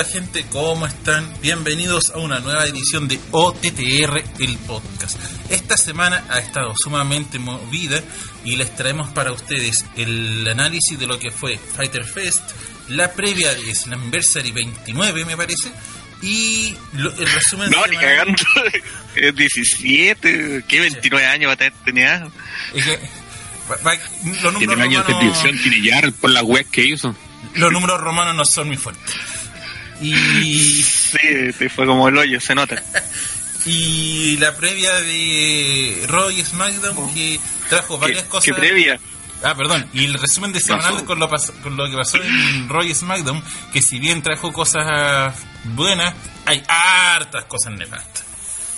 Hola gente, ¿cómo están? Bienvenidos a una nueva edición de OTTR, el podcast. Esta semana ha estado sumamente movida y les traemos para ustedes el análisis de lo que fue Fighter Fest, la previa de Slamversary 29 me parece, y lo- el resumen... No, ni cagando. Es 17. ¿Qué 29 años va a tener tenía? Es que, va- va- los Tiene números años de romanos- prisión, tiene ya por la web que hizo. los números romanos no son muy fuertes. Y, Sí, fue como el hoyo, se nota. y la previa de Raw y SmackDown que trajo varias ¿Qué, cosas. qué previa? Ah, perdón. Y el resumen de semanal con lo, con lo que pasó en Raw y SmackDown, que si bien trajo cosas buenas, hay hartas cosas nefastas.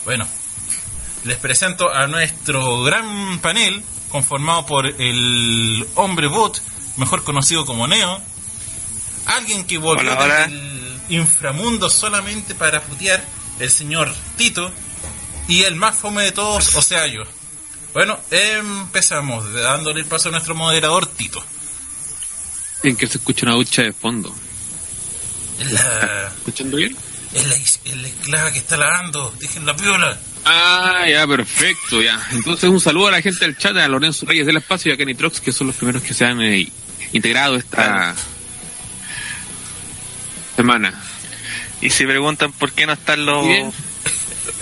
Bueno, les presento a nuestro gran panel, conformado por el hombre bot, mejor conocido como Neo, alguien que volvió Hola, hola. del inframundo solamente para putear, el señor Tito, y el más fome de todos, o sea yo. Bueno, empezamos dándole el paso a nuestro moderador Tito. En que se escucha una ducha de fondo. La, ¿Escuchando bien? es la, es la esclava que está lavando, dejen la piola. Ah, ya, perfecto, ya. Entonces un saludo a la gente del chat, a Lorenzo Reyes del Espacio y a Kenny Trox, que son los primeros que se han eh, integrado esta semana. Y si preguntan por qué no están los, Bien.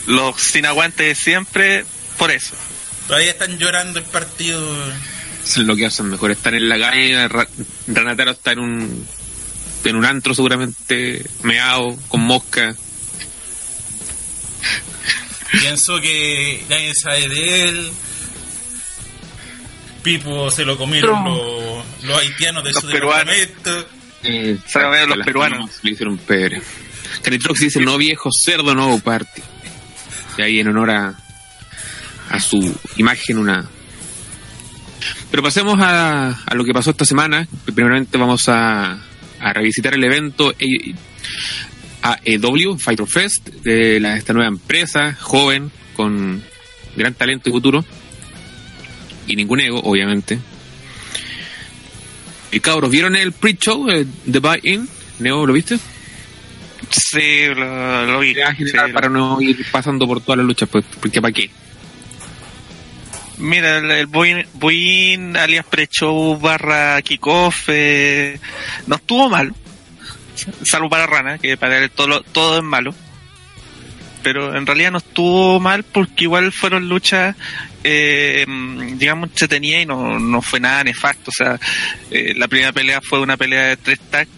los sin aguante de siempre, por eso. Todavía están llorando el partido. Es lo que hacen mejor, estar en la calle, Ra- Ranataro está en un en un antro seguramente, meado, con mosca. Pienso que nadie sabe de él. Pipo se lo comieron los, los haitianos de Los su peruanos. departamento. Eh, lo ven los peruanos. Le hicieron pebre. Canitrox dice, no viejo cerdo, no party. Y ahí en honor a, a su imagen una... Pero pasemos a, a lo que pasó esta semana. Primeramente vamos a, a revisitar el evento eh, AEW, Fighter Fest, de la- esta nueva empresa, joven, con gran talento y futuro. Y ningún ego, obviamente. Y cabros, ¿vieron el pre-show eh, de Buy-In? Neo, ¿lo viste? Sí, lo, lo vi. Sí, para no ir pasando por todas las luchas, pues, porque ¿para qué? Mira, el, el Buin, alias pre-show barra kickoff eh, no estuvo mal. Salvo para Rana, que para él todo, todo es malo. Pero en realidad no estuvo mal porque igual fueron luchas, eh, digamos, entretenidas y no, no fue nada nefasto. O sea, eh, la primera pelea fue una pelea de tres tags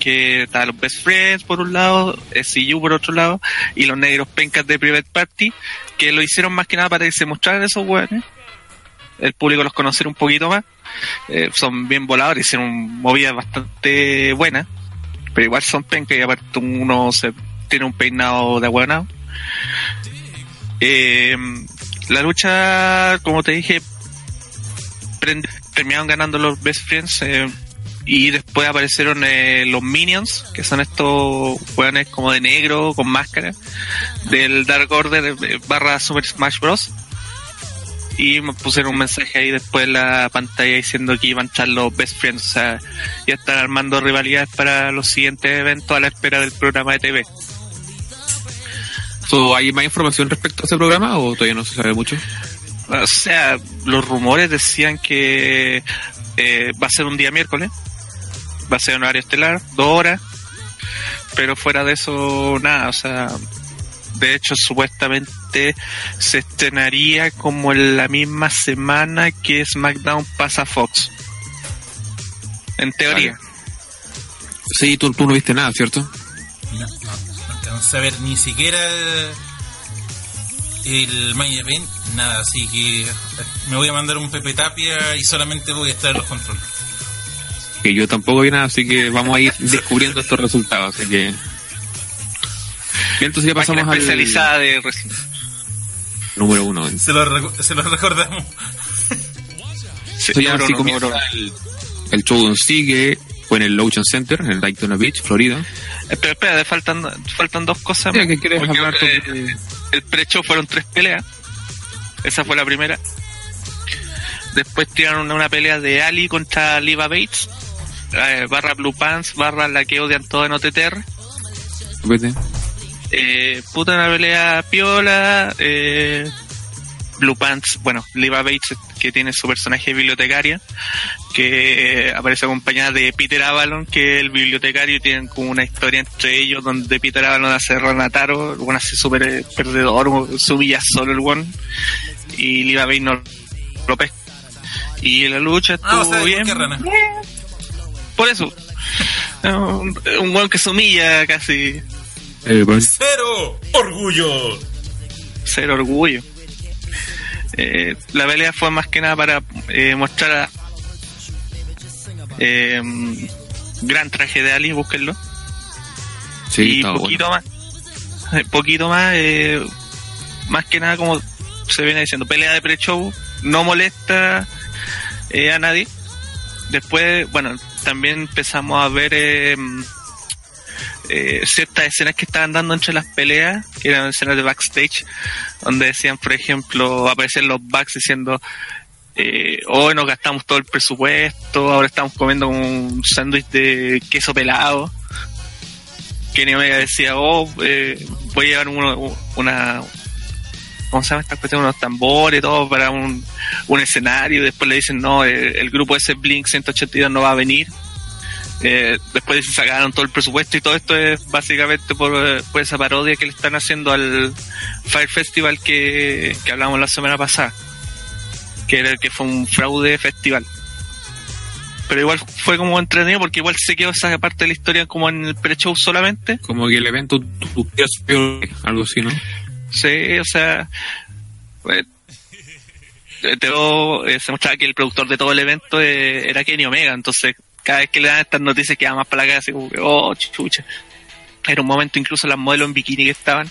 que estaban los Best Friends por un lado, SCU por otro lado, y los negros pencas de Private Party, que lo hicieron más que nada para que se mostraran esos hueones el público los conocer un poquito más. Eh, son bien voladores, hicieron movidas bastante buenas, pero igual son pencas y aparte uno se tiene un peinado de aguanado. Eh, la lucha, como te dije, terminaron ganando los Best Friends eh, y después aparecieron eh, los Minions, que son estos hueones como de negro con máscara del Dark Order barra Super Smash Bros y me pusieron un mensaje ahí después en la pantalla diciendo que iban a estar los best friends, o sea, ya están armando rivalidades para los siguientes eventos a la espera del programa de TV. So, ¿Hay más información respecto a ese programa o todavía no se sabe mucho? O sea, los rumores decían que eh, va a ser un día miércoles, va a ser un horario estelar, dos horas, pero fuera de eso, nada, o sea, de hecho, supuestamente se estrenaría como en la misma semana que SmackDown pasa a Fox. En teoría. Sí, tú, tú no viste nada, ¿cierto? No, no, no ver ni siquiera el main event, nada, así que me voy a mandar un Pepe Tapia y solamente voy a estar en los controles. Que yo tampoco vi nada, así que vamos a ir descubriendo estos resultados. Así que. Y entonces ya pasamos Máquina al especializada de Resident número uno. Se lo, se lo recordamos. Eso ya número sí uno, comienza número uno. el, el show en sí que fue en el Ocean Center, en Daytona Beach, Florida. Espera, espera, faltan, faltan dos cosas. Sí, más. ¿qué quieres Porque, hablar tú? eh, el pre-show fueron tres peleas. Esa fue la primera. Después tiraron una, una pelea de Ali contra Liva Bates. eh, barra Blue Pants, barra la que odian todo en OTTR. Vete. Eh, puta una pelea piola. Eh, Blue Pants, bueno, Liva Bates, que tiene su personaje de bibliotecaria, que aparece acompañada de Peter Avalon, que es el bibliotecario, y tienen como una historia entre ellos donde Peter Avalon hace Renataro, el one hace súper eh, perdedor, se humilla solo el one, y Liva Bates no lo pesca. Y la lucha estuvo Ah, o sea, ¿por bien. Por eso. un un one que se humilla casi. Eh, pues, ¡Cero! ¡Orgullo! ser orgullo. Eh, la pelea fue más que nada para eh, mostrar a eh, gran traje de Ali, búsquenlo. sí, y poquito bueno. más, eh, poquito más, eh, más que nada como se viene diciendo, pelea de pre-show, no molesta eh, a nadie. Después, bueno, también empezamos a ver eh, ciertas escenas que estaban dando entre las peleas, que eran escenas de backstage, donde decían, por ejemplo, aparecen los backs diciendo, eh, hoy nos gastamos todo el presupuesto, ahora estamos comiendo un sándwich de queso pelado. Kenny Omega decía, oh, eh, voy a llevar uno- una, ¿cómo se llama esta cuestión? Unos tambores, todo para un, un escenario. Después le dicen, no, el grupo ese Blink 182 no va a venir. Eh, después se sacaron todo el presupuesto y todo esto es básicamente por, eh, por esa parodia que le están haciendo al Fire Festival que, que hablamos la semana pasada. Que era el que fue un fraude festival. Pero igual fue como entretenido porque igual se quedó esa parte de la historia como en el pre-show solamente. Como que el evento algo así, ¿no? Sí, o sea, pues, eh, Teo, eh, se mostraba que el productor de todo el evento eh, era Kenny Omega, entonces cada vez que le dan estas noticias queda más para la así como oh, chucha. Era un momento incluso las modelos en bikini que estaban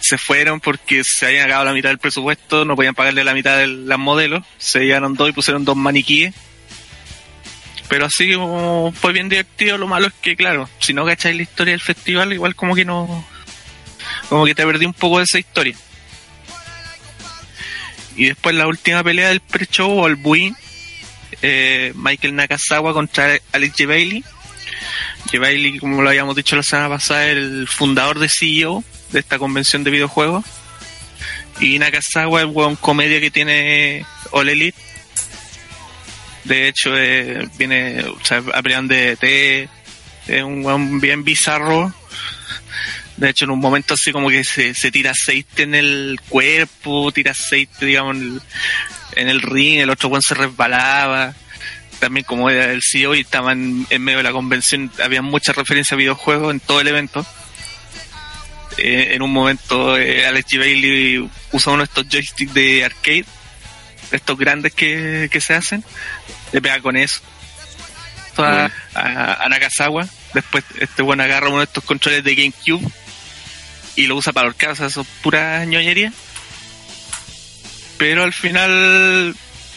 se fueron porque se habían acabado la mitad del presupuesto, no podían pagarle la mitad de las modelos, se llevaron dos y pusieron dos maniquíes. Pero así como fue bien divertido, lo malo es que, claro, si no cacháis la historia del festival, igual como que no, como que te perdí un poco de esa historia. Y después la última pelea del pre-show buin, eh, Michael Nakazawa contra Alex J. Bailey. J. Bailey, como lo habíamos dicho la semana pasada, es el fundador de CEO de esta convención de videojuegos. Y Nakazawa es weón comedia que tiene All Elite. De hecho, eh, viene, o sea, en DDT, es un bien bizarro, de hecho, en un momento así como que se, se tira aceite en el cuerpo, tira aceite, digamos, en el, en el ring, el otro buen se resbalaba. También como era el CEO y estaba en, en medio de la convención, había muchas referencias a videojuegos en todo el evento. Eh, en un momento eh, Alex G. Bailey usa uno de estos joysticks de arcade, estos grandes que, que se hacen, le pega con eso. A, a, a Nakazawa. Después este bueno agarra uno de estos controles de GameCube y lo usa para ahorcar, o sea, eso es pura ñoñería. Pero al final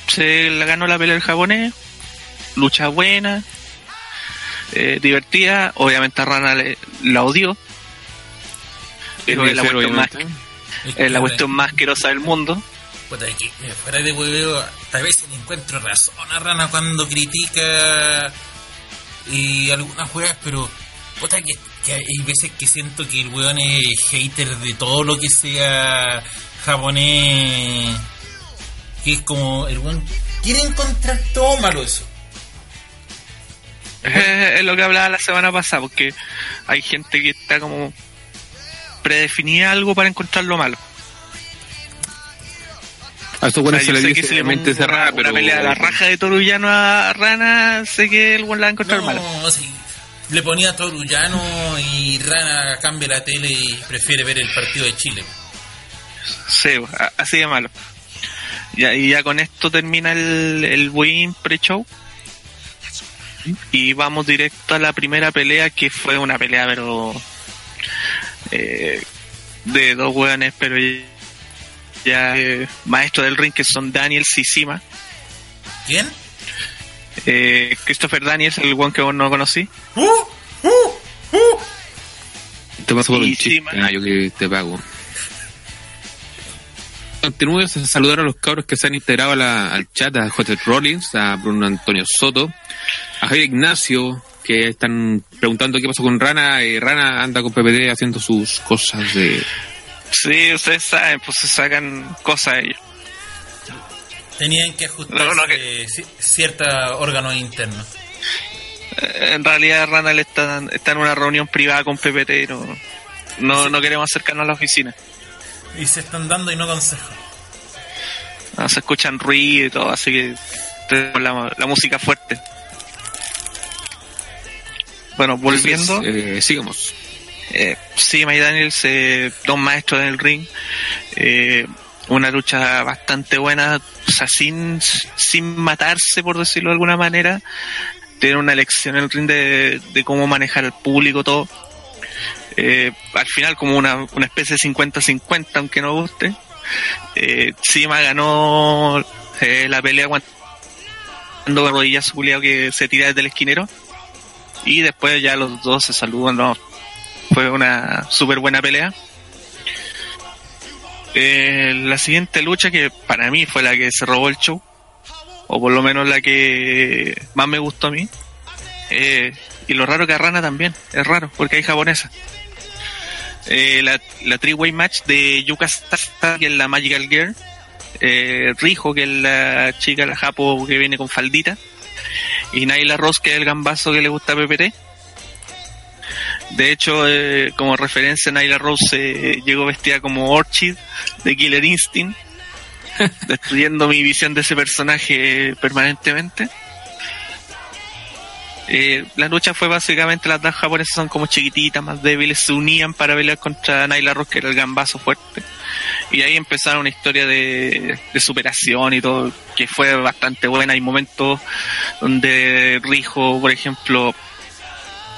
se la ganó la pelea el japonés, lucha buena, eh, divertida, obviamente a Rana le, la odió, pero es la, cuestión más, es la cuestión más asquerosa del mundo. Puta, que, fuera de hueveo, a veces le encuentro razón a Rana cuando critica y algunas juegas, pero puta que, que hay veces que siento que el weón es hater de todo lo que sea japonés, que es como el weón quiere encontrar todo malo eso. Es lo que hablaba la semana pasada, porque hay gente que está como predefinida algo para encontrar lo malo. A estos O buenos sea, se les sé que dice si le mente cerrada, pero. una pelea la raja de Torullano a Rana, sé que el buen la va a encontrar malo. No, sí, le ponía Torullano y Rana cambia la tele y prefiere ver el partido de Chile. Sí, así de malo. Ya, y ya con esto termina el, el win pre-show. Y vamos directo a la primera pelea, que fue una pelea, pero. eh, de dos hueones, pero ya eh, maestro del ring, que son Daniel Sisima. ¿Quién? Eh, Christopher Daniels, el one que vos no conocí. ¡Uh! ¡Uh! ¡Uh! Te paso por Y un sí, chiste. man. Ah, yo que te pago. Continúo a saludar a los cabros que se han integrado a la- al chat, a J. Rollins, a Bruno Antonio Soto, a Javier Ignacio, que están preguntando qué pasó con Rana. Eh, Rana anda con PPD haciendo sus cosas de... Sí, ustedes saben, pues se sacan cosas ellos. Tenían que ajustar No, no, que- ciertos órganos internos. Eh, En realidad Randall está, está en una reunión privada con PPT y no, no, no queremos acercarnos a la oficina. Y se están dando y no consejos. Ah, se escuchan ruido y todo, así que tenemos la, la música fuerte. Bueno, volviendo, Entonces, eh, sigamos. eh, sí, May Daniels, eh, dos maestros en el ring, eh, una lucha bastante buena, o sea, sin, sin matarse, por decirlo de alguna manera, tiene una lección en el ring de, cómo manejar al público, todo. Eh, al final, como una, una especie de 50-50, aunque no guste. Eh, Sima ganó eh, la pelea cuando de rodillas culiao que se tira desde el esquinero. Y después ya los dos se saludan, fue una súper buena pelea. Eh, la siguiente lucha que para mí fue la que se robó el show, o por lo menos la que más me gustó a mí. Eh, y lo raro que a Rana también, es raro, porque hay japonesa. Eh, la, la three-way match de Yuka Sasaki, que es la Magical Girl, eh, Rijo, que es la chica, la japo que viene con faldita, y Naila Ross, que es el gambazo que le gusta a PPT. De hecho, eh, como referencia, Naila Rose eh, llegó vestida como Orchid de Killer Instinct, destruyendo mi visión de ese personaje permanentemente. Eh, la lucha fue básicamente las dos japonesas son como chiquititas, más débiles, se unían para pelear contra Naila Rose, que era el gambazo fuerte. Y ahí empezaron una historia de, de superación y todo, que fue bastante buena. Hay momentos donde Rijo, por ejemplo,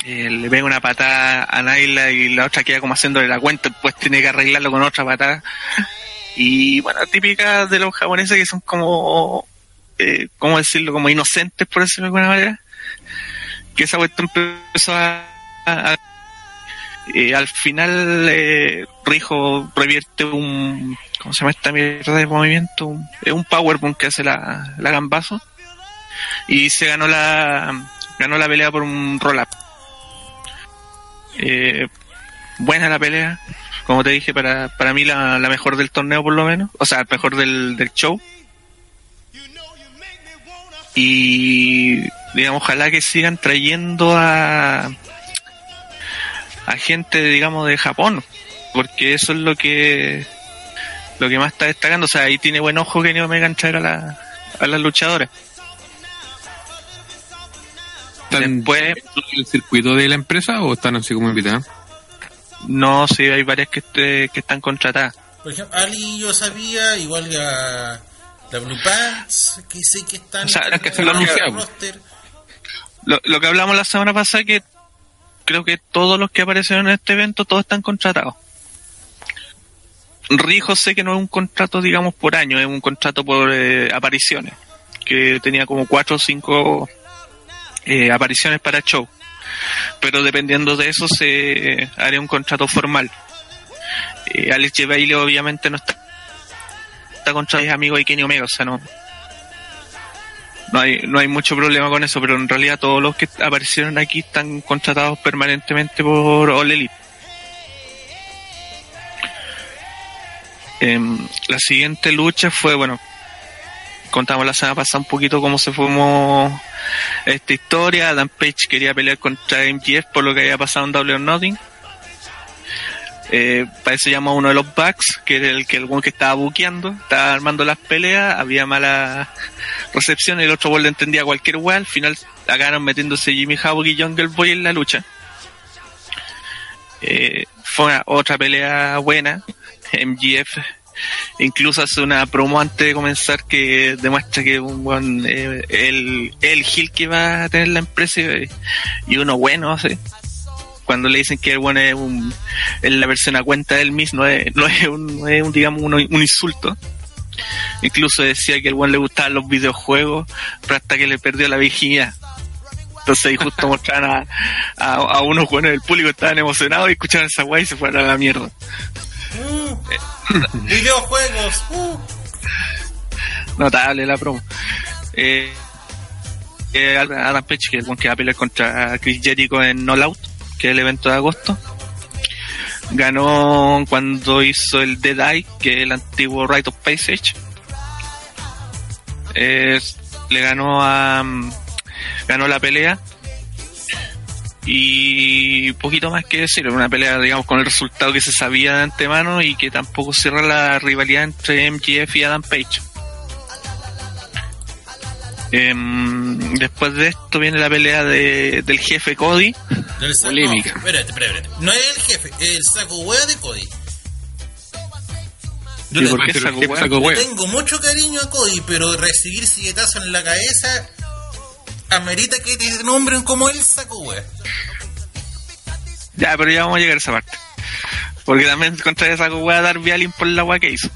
eh, le pega una patada a Naila y la otra queda como haciéndole la cuenta, pues tiene que arreglarlo con otra patada. Y bueno, típicas de los japoneses que son como, eh, ¿cómo decirlo? Como inocentes, por decirlo de alguna manera. Que esa cuestión empezó a... eh, al final, eh, Rijo revierte un... ¿Cómo se llama esta mierda de movimiento? Un, es un powerbomb que hace la, la gambazo. Y se ganó la ganó la pelea por un roll-up. Eh, buena la pelea, como te dije, para, para mí la, la mejor del torneo por lo menos, o sea, la mejor del, del show. Y digamos, ojalá que sigan trayendo a, a gente, digamos, de Japón, porque eso es lo que lo que más está destacando, o sea, ahí tiene buen ojo Kenny Omega en traer a, la, a las luchadoras. ¿Están Después- en el circuito de la empresa o están así como invitados? No, sí, hay varias que, este- que están contratadas. Por ejemplo, Ali yo sabía, igual a la Blue Pants, que sé que están O sea, en es que el se. Lo, lo que hablamos la semana pasada que creo que todos los que aparecieron en este evento todos están contratados. Rijo sé que no es un contrato, digamos, por año, es un contrato por eh, apariciones, que tenía como cuatro o cinco eh, apariciones para show. Pero dependiendo de eso se haría un contrato formal. Eh, Alex J. Bailey obviamente no está, está contratado, es amigo de Kenny Omega, o sea, no, no hay, no hay mucho problema con eso, pero en realidad todos los que aparecieron aquí están contratados permanentemente por All. Em, la siguiente lucha fue, bueno, contamos la semana pasada un poquito cómo se formó esta historia. Adam Page quería pelear contra MGF por lo que había pasado en or Nothing. Eh, para eso llamó a uno de los Bucks, que era el que el que estaba buqueando, estaba armando las peleas, había mala recepción, el otro bol le entendía cualquier weá, al final acabaron metiéndose Jimmy Havoc y Jungle Boy en la lucha. Eh, fue otra pelea buena, MGF incluso hace una promo antes de comenzar que demuestra que un buen, eh, el, el Gil que va a tener la empresa y, y uno bueno. Cuando le dicen que el bueno es, un, es la versión a cuenta del mismo, no es, no es un, no es un, digamos, un, un insulto. Incluso decía que el buen le gustaban los videojuegos, pero hasta que le perdió la virginidad. Entonces ahí justo mostraban a, a, a unos buenos del público estaban emocionados y escucharon esa weá y se fueron a la mierda. Uh, videojuegos. Uh. Notable la promo. Eh, eh, Adam Page, que es el buen que va a pelear contra Chris Jericho en No Out, que es el evento de agosto. Ganó cuando hizo el Dead Eye, que es el antiguo Right of Passage. Eh, le ganó a. mm, Ganó la pelea. Y poquito más que decir, una pelea, digamos, con el resultado que se sabía de antemano y que tampoco cierra la rivalidad entre MGF y Adam Page. Em, después de esto viene la pelea de, del jefe Cody. Del saco- Polémica. No, espérate, espérate, espérate. No es el jefe, es el saco hueá de Cody. Yo ¿Y le, por qué Pero saco ¿qué hueá? saco le hueá? tengo mucho cariño a Cody, pero recibir silletazo en la cabeza amerita que te nombren como el saco hueá. Ya, pero ya vamos a llegar a esa parte. Porque también contra esa saco hueá Darby Allin por la hueá que hizo.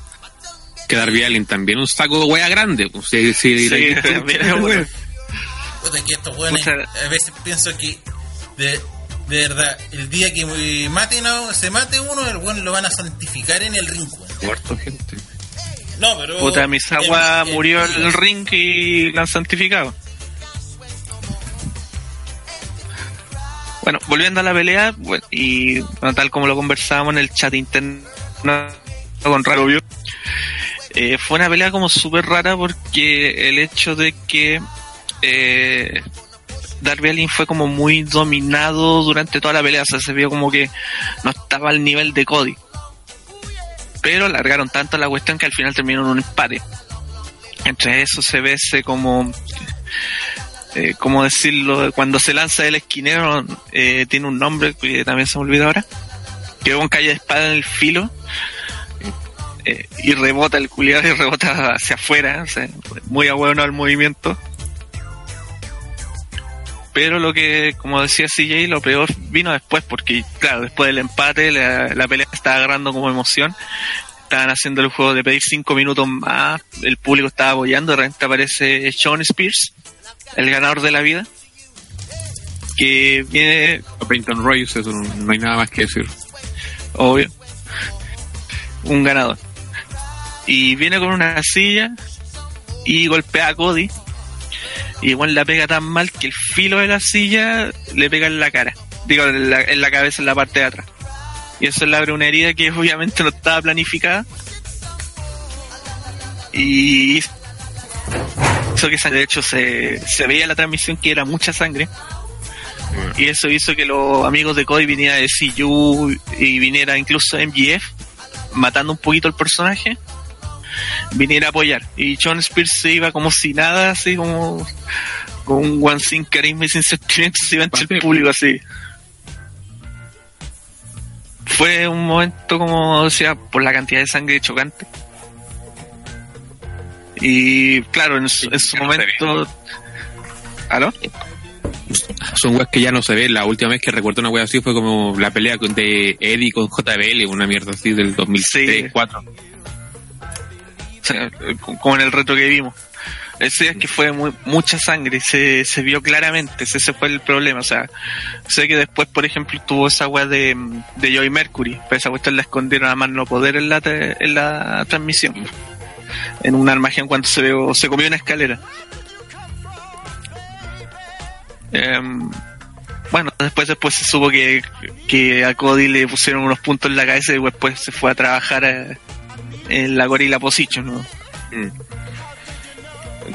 Que Darby Allin también, un saco de wea grande. Pues, si, si, Sí. Puta, que estos weones, a veces pienso que de, de verdad, el día que maten a- se mate uno, el weón lo van a santificar en el ring. weón. Muerto, gente. No, pero. Puta, Misawa murió en el ring y la han santificado. Bueno, volviendo a la pelea, bueno, y bueno, tal como lo conversábamos en el chat interno con Rarobio, eh, fue una pelea como súper rara porque el hecho de que eh, Darby Allin fue como muy dominado durante toda la pelea, o sea, se vio como que no estaba al nivel de Cody pero alargaron tanto la cuestión que al final terminó en un empate. Entre eso se ve ese como, eh, ¿cómo decirlo? Cuando se lanza el esquinero, eh, tiene un nombre que también se me olvida ahora, que un calle de espada en el filo. eh, y rebota el culiado y rebota hacia afuera, muy a bueno el movimiento. Pero lo que, como decía CJ, lo peor vino después, porque claro, después del empate, la, la pelea estaba agarrando como emoción. Estaban haciendo el juego de pedir cinco minutos más, el público estaba apoyando, de repente aparece Sean Spears, el ganador de la vida, que viene, Peyton Royce, eso no, hay nada más que decir. obvio, un ganador. Y viene con una silla y golpea a Cody. Y igual la pega tan mal que el filo de la silla le pega en la cara. Digo, en la, en la cabeza, en la parte de atrás. Y eso le abre una herida que obviamente no estaba planificada. Y hizo que sangre. De hecho, se, se veía en la transmisión que era mucha sangre. Y eso hizo que los amigos de Cody vinieran de CU y viniera incluso MGF, matando un poquito el personaje, viniera a apoyar. Y John Spears se iba como si nada, así como con un one sin carisma y sin sentimientos, se iba entre el público así. Fue un momento como, o sea, por la cantidad de sangre chocante. Y claro, en su, en su momento... ¿Aló? Son weas que ya no se ve. La última vez que recuerdo una wea así fue como la pelea con- de Eddie con JBL, una mierda así del 2003, Sí. 2004. O sea, como en el reto que vimos. Ese es que fue muy, mucha sangre, se, se vio claramente, ese, ese fue el problema. O sea, sé que después, por ejemplo, tuvo esa weá de, de Joy Mercury, pero esa cuestión la escondieron a más no poder en la, en la transmisión. En una imagen cuando se, veo, se comió una escalera. Em, bueno, después después se supo que, que a Cody le pusieron unos puntos en la cabeza y después se fue a trabajar a- en la Gorilla Position, ¿no? Mm.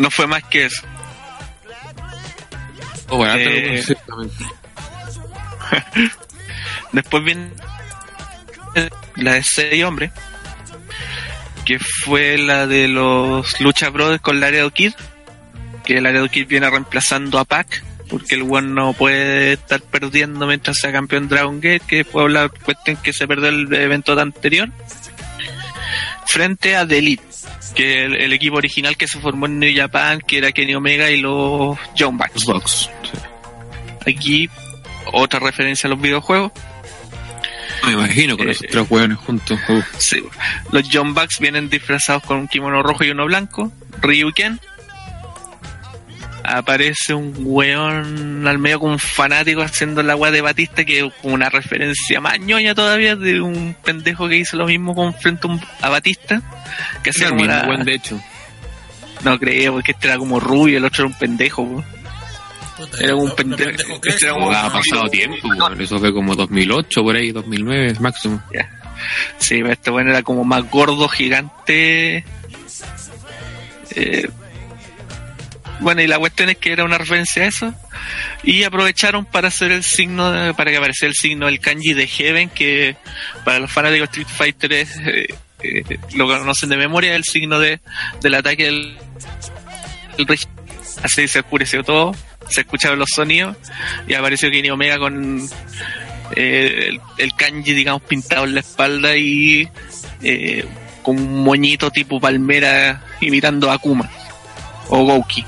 No fue más que eso. Oh, bueno, Eh. Después viene la de seis hombres, que fue la de los Lucha Brothers con Laredo Kid, que Laredo Kid viene reemplazando a Pac, porque el one no puede estar perdiendo mientras sea campeón Dragon Gate, que fue la cuestión que se perdió el evento anterior, frente a The Elite, que el, el equipo original que se formó en New Japan, que era Kenny Omega y los Young Bucks. Los Bucks. Sí. Aquí otra referencia a los videojuegos. Me imagino con Eh, esos tres hueones juntos. Uf. Sí. Los John Bucks vienen disfrazados con un kimono rojo y uno blanco. Ryuken. Aparece un weón al medio con un fanático haciendo la weá de Batista, que es como una referencia más ñoña todavía de un pendejo que hizo lo mismo con frente a Batista. Que hacía mismo la- buen, de hecho. No creo, porque este era como rubio, el otro era un pendejo. Puta, Era un pendejo- este era como- ha pasado tiempo. Eso fue como 2008, por ahí, 2009 máximo. Sí, pero este bueno era como más gordo, gigante. Eh, bueno, y la cuestión es que era una referencia a eso. Y aprovecharon para hacer el signo, de- para que apareciera el signo del kanji de Heaven, que para los fanáticos de Street Fighter es, eh, eh, lo conocen de memoria, el signo de, del ataque del, del rey. Así se oscureció todo, se escucharon los sonidos y apareció Kenny Omega con eh, el, el kanji, digamos, pintado en la espalda y eh, con un moñito tipo palmera imitando a Akuma o Gouki.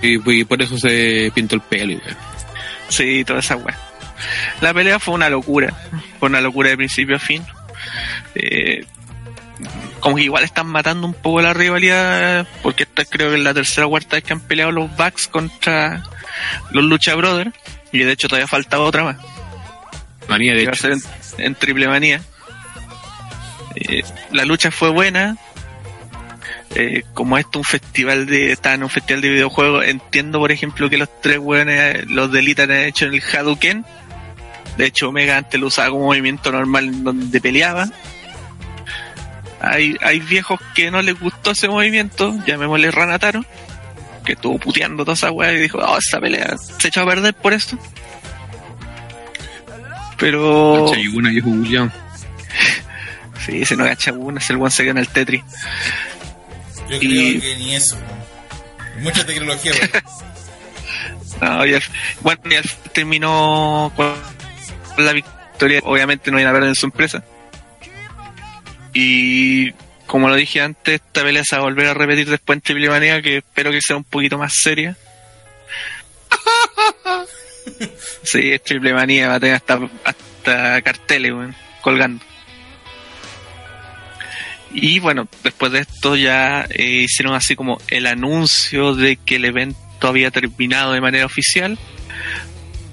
Y, y por eso se pintó el pelo. Sí, toda esa weá. La pelea fue una locura, fue una locura de principio a fin. Eh, como que igual están matando un poco la rivalidad, porque esta creo que es la tercera o cuarta vez que han peleado los Bucks contra los Lucha Brothers, y de hecho todavía faltaba otra más. Manía, de que va a hecho. ser en, en triple manía. Eh, la lucha fue buena. Eh, como esto un festival de está en un festival de videojuegos, entiendo por ejemplo que los tres weones, los de Elite han hecho el Hadouken. De hecho, Omega antes lo usaba como movimiento normal en donde peleaba. Hay, hay viejos que no les gustó ese movimiento, llamémosle Ranataro, que estuvo puteando toda esa weá y dijo, oh, esa pelea se echó a perder por esto. Pero... Concha, y una viejo Julián. Sí, se no gacha una, es el one se queda en el Tetris. Yo Y- creo que ni eso. weón. Mucha tecnología, weón. No, y al- bueno, y terminó con la victoria. Obviamente no iba a perder en su empresa. Y como lo dije antes, esta pelea se va a volver a repetir después en Triple Manía, que espero que sea un poquito más seria. sí, es Triple Manía, va a tener hasta, hasta carteles, weón, colgando. Y bueno, después de esto ya eh, hicieron así como el anuncio de que el evento había terminado de manera oficial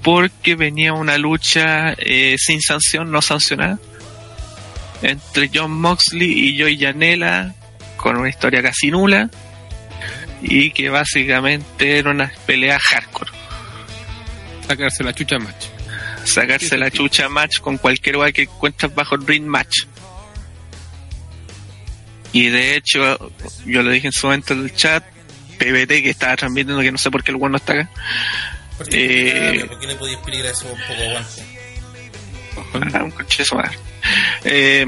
porque venía una lucha eh, sin sanción, no sancionada, entre John Moxley y Joey Janela con una historia casi nula y que básicamente era una pelea hardcore. Sacarse la chucha match. Sacarse la chucha match con cualquier lugar que encuentras bajo el ring match. Y de hecho, yo lo dije en su momento en el chat, PBT que estaba transmitiendo, que no sé por qué el bueno no está acá. ¿Por qué, Eh, ¿Por qué le podías pedir a eso un poco aguante? Ah, un coche de su madre. Eh,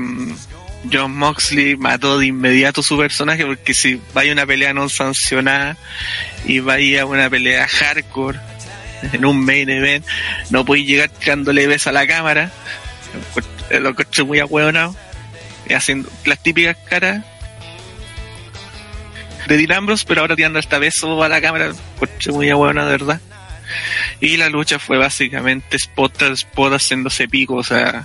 John Moxley mató de inmediato su personaje porque si vaya a una pelea no sancionada y vaya a una pelea hardcore en un main event, no podéis llegar tirándole besos a la cámara. Lo encontré muy ahueonado. Haciendo las típicas caras de Dean Ambrose, pero ahora tirando esta beso a la cámara. Encontré muy ahueonado, de verdad. Y la lucha fue básicamente spot tras spot haciéndose pico, o sea,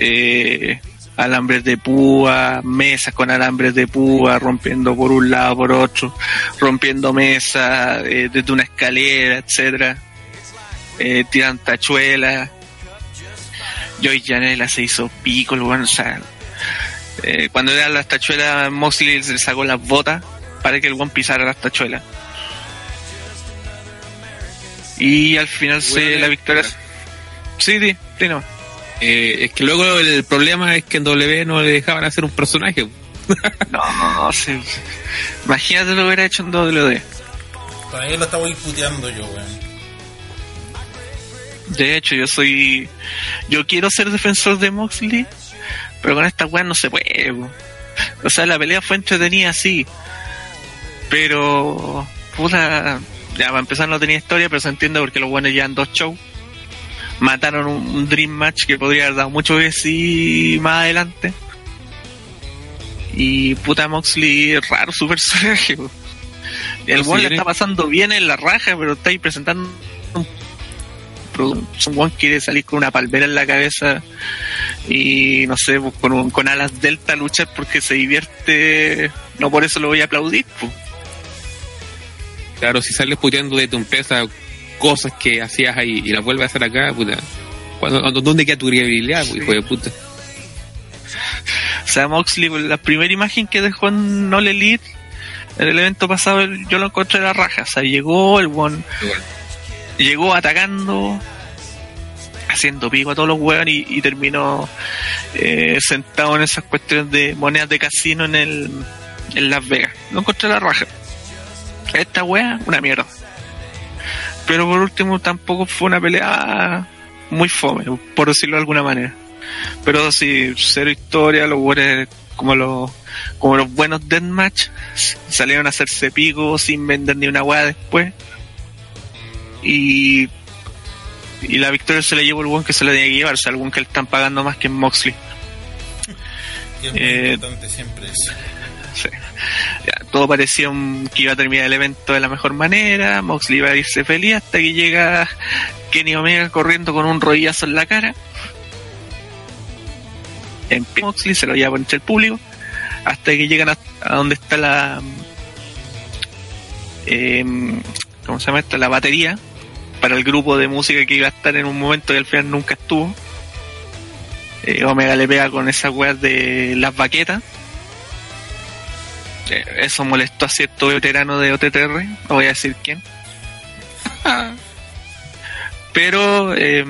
eh, alambres de púa, mesas con alambres de púa, rompiendo por un lado, por otro, rompiendo mesas eh, desde una escalera, etcétera, eh, tiran tachuelas. Joy Janela se hizo pico, el weón, o sea, eh, cuando eran las tachuelas, Moxley se sacó las botas para que el one pisara las tachuelas. Y al final se Bueno, la victoria. Sí, sí, sí, no. Eh, es que luego el problema es que en W no le dejaban hacer un personaje. No, no, sí. Imagínate lo que hubiera hecho en WD. Todavía lo estaba puteando yo, weón. De hecho, yo soy. Yo quiero ser defensor de Moxley, pero con esta weá no se puede. po. O sea, la pelea fue entretenida, sí. Pero. Puta. Ya, para empezar, no tenía historia, pero se entiende porque los buenos llevan dos shows. Mataron un, un Dream Match que podría haber dado mucho que sí más adelante. Y puta Moxley, raro su personaje. El sí, le está pasando bien en la raja, pero está ahí presentando un un Juan quiere salir con una palmera en la cabeza y no sé, pues, con, con alas delta luchar porque se divierte, no por eso lo voy a aplaudir. Pues. Claro, si sales puteando de tu empresa cosas que hacías ahí y las vuelves a hacer acá, puta. ¿Dónde queda tu credibilidad, hijo de puta? O sea, Moxley, la primera imagen que dejó en No Elite, en el evento pasado, yo lo encontré la raja. O sea, llegó el one, llegó atacando, haciendo pico a todos los huevos y, terminó eh, sentado en esas cuestiones de monedas de casino en el en Las Vegas. Lo encontré la raja. Esta wea, una mierda. Pero por último tampoco fue una pelea muy fome, por decirlo de alguna manera. Pero sí, cero historia, los buenos como los como los buenos deathmatch salieron a hacerse pico sin vender ni una hueá después. Y y la victoria se le llevó el buen que se le tenía que llevar, o sea, algún que le están pagando más que en Moxley. es muy eh, importante siempre eso. Todo parecía que iba a terminar el evento de la mejor manera, Moxley iba a irse feliz hasta que llega Kenny Omega corriendo con un rodillazo en la cara en Moxley, se lo lleva entre el público, hasta que llegan a, donde está la. Em, ¿Cómo se llama esto? La batería para el grupo de música que iba a estar en un momento que al final nunca estuvo. Eh, Omega le pega con esas weas de las baquetas. Eh, eso molestó a cierto veterano de OTTR, no voy a decir quién. Pero eh,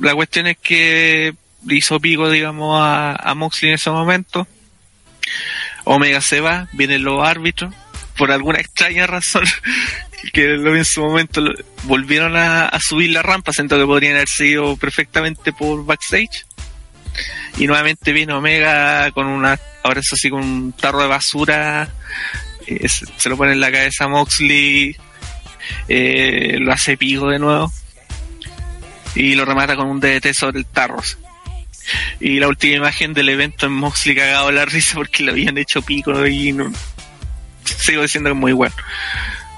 la cuestión es que hizo pico, digamos, a, a Moxley en ese momento. Omega se va, vienen los árbitros, por alguna extraña razón, que en su momento volvieron a, subir la rampa, siento que podrían haber sido perfectamente por backstage. Y nuevamente viene Omega con una, ahora es así con un tarro de basura, eh, se, lo pone en la cabeza a Moxley, eh, lo hace pico de nuevo y lo remata con un DDT sobre el Tarros. Y la última imagen del evento en Moxley cagado la risa porque le habían hecho pico y no, sigo diciendo que es muy bueno.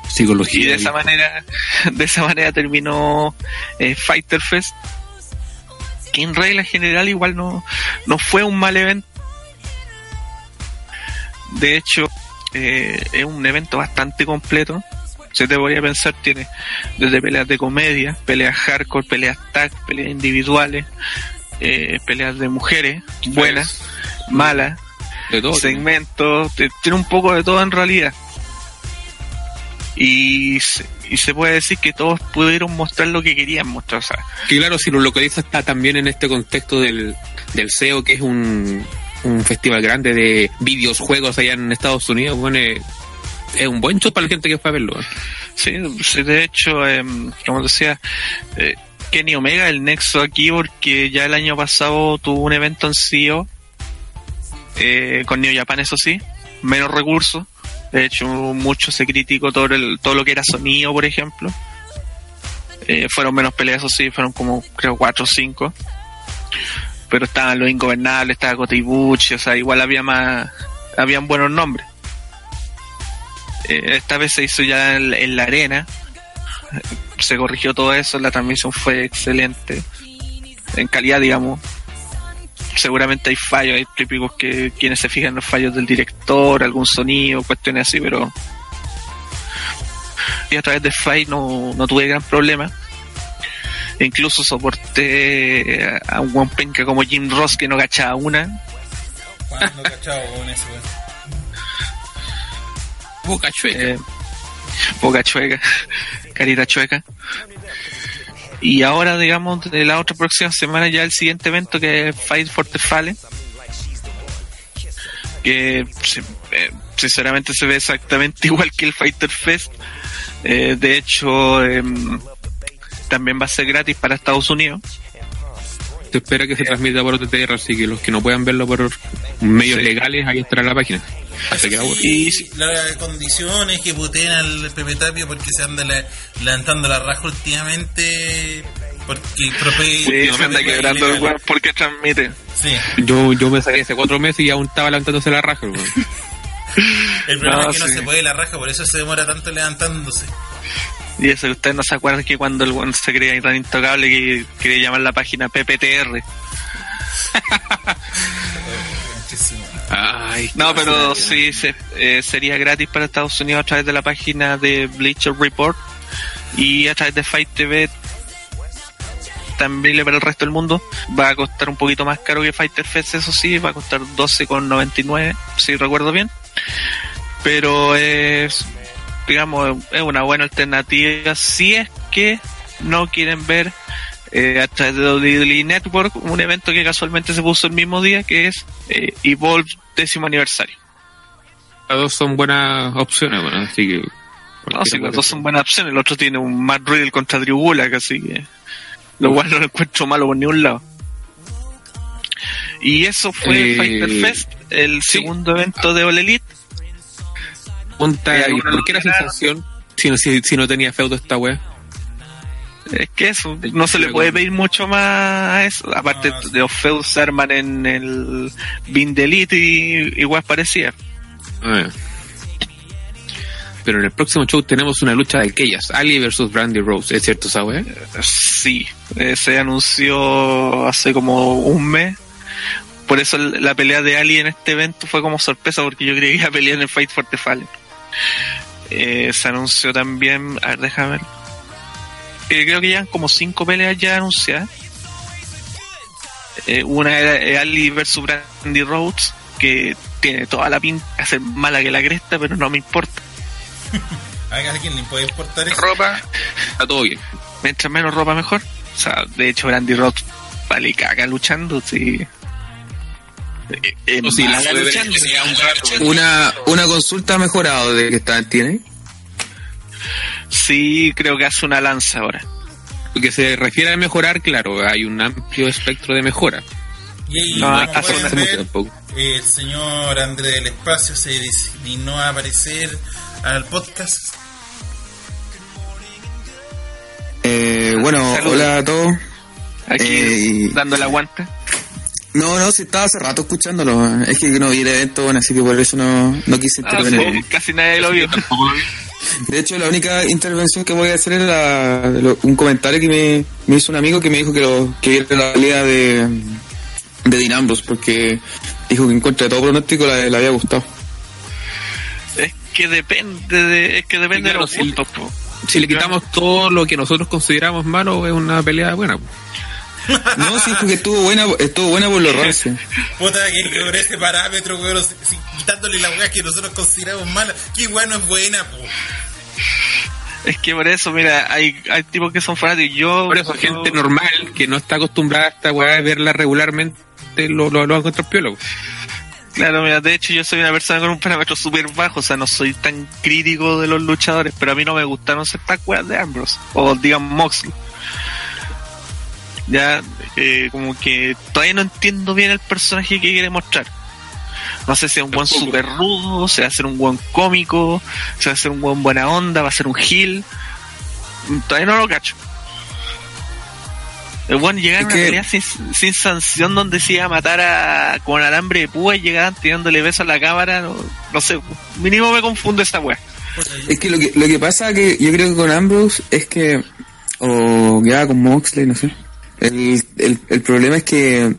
Psicología. Y de esa manera, de esa manera terminó eh, Fighter Fest. Que en regla general igual no, no fue un mal evento. De hecho, eh, es un evento bastante completo se te voy a pensar, tiene desde peleas de comedia, peleas hardcore, peleas tag, peleas individuales, eh, peleas de mujeres, buenas, malas, segmentos, tiene un poco de todo en realidad. Y, y se puede decir que todos pudieron mostrar lo que querían mostrar. O sea, que claro, si lo dice está también en este contexto del, del SEO, que es un, un festival grande de videojuegos allá en Estados Unidos, bueno, es un buen show para la gente que fue a verlo. Sí, de hecho, eh, como decía, eh, Kenny Omega, el nexo aquí, porque ya el año pasado tuvo un evento en CEO eh, con Neo Japan, eso sí, menos recursos. De hecho, mucho se criticó todo, el, todo lo que era sonido, por ejemplo. Eh, fueron menos peleas, eso sí, fueron como, creo, 4 o 5. Pero estaban los ingobernables, estaba Kotibuchi, o sea, igual había más, habían buenos nombres. Eh, esta vez se hizo ya en, la arena. Se corrigió todo eso, la transmisión fue excelente. En calidad, digamos. Seguramente hay fallos, hay típicos que quienes se fijan en los fallos del director, algún sonido, cuestiones así, pero. Y a través de Fight no, no tuve gran problema. E incluso soporté a un buen penca como Jim Ross que no cachaba una. no cachaba con eso, Boca chueca. Eh, boca chueca, carita chueca. Y ahora, digamos, de la otra próxima semana ya el siguiente evento que es Fight for the Fallen. Que eh, sinceramente se ve exactamente igual que el Fighter Fest. Eh, de hecho, em, también va a ser gratis para Estados Unidos. Se espera que se transmita por OTTR, así que los que no puedan verlo por medios legales, ahí estará la página. Y la condición es que puteen al Pepe Tapio porque se anda levantando la raja últimamente. Porque sí, se anda quebrando el web porque transmite. Sí. Yo, yo me saqué hace cuatro meses y aún estaba levantándose la raja. el problema es que no se puede la raja, por eso se demora tanto levantándose. Y eso que ustedes no se acuerdan que cuando el se creía tan intocable que quería llamar la página PPTR. Ay, No, pero sí se- eh, sería gratis para Estados Unidos a través de la página de Bleacher Report y a través de Fight TV también para el resto del mundo. Va a costar un poquito más caro que Fighter Fest, eso sí, va a costar 12,99, si recuerdo bien. Pero es, digamos, es una buena alternativa si es que no quieren ver eh, a través de WWE Network un evento que casualmente se puso el mismo día, que es eh, Evolve décimo aniversario. Las dos son buenas opciones, bueno, así que. No, sí, las dos son buenas opciones. El otro tiene un Matt Riddle contra Drew así que lo cual no lo encuentro malo por ningún lado. Y eso fue Eh, Fighter Fest, el sí. segundo evento de All Elite. Pregunta, Eh, ¿y ¿por qué la sensación si no, si, si no tenía feudo esta wea? Es que eso, no se le puede pedir mucho más a eso. Aparte Ah, de los feudos se arman en el Bin y igual parecía. Ah. Pero en el próximo show tenemos una lucha de aquellas, Ali versus Brandy Rose, ¿es cierto esa wea? Sí, eh, se anunció hace como un mes. Por eso la pelea de Ali en este evento fue como sorpresa, porque yo creía que iba a pelear en el Fight for the Fallen. Eh, se anunció también, a ver, déjame ver. Eh, creo que llevan como cinco peleas ya anunciadas. Eh, una era Ali versus Brandy Rhodes, que tiene toda la pinta de ser mala que la cresta, pero no me importa. ¿A alguien le puede importar eso? Ropa, está todo bien. mientras menos ropa mejor. O sea, de hecho, Brandy Rhodes vale caga luchando, sí. Eh, eh, la. Una, una consulta mejorado de que está, tiene. Sí, creo que hace una lanza ahora. Lo que se refiere a mejorar, claro, hay un amplio espectro de mejora. Y ahí, No, hace mucho tampoco. el señor André del Espacio se dignó a aparecer al podcast. Eh, bueno, hola a todos. Aquí Eh, dando el aguante. No, no, si estaba hace rato escuchándolo. Es que no vi el evento, bueno, así que por eso no, no quise Ah, intervenir. sí, casi nadie lo vio. De hecho, la única intervención que voy a hacer es la- lo- un comentario que me, me hizo un amigo que me dijo que, lo, que viera la pelea de, de Dean Ambrose, porque dijo que en contra de todo pronóstico le, le había gustado. Es que depende de, es que depende claro, de los puntos. po. Si le quitamos todo lo que nosotros consideramos malo, es una pelea buena. No, sí, porque estuvo buena, estuvo buena por los Ramsey. Puta, que que por ese parámetro, weón, si- si- quitándole la weá que nosotros consideramos mala, qué bueno es buena, po. Es que por eso, mira, hay, hay tipos que son fanáticos. Yo, Por eso, yo- gente normal que no está acostumbrada a esta weá de verla regularmente, lo, lo, lo encontrar piola. Claro, mira, de hecho yo soy una persona con un parámetro súper bajo, o sea, no soy tan crítico de los luchadores, pero a mí no me gustaron ciertas weas de Ambrose, o digamos Moxley. Ya, eh, como que todavía no entiendo bien el personaje que quiere mostrar. No sé si es un buen super rudo, si va a ser un buen cómico, si va a ser un buen buena onda, va a ser un heel. Todavía no lo cacho. El buen llegar a una que- pelea sin, sin sanción donde se iba a matar a, con alambre de púa y llegaban tirándole besos a la cámara, no, no sé, mínimo me confunde esa wea. Es que lo que, lo que pasa que yo creo que con Ambrose es que, o ya con Moxley, no sé. El, el, el problema es que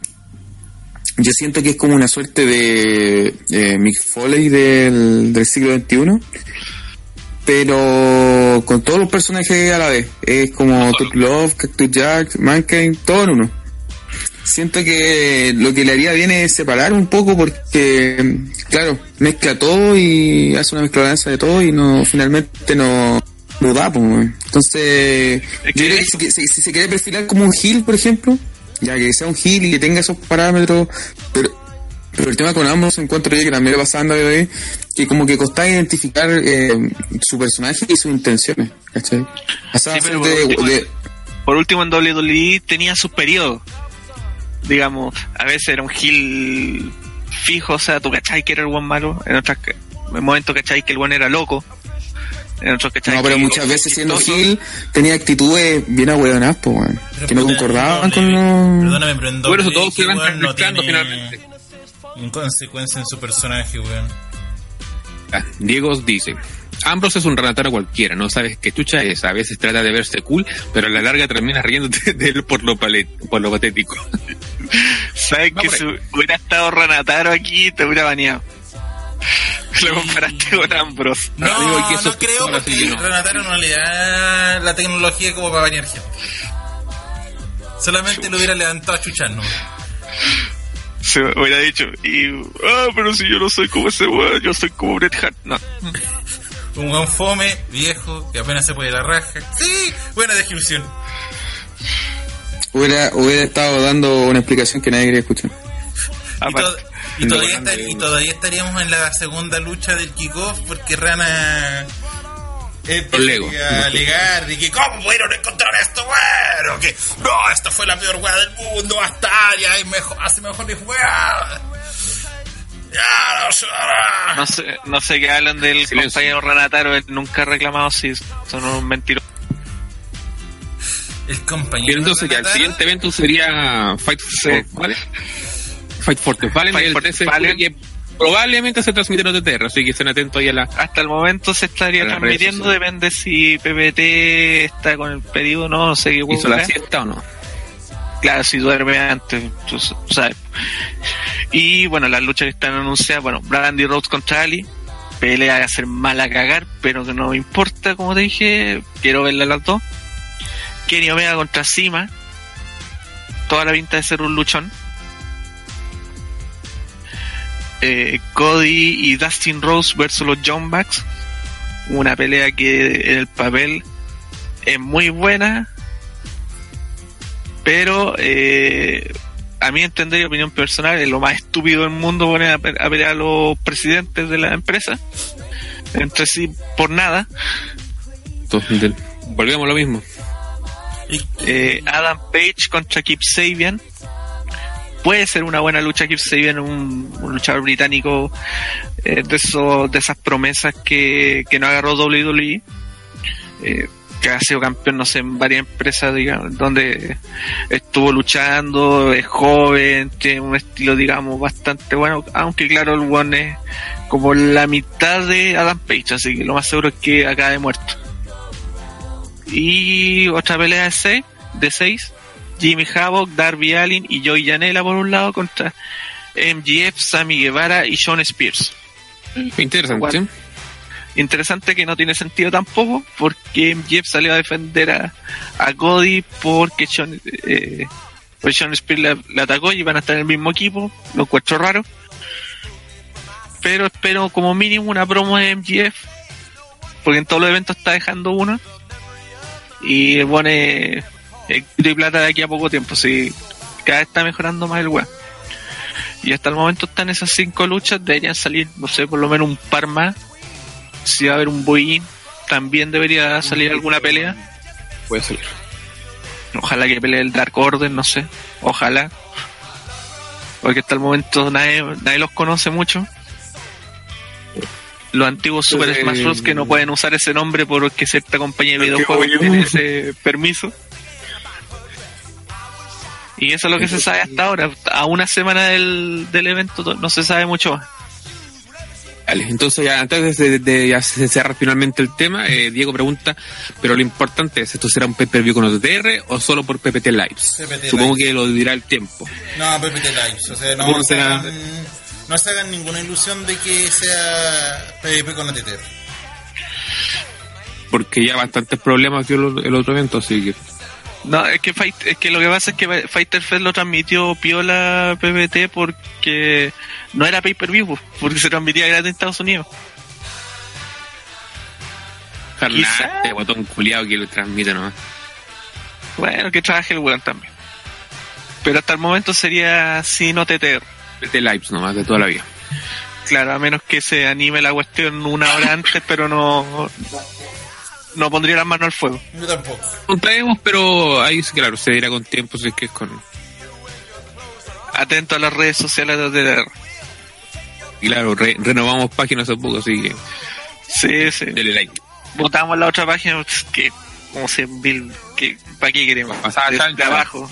yo siento que es como una suerte de eh, Mick Foley del, del siglo XXI, pero con todos los personajes a la vez. Es como Top Love, Cactus Jack, Mankind, todo en uno. Siento que lo que le haría bien es separar un poco porque, claro, mezcla todo y hace una mezclanza de todo y no finalmente no, no da. Pues. Entonces, yo creo que si, si- si se quiere perfilar como un heel, por ejemplo, ya que sea un heel y que tenga esos parámetros, pero pero el tema con ambos encuentro yo que también le a WWE, que como que costaba identificar eh, su personaje y sus intenciones, ¿cachai? Sí, pero de- por último- de, Por último, en WWE tenía sus periodos. Digamos, a veces era un heel fijo, o sea, tú cachai que era el buen malo, en otras en momentos cachai que el buen era loco, en otros cachai No, pero que- muchas veces siendo. Gil tenía actitudes bien ahueonadas, pues, weón. Que no concordaban no, con los... Perdóname, pero en eso todos se van no tiene finalmente. Inconsecuencia en su personaje, weón. Ah, Diego dice, Ambrose es un Ranataro cualquiera, no sabes qué chucha es. A veces trata de verse cool, pero a la larga terminas riéndote de él por lo, palet- por lo patético. ¿Sabes Va que si hubiera estado Ranataro aquí, te hubiera baneado? Lo comparaste con Ambrose. No, Digo que eso no creo porque sí que no. Renataro no le da la tecnología como para bañar gente. Solamente lo hubiera levantado a chuchar, ¿no? Se hubiera dicho, y, ah, pero si yo no soy como ese weón, yo soy como Bret Hart. No, Un buen fome, viejo, que apenas se puede la raja. Sí, buena descripción. Hubiera, hubiera estado dando una explicación que nadie quería escuchar. Aparte. Y todavía y todavía estaríamos en la segunda lucha del kickoff porque Rana eh, El Lego. a alegar de que cómo pudieron encontrar esto bueno que no esta fue la peor weá del mundo hasta ya es mejor hace mejor de weá ya no sé No sé, no sé qué hablan del Silencio. compañero Ranataro, él nunca ha reclamado si son un mentiroso. el Y compañero entonces ya el Renataro, siguiente evento sería Fight for Sí. ¿vale? Fight for the Fallen Fight el for the 13 de Fallen. julio, que probablemente se transmitirá en OTTR, así que estén atentos ahí a la... Hasta el momento se estaría A transmitiendo, depende si PPT está con el pedido o no, no sé qué ¿Hizo la siesta o no? Claro, si duerme antes, tú sabes. Y bueno, las luchas que están anunciadas, bueno, Brandy Rhodes contra Ali. Pelea a ser mala a cagar, pero que no me importa, como te dije, quiero verla las dos. Kenny Omega contra Sima. Toda la pinta de ser un luchón. Eh, Cody y Dustin Rose versus los John Bucks. Una pelea que en el papel es muy buena, pero eh, a mi entender y opinión personal es lo más estúpido del mundo poner a, a pelear a los presidentes de la empresa entre sí por nada Entonces, volvemos a lo mismo. Eh, Adam Page contra Kip Sabian puede ser una buena lucha Kip Sabian un, un luchador británico eh, de esos de esas promesas que, que no agarró WWE eh, que ha sido campeón no sé en varias empresas donde estuvo luchando es joven tiene un estilo digamos bastante bueno aunque claro el one es como la mitad de Adam Page así que lo más seguro es que acabe muerto. Y otra pelea de 6 de seis Jimmy Havoc, Darby Allin y Joey Janela por un lado contra MGF, Sammy Guevara y Sean Spears. Interesante. Interesante que no tiene sentido tampoco porque MGF salió a defender a, a Cody porque Sean, eh, pues Sean Spears le, le atacó y van a estar en el mismo equipo, lo encuentro raro. Pero espero como mínimo una promo de MGF porque en todos los eventos está dejando uno y pone el y plata de aquí a poco tiempo. Sí, cada vez está mejorando más el weón. Y hasta el momento están esas cinco luchas, deberían salir, no sé, por lo menos un par más. Si va a haber un boy también debería salir alguna pelea. Puede salir. Ojalá que pelee el Dark Order, no sé. Ojalá. Porque hasta el momento nadie, nadie los conoce mucho. Los antiguos Super Entonces, Smash Bros. que no pueden usar ese nombre porque cierta compañía de videojuegos tiene ese permiso. Y eso es lo que se sabe hasta ahora. A una semana del, del evento to- no se sabe mucho más. Vale, entonces ya antes de, de ya se cerrar finalmente el tema, eh, Diego pregunta, pero lo importante es, ¿esto será un pay-per-view con OTR o solo por PPT Lives? PPT Supongo Lives. que lo dirá el tiempo. no PPT Lives o sea no ¿Cómo se será? hagan, no se hagan ninguna ilusión de que sea PvP con OTT Porque ya bastantes problemas dio el, el otro evento, así que... No, es que, Fight- es que lo que pasa es que Fighter Fest lo transmitió Piola PPT porque no era pay-per-view, po, porque se transmitía gratis en Estados Unidos. Quizá. este botón culiado que lo transmite nomás. Bueno, que trabaje el weón también. Pero hasta el momento sería sin OTTR. PPT Lives nomás, de toda la vida. Claro, a menos que se anime la cuestión una hora antes, pero no no pondría las manos al fuego. yo tampoco Lo traemos, pero ahí sí, claro, se dirá con tiempo, si es que es con... Atento a las redes sociales de. Y claro, re- renovamos páginas hace poco, así que Sí, sí. dele like. Votamos la otra página pues, que como 100 mil que ¿para qué queremos? Pasada Desde chancha. abajo.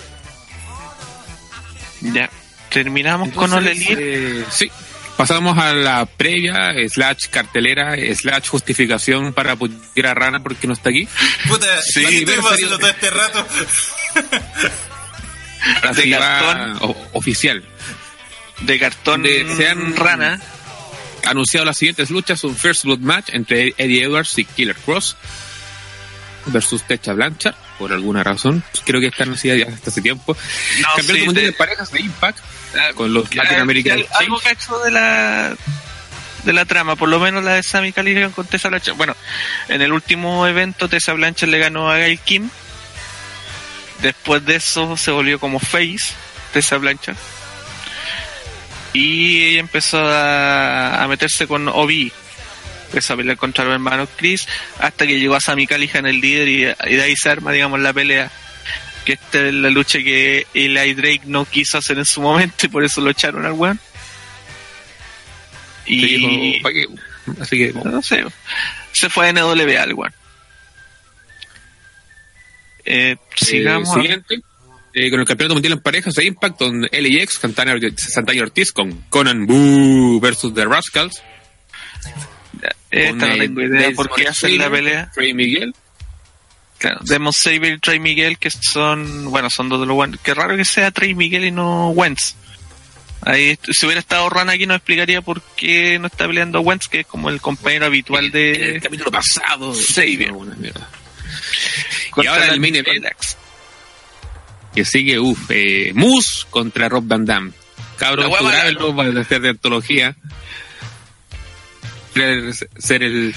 Ya. Terminamos con Entonces, Elite. eh, sí, pasamos a la previa, slash cartelera, slash justificación para apoyar a Rana porque no está aquí. Puta, Sí, estuvimos haciendo todo este rato. Así De que va cartón. oficial. De cartón De- se han- rana. Anunciado las siguientes luchas, un First Blood Match entre Eddie Edwards y Killer Cross versus Techa Blanchard, por alguna razón. Creo que están así ya hasta hace tiempo. No, Campeonato sí, Mundial de- de Parejas de Impact Ah, con los Latin ah, algo cacho de la de la trama, por lo menos la de Sammy Callihan con Tessa Blanchard. Bueno, en el último evento Tessa Blanchard le ganó a Gail Kim. Después de eso se volvió como face Tessa Blanchard. Y ella empezó a, a meterse con Obi. Empezó a pelear contra los hermanos Chris hasta que llegó a Sammy Callihan el líder y, y de ahí se arma digamos la pelea que esta es la lucha que Eli Drake no quiso hacer en su momento y por eso lo echaron al weón. Y. Así que no sé, se fue a NWA al weón. Eh, sigamos. Eh, siguiente. eh, con el campeonato mundial en parejas de Impact, con LAX, Santana, Santana Ortiz, con Conan Boo versus The Rascals. Esta no tengo idea por qué hacen la pelea. Miguel. Claro, Demon Saber y Trey Miguel, que son, bueno, son dos de los buenos. Qué raro que sea Trey Miguel y no Wentz. Ahí, si hubiera estado Rana aquí, nos explicaría por qué no está peleando Wentz, que es como el compañero habitual de. el capítulo pasado. Mierda. Y ahora el main event que sigue, uff, eh, Moose contra Rob Van Damme. Cabrón, hueva jugáralo para hacer de antología. Ser- el,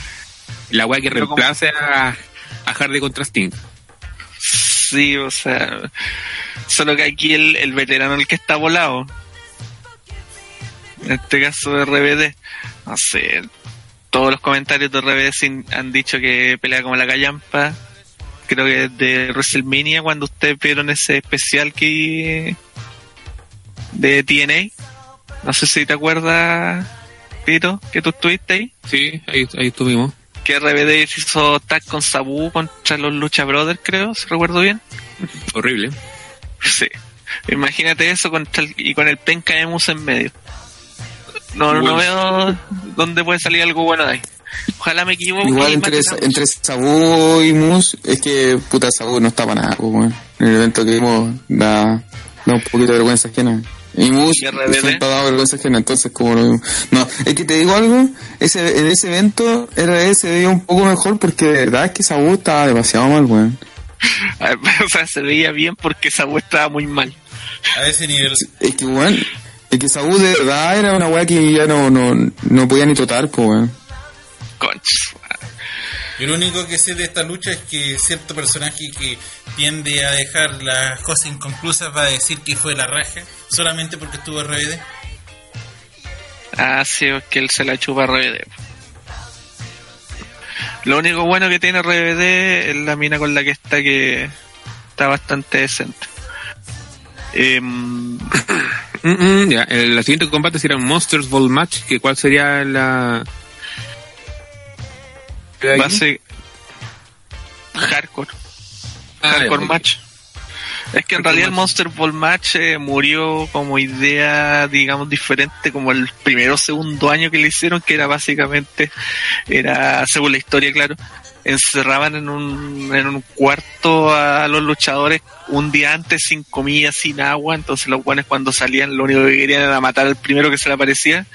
la weá que reemplace a, a Hardy contra Sting. Sí, o sea, solo que aquí el, el veterano el que está volado. En este caso de RBD, no sé, todos los comentarios de RBD han dicho que pelea como la callampa. Creo que de WrestleMania cuando ustedes vieron ese especial que de TNA. No sé si te acuerdas, Pito, que tú estuviste ahí. Sí, ahí, ahí estuvimos. Que RBD hizo tag con Sabu contra los Lucha Brothers, creo, si recuerdo bien. Horrible. Sí. Imagínate eso contra el- y con el penca de Mus en medio. No, no, veo dónde puede salir algo bueno de ahí. Ojalá me equivoque. Igual entre, entre Sabu y Mus, es que puta Sabu no está para nada, pues. En el evento que vimos da, da un poquito de vergüenza ajena. Y Mus ¿Y RBD? siempre ha dado vergüenza ajena, entonces como lo mismo. No, es que te digo algo, ese, en ese evento RBD se veía un poco mejor porque de verdad es que Sabu estaba demasiado mal, weón. o sea, se veía bien porque Sabu estaba muy mal. A ese nivel. Es que, weón, es que Sabu de verdad era una weá que ya no, no, no podía ni trotar, pues, weón. Conchas. Yo lo único que sé de esta lucha es que cierto personaje que tiende a dejar las cosas inconclusas va a decir que fue la raja solamente porque estuvo RBD. Ah, sí, es que él se la chupa a RBD. Lo único bueno que tiene RBD es la mina con la que está que está bastante decente. Em, Mm, mm, ya, el, siguiente combate será un Monsters Ball Match, que cuál sería la... a ser hardcore. Ah, Hardcore Match. Es que en realidad el. Monster Ball Match eh, murió como idea, digamos, diferente como el primero o segundo año que le hicieron, que era básicamente, era, según la historia, claro, encerraban en un, en un cuarto a los luchadores un día antes sin comida, sin agua, entonces los buenos cuando salían lo único que querían era matar al primero que se le aparecía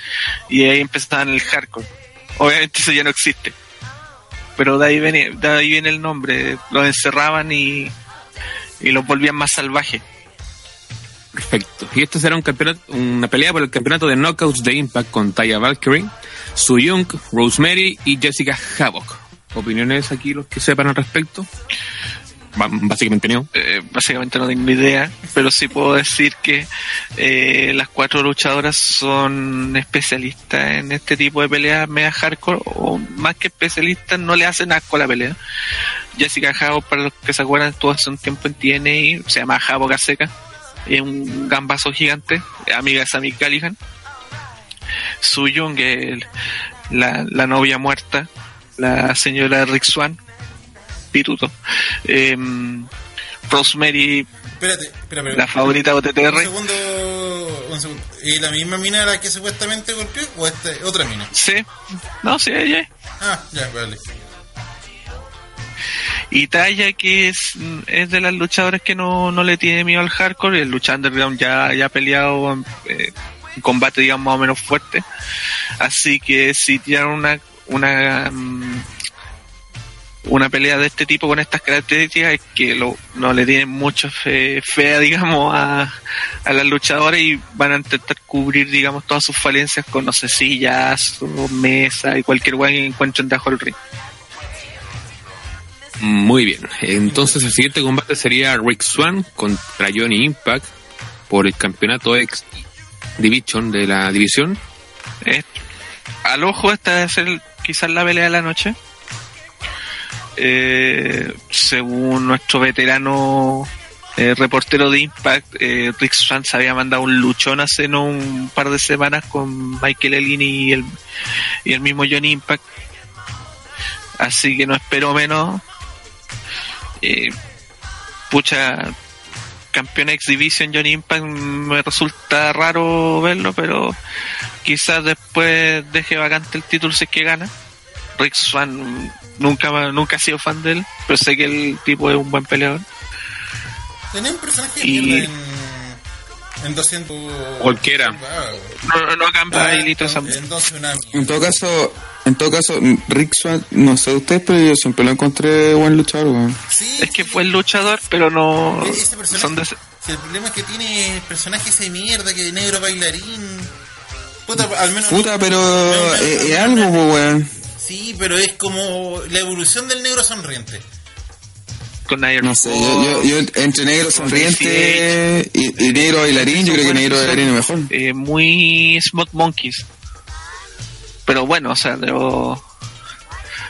y ahí empezaban el hardcore. Obviamente eso ya no existe. Pero de ahí viene, de ahí viene el nombre, los encerraban y, y los volvían más salvajes. Perfecto. Y este será un campeonato, una pelea por el campeonato de Knockouts de Impact con Taya Valkyrie, Su Young, Rosemary y Jessica Havoc. ¿Opiniones aquí los que sepan al respecto? Básicamente no. Eh, básicamente no tengo idea, pero sí puedo decir que eh, las cuatro luchadoras son especialistas en este tipo de peleas media hardcore, o más que especialistas, no le hacen asco a la pelea. Jessica Havoc, para los que se acuerdan, estuvo hace un tiempo en TNA, se llama Havoc a seca, es un gambazo gigante, amiga de Sammy Callihan. Su Young, la, la novia muerta, la señora Rick Swan, Pituto. Em, Rosemary, Espérate, la favorita de Un OTTR. segundo, un segundo. ¿Y la misma mina la que supuestamente golpeó o esta otra mina? Sí, no, sí, ella. Ah, ya, vale. Y Taya, que es, es de las luchadoras que no, no le tiene miedo al hardcore, el lucha underground ya, ya ha peleado eh, un combate, digamos, más o menos fuerte. Así que si tienen una, una, mm, una pelea de este tipo con estas características, es que lo, no le tienen mucha fe, fea, digamos, a, a las luchadoras y van a intentar cubrir, digamos, todas sus falencias con, no sé, sillas, mesa y cualquier weá que encuentren debajo del ring. Muy bien. Entonces el siguiente combate sería Rick Swan contra Johnny Impact por el campeonato X Division de la división. Eh, al ojo esta debe ser quizás la pelea de la noche. Eh, según nuestro veterano eh, reportero de Impact, eh, Rick Swan se había mandado un luchón hace no un par de semanas con Michael Elgin y el, y el mismo Johnny Impact. Así que no espero menos. Eh, pucha, campeón X Division Johnny Impact me resulta raro verlo, pero quizás después deje vacante el título si es que gana. Rick Swan nunca nunca he sido fan de él, pero sé que el tipo es un buen peleador. Tenía un personaje de Y- mierda en, en 200. Cualquiera. Ah, No, no cambia Entonces una En todo caso, en todo caso, Rick Swan, no sé ustedes, pero yo siempre lo encontré buen luchador, weón. Sí, Es que fue el luchador, pero no. ese personaje. Son de, si el problema es que tiene personajes de mierda, que negro bailarín. Puta, al menos. Puta, pero es, algo, pues, weón. Sí, pero es como la evolución del negro sonriente. con Iron No sé, yo, yo, yo entre negro sonriente y, y negro bailarín, yo creo que negro bailarín es mejor. eh, muy Smot Monkeys. Pero bueno, o sea, de los,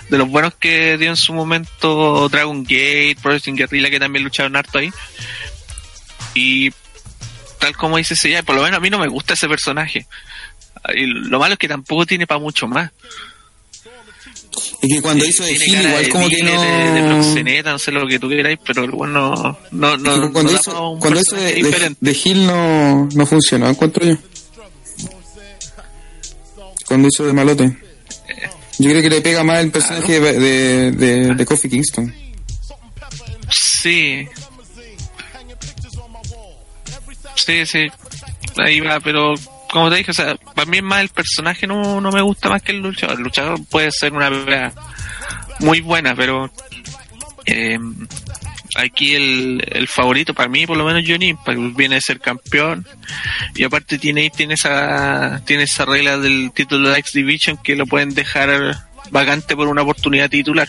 de los buenos que dio en su momento Dragon Gate, Project Guerrilla, que también lucharon harto ahí. Y tal como dice ese ya, por lo menos a mí no me gusta ese personaje. Y lo malo es que tampoco tiene para mucho más. Y que cuando hizo de Gil, igual como que dealer, de, de no. proxeneta, no sé lo que tú queráis, pero el bueno no, no, no, cuando no hizo, cuando de, de, Gil no, no funcionó, encuentro yo. Cuando hizo de malote. Yo creo que le pega más el personaje de, de, de, de Kofi Kingston. Sí. Sí, sí. Ahí va, pero como te dije, o sea, para mí más el personaje no, no me gusta más que el luchador. El luchador puede ser una pelea muy buena, pero eh, aquí el, el favorito para mí, por lo menos Johnny Impact, viene a ser campeón y aparte tiene tiene esa tiene esa regla del título de X Division que lo pueden dejar vacante por una oportunidad titular.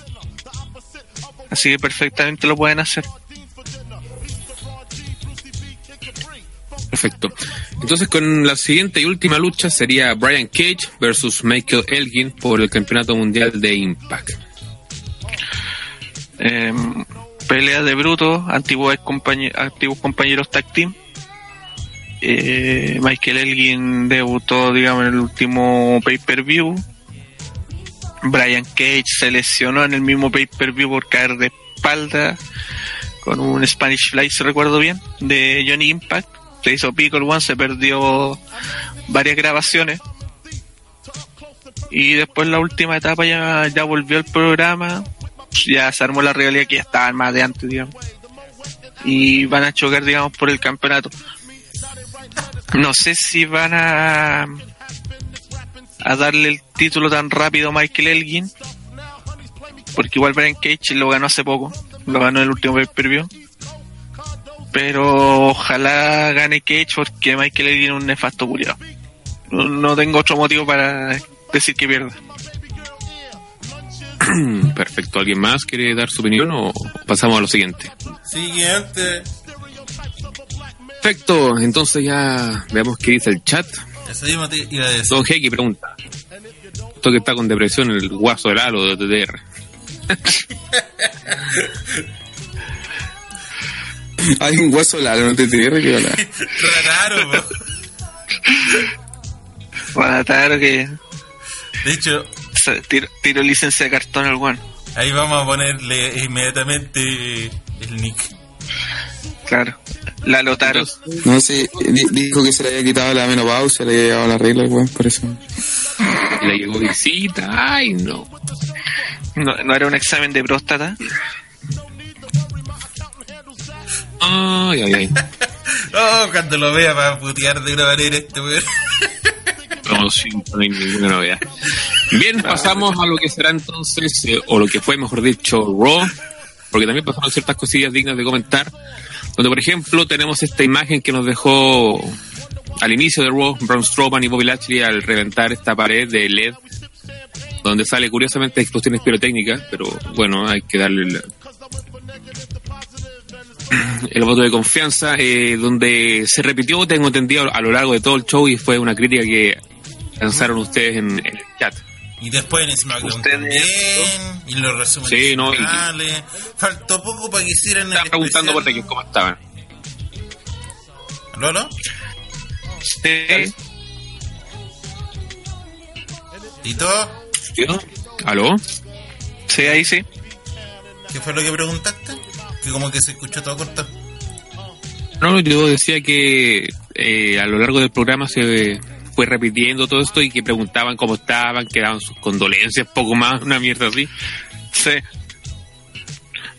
Así que perfectamente lo pueden hacer. Perfecto. Entonces con la siguiente y última lucha sería Brian Cage versus Michael Elgin por el campeonato mundial de Impact. Eh, pelea de brutos, antiguos, compañe- antiguos compañeros tag team. Eh, Michael Elgin debutó, digamos, en el último pay-per-view. Brian Cage se lesionó en el mismo pay-per-view por caer de espalda con un Spanish Fly, si recuerdo bien, de Johnny Impact. Se hizo pico el one, se perdió varias grabaciones. Y después la última etapa ya, ya volvió el programa. Ya se armó la realidad que ya estaban más de antes, digamos. Y van a chocar, digamos, por el campeonato. No sé si van a a darle el título tan rápido a Michael Elgin. Porque igual Brian Cage lo ganó hace poco. Lo ganó en el último pay-per-view. Pero ojalá gane Cage porque Michael Elgin es un nefasto culiado. No, no tengo otro motivo para decir que pierda. Perfecto. ¿Alguien más quiere dar su opinión o pasamos a lo siguiente? Siguiente. Perfecto. Entonces ya veamos qué dice el chat. Eso mismo te iba a decir. Don Hecky pregunta. Esto que está con depresión, el guaso del halo de TTR. Hay un hueso largo, no te tierra que hola. Raro, po. Bueno, claro que De hecho, tiro, tiro licencia de cartón al one. ahí vamos a ponerle inmediatamente el nick. Claro. La Lotaro. No sé, di- dijo que se le había quitado la menopausia, le había llegado la regla, weón, por eso. Y le llegó visita. Ay, no. No, no era un examen de próstata. Ay, ay, ay. Oh, cuando lo vea para putear de una manera este weón. No, sí, no hay ninguna novedad. Bien, pasamos a lo que será entonces, eh, o lo que fue, mejor dicho, Raw, porque también pasaron ciertas cosillas dignas de comentar. Donde, por ejemplo, tenemos esta imagen que nos dejó al inicio de Raw, Braun Strowman y Bobby Lashley al reventar esta pared de LED, donde sale curiosamente explosiones pirotécnicas, pero bueno, hay que darle el, el voto de confianza, eh, donde se repitió, tengo entendido, a lo largo de todo el show y fue una crítica que lanzaron ustedes en, en el chat. Y después en SmackDown Ustedes, también. Y los resúmenes Sí, no, y- finales. Faltó poco para que hicieran el Estaba preguntando por aquí cómo estaban. ¿Lolo? Sí. ¿Tito? ¿Aló? Sí, ahí sí. ¿Qué fue lo que preguntaste? Que como que se escuchó todo cortado. No, yo decía que eh, a lo largo del programa se fue repitiendo todo esto y que preguntaban cómo estaban, que daban sus condolencias, poco más, una mierda así. Sí.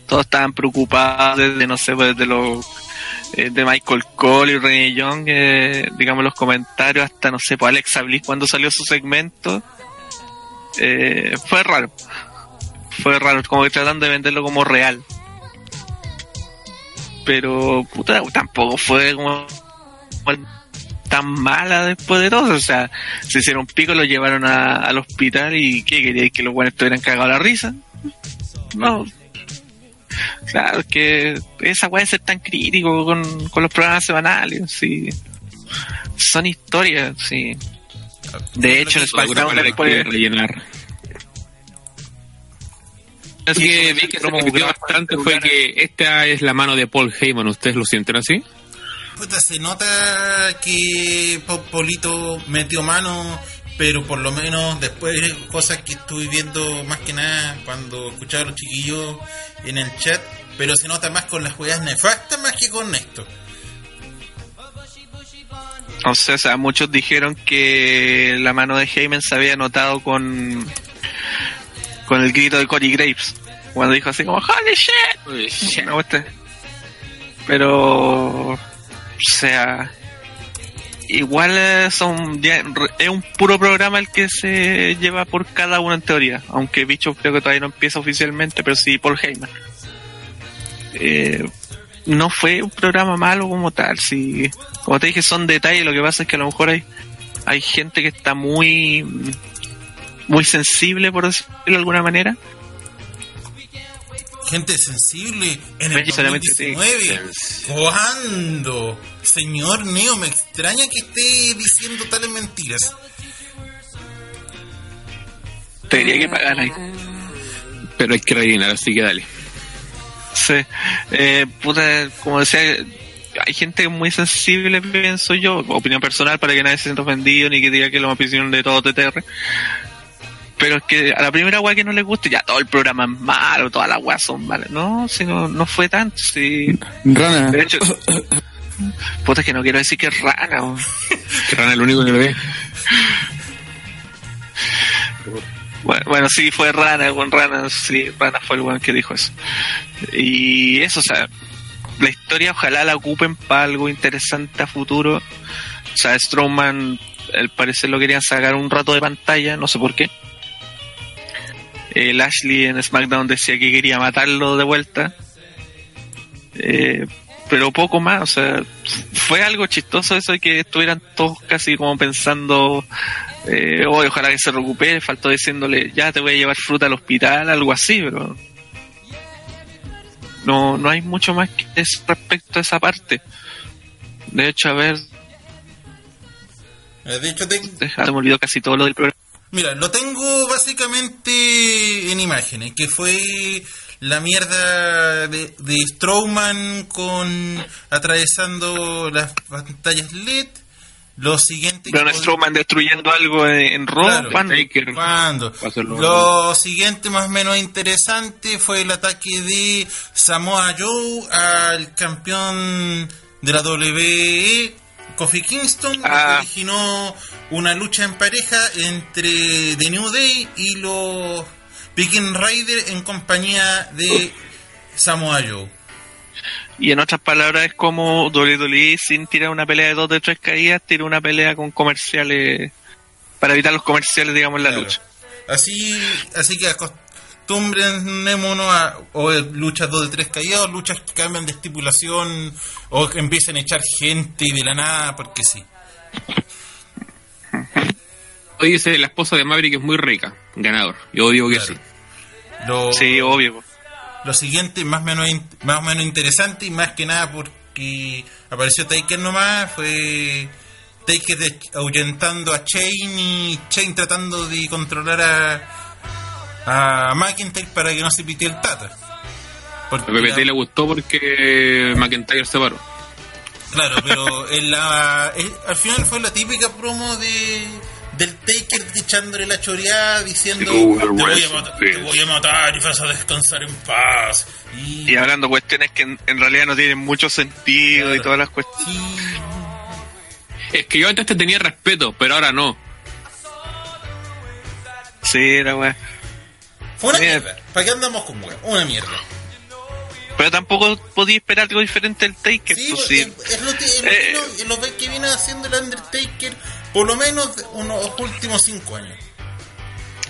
Todos estaban preocupados desde, no sé, pues, desde los eh, de Michael Cole y Renee Young, eh, digamos los comentarios, hasta, no sé, pues Alexa Bliss cuando salió su segmento. Eh, fue raro. Fue raro, como que tratando de venderlo como real. Pero, puta, tampoco fue como tan mala después de todo. O sea, se hicieron pico, lo llevaron a- al hospital y ¿qué queríais? ¿Que los buenos estuvieran cagados la risa? No. Claro, es que esa weá de ser tan crítico con, con los programas semanales, sí. Son historias, sí. De hecho, alguna SmackDown después... rellenar. Lo que vi que se repitió bastante fue que esta es la mano de Paul Heyman. ¿Ustedes lo sienten así? Puta, se nota que Po- Polito metió mano, pero por lo menos después cosas que estuve viendo más que nada cuando escuchaba a los chiquillos en el chat, pero se nota más con las juegas nefastas más que con esto. O sea, o sea, muchos dijeron que la mano de Heyman se había notado con con el grito de Cody Graves cuando dijo así como holy shit Una cuestión. pero o sea igual son ya- es un puro programa el que se lleva por cada uno en teoría aunque Bicho creo que todavía no empieza oficialmente pero sí por Heyman. Eh, no fue un programa malo como tal si como te dije son detalles lo que pasa es que a lo mejor hay hay gente que está muy muy sensible por decirlo de alguna manera Gente sensible en el Oye, solamente sí. 2019. ¿Cuándo? Señor Neo, me extraña que esté diciendo tales mentiras. tendría que pagar ahí Pero hay que rellenar, así que dale. Sí, eh, puta, como decía, hay gente muy sensible, pienso yo, opinión personal para que nadie se sienta ofendido ni que diga que es la opinión de todo TTR. Pero es que a la primera weá que no le guste, ya todo el programa es malo, todas las weas son malas. No, si no, no fue tanto, si... Rana, De hecho, puta, es que no quiero decir que es rana. Que Rana es el único que lo ve. Bueno, bueno, sí, fue Rana, el buen Rana, sí, Rana fue el buen que dijo eso. Y eso, o sea, la historia ojalá la ocupen para algo interesante a futuro. O sea, Strowman, al parecer lo querían sacar un rato de pantalla, no sé por qué. Eh, Lashley en SmackDown decía que quería matarlo de vuelta. Eh, pero poco más, o sea, fue algo chistoso eso de que estuvieran todos casi como pensando, eh, "Oye, ojalá que se recupere, faltó diciéndole, ya te voy a llevar fruta al hospital, algo así, pero no, no hay mucho más que respecto a esa parte. De hecho, a ver, Eh, De hecho, se me olvidó casi todo lo del programa. Mira, lo tengo básicamente en imágenes, que fue la mierda de, de Strowman con atravesando las pantallas LED. Lo siguiente que- Strowman destruyendo algo en, Raw, Claro, Lo siguiente más o menos interesante fue el ataque de Samoa Joe al campeón de la WWE, Kofi Kingston, Ah. originó una lucha en pareja entre The New Day y los Viking Raiders en compañía de Samoa Joe. Y en otras palabras es como WWE sin tirar una pelea de dos de tres caídas, tira una pelea con comerciales para evitar los comerciales, digamos, en la Claro. lucha. Así, así que acostumbrémonos a o luchas dos de tres caídas o luchas que cambian de estipulación o que empiecen a echar gente de la nada porque sí. Hoy dice la esposa de Maverick es muy rica, ganador. Yo digo que Claro. sí. Lo, Sí, obvio. lo siguiente, más o, menos, más o menos interesante y más que nada porque apareció Taker nomás, fue Taker ahuyentando a Chain y Chain tratando de controlar a, a McIntyre para que no se pite el Tata. Porque A PPT le gustó porque McIntyre se paró. Claro, pero en la, al final fue la típica promo de del Taker echándole la choreada diciendo te voy, a matar, in te voy a matar y vas a descansar en paz. Y, Y hablando cuestiones que en, en realidad no tienen mucho sentido y todas las cuestiones. sí, Es que yo antes te tenía respeto, pero ahora no. Sí, era weá. Fue una mierda. ¿Para qué andamos con weá? Una mierda. Pero tampoco podía esperar algo diferente del Taker. Sí, pues, sí. es, lo, que, es Eh. lo que viene haciendo el Undertaker por lo menos unos últimos cinco años.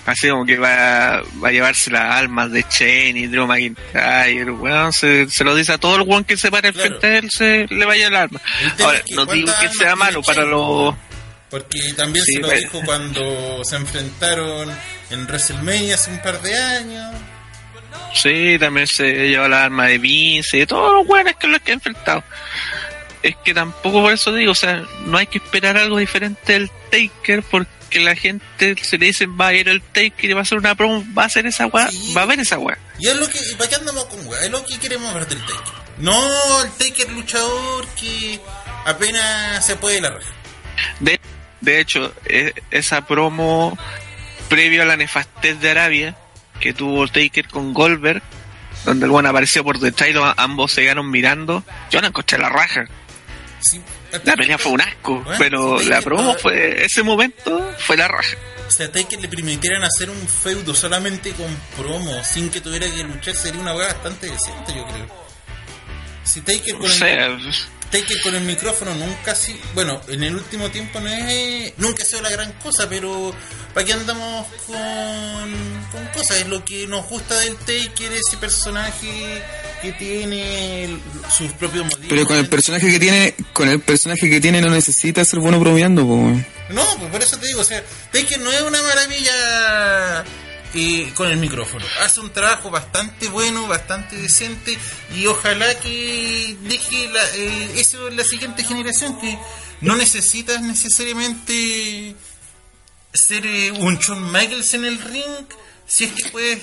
Así como que va, va a llevarse las almas de Chain y Drew McIntyre, weón, se, se lo dice a todo el weón que se para Claro. frente a él, se le vaya el alma. El Ahora, no digo ¿cuántas que sea malo para los... Porque también Sí, se lo dijo cuando se enfrentaron en WrestleMania hace un par de años. Sí, también se lleva la alma de Vince y de todos los weones que los que ha enfrentado. Es que tampoco por eso digo, o sea, no hay que esperar algo diferente del Taker porque la gente se le dicen va a ir el Taker y va a hacer una promo, va a hacer esa weá, Sí. va a ver esa weá. Y es lo que, ¿para qué andamos con weá? Es lo que queremos ver del Taker. No el Taker luchador que apenas se puede la raja. De, de hecho, e- esa promo previo a la nefastez de Arabia que tuvo Taker con Goldberg, donde el bueno apareció por detrás y los- ambos se quedaron mirando, yo no encontré la raja. Sí, La pelea fue un asco, Bueno, pero la promo no- fue, ese momento fue la raja. O sea, Taker le permitieran hacer un feudo solamente con promo, sin que tuviera que luchar, sería una weá bastante decente, yo creo. Si Taker O con, el, sea, Taker con el micrófono nunca sí, bueno, en el último tiempo no es, nunca ha sido la gran cosa, pero ¿para qué andamos con, con cosas? Es lo que nos gusta del Taker, ese personaje que tiene sus propios motivos. Pero con el personaje que tiene, con el personaje que tiene no necesita ser bueno bromeando, po. No, pues por eso te digo, o sea, Taker no es una maravilla eh, con el micrófono. Hace un trabajo bastante bueno, bastante decente y ojalá que deje la, eh, la siguiente generación que no necesitas necesariamente ser eh, un Shawn Michaels en el ring si es que puedes...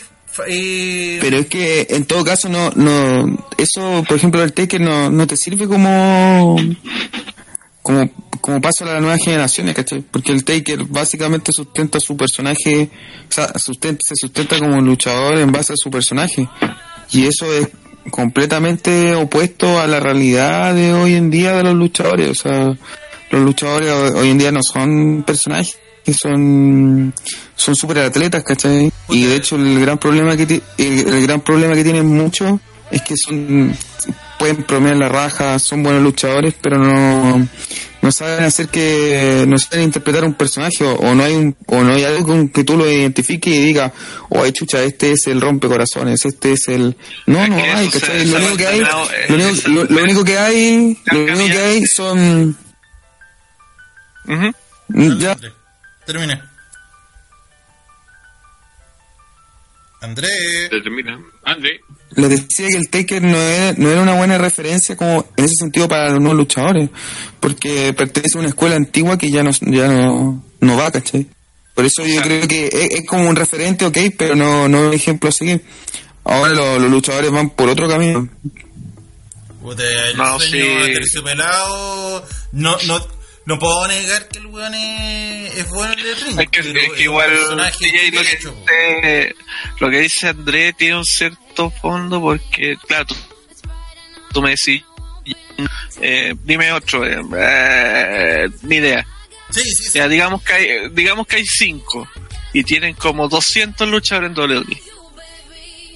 eh, Pero es que en todo caso no, no, eso por ejemplo el Taker no, no te sirve como, como, como paso a las nuevas generaciones, ¿cachai? Porque el Taker básicamente sustenta su personaje, o sea, sustenta, se sustenta como luchador en base a su personaje. Y eso es completamente opuesto a la realidad de hoy en día de los luchadores. O sea, los luchadores ho- hoy en día no son personajes, son son super atletas, ¿cachai? Y de hecho el gran problema que el, el gran problema que tienen muchos es que son pueden bromear la raja, son buenos luchadores, pero no no saben hacer que no saben interpretar un personaje o, o no hay un o no hay algo con que tú lo identifiques y digas, "Oh, chucha, este es el rompecorazones, este es el no, no hay, ¿cachai? se Lo único que hay eh, lo único, lo- lo único que hay lo único que hay son ujú. ya André, Termina. Andrés. Termina. André. Les decía que el Taker no era, no era una buena referencia como en ese sentido para los nuevos luchadores, porque pertenece a una escuela antigua que ya no, ya no, no va, ¿cachai? Por eso yo creo que es, es como un referente, ok, pero no, no un ejemplo a seguir. Ahora lo- los luchadores van por otro camino. Puta, el No, sueño sí. terciopelado no, no, no puedo negar que el weón es, es bueno en el ring. Es que, es que igual lo, que dice, lo que dice André tiene un cierto fondo porque, claro, tú, tú me decís, eh, dime otro, eh, eh, ni idea. Sí, sí, sí. Ya, digamos que hay, digamos que hay cinco y tienen como 200 luchadores en WWE.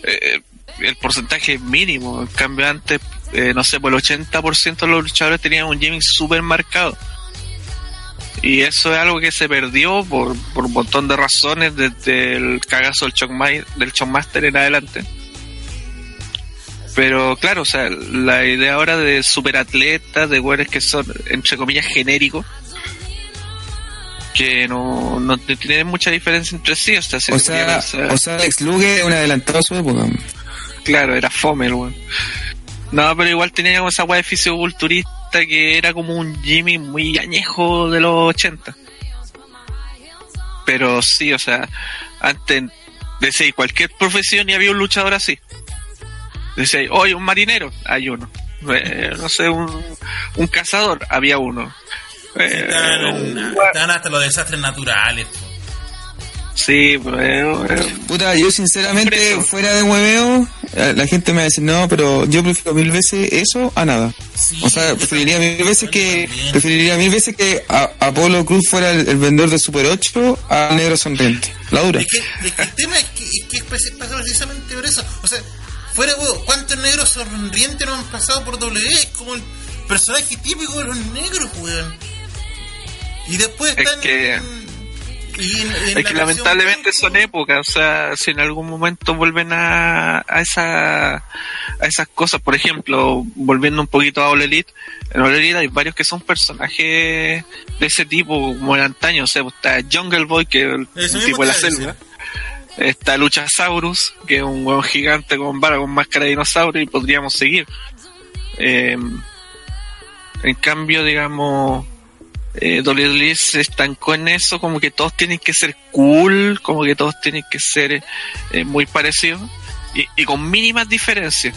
Eh, el porcentaje es mínimo. En cambio, antes, eh, no sé, pues el 80% de los luchadores tenían un gimmick súper marcado. Y eso es algo que se perdió por, por un montón de razones desde el cagazo del Shockmaster, del Shockmaster en adelante. Pero claro, o sea, la idea ahora de superatletas, de güeyes que son, entre comillas, genéricos, que no, no tienen mucha diferencia entre sí. O sea, si O sea, quieres, o sea, Lex Luger es un adelantado a su época. Claro, era fome el weón. No, pero igual tenía como esa weá de que era como un Jimmy muy añejo de los 80. Pero sí, o sea, antes decía cualquier profesión y había un luchador así. Decía, hoy un marinero, hay uno. Eh, no sé, un, un cazador, había uno. Eh, Están, un- están hasta los desastres naturales. po. Sí, pero, eh, Puta, yo sinceramente, Preso. fuera de hueveo, la gente me va a decir, no, pero yo prefiero mil veces eso a nada. Sí, O sea, preferiría mil veces que preferiría mil veces que a- Apolo Cruz fuera el, el vendedor de Super 8 a Negro Sonriente. La dura. Es que, es que el tema es que, es que pasa precisamente por eso. O sea, fuera huevo, ¿cuántos negros sonrientes no han pasado por W? Es como el personaje típico de los negros, weón. Y después Es están. que- y en- en Es la que lamentablemente son épocas, o sea, si en algún momento vuelven a, a, esa, a esas cosas, por ejemplo, volviendo un poquito a All Elite, en All Elite hay varios que son personajes de ese tipo, como el antaño, o sea, está Jungle Boy, que es un tipo de la selva, está Luchasaurus, que es un hueón gigante con vara, con máscara de dinosaurio, y podríamos seguir. Eh, en cambio, digamos, eh, WWE se estancó en eso, como que todos tienen que ser cool, como que todos tienen que ser eh, muy parecidos y, con mínimas diferencias,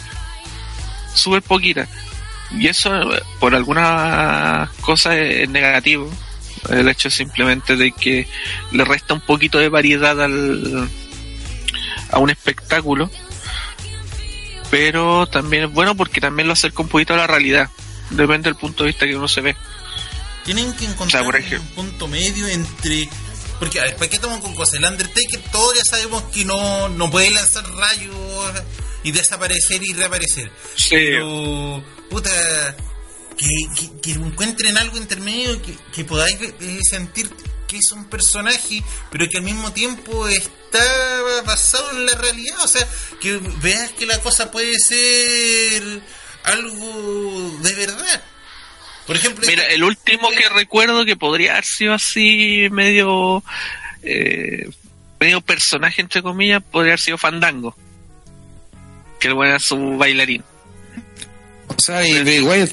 súper poquitas. Y eso, eh, por algunas cosas, es es negativo. El hecho simplemente de que le resta un poquito de variedad al, a un espectáculo. Pero también es bueno porque también lo acerca un poquito a la realidad. Depende del punto de vista que uno se ve. Tienen que encontrar un punto medio entre. Porque, a ver, ¿para qué estamos con cosas? El Undertaker, todos ya sabemos que no, no puede lanzar rayos y desaparecer y reaparecer. Sí. Pero, puta, que, que, que encuentren algo intermedio que, que podáis eh, sentir que es un personaje, pero que al mismo tiempo está basado en la realidad. O sea, que veas que la cosa puede ser algo de verdad. Por ejemplo, Mira, el último que recuerdo que podría haber sido así medio eh, medio personaje entre comillas podría haber sido Fandango. Que el bueno era su bailarín. O sea, y Bray Wyatt,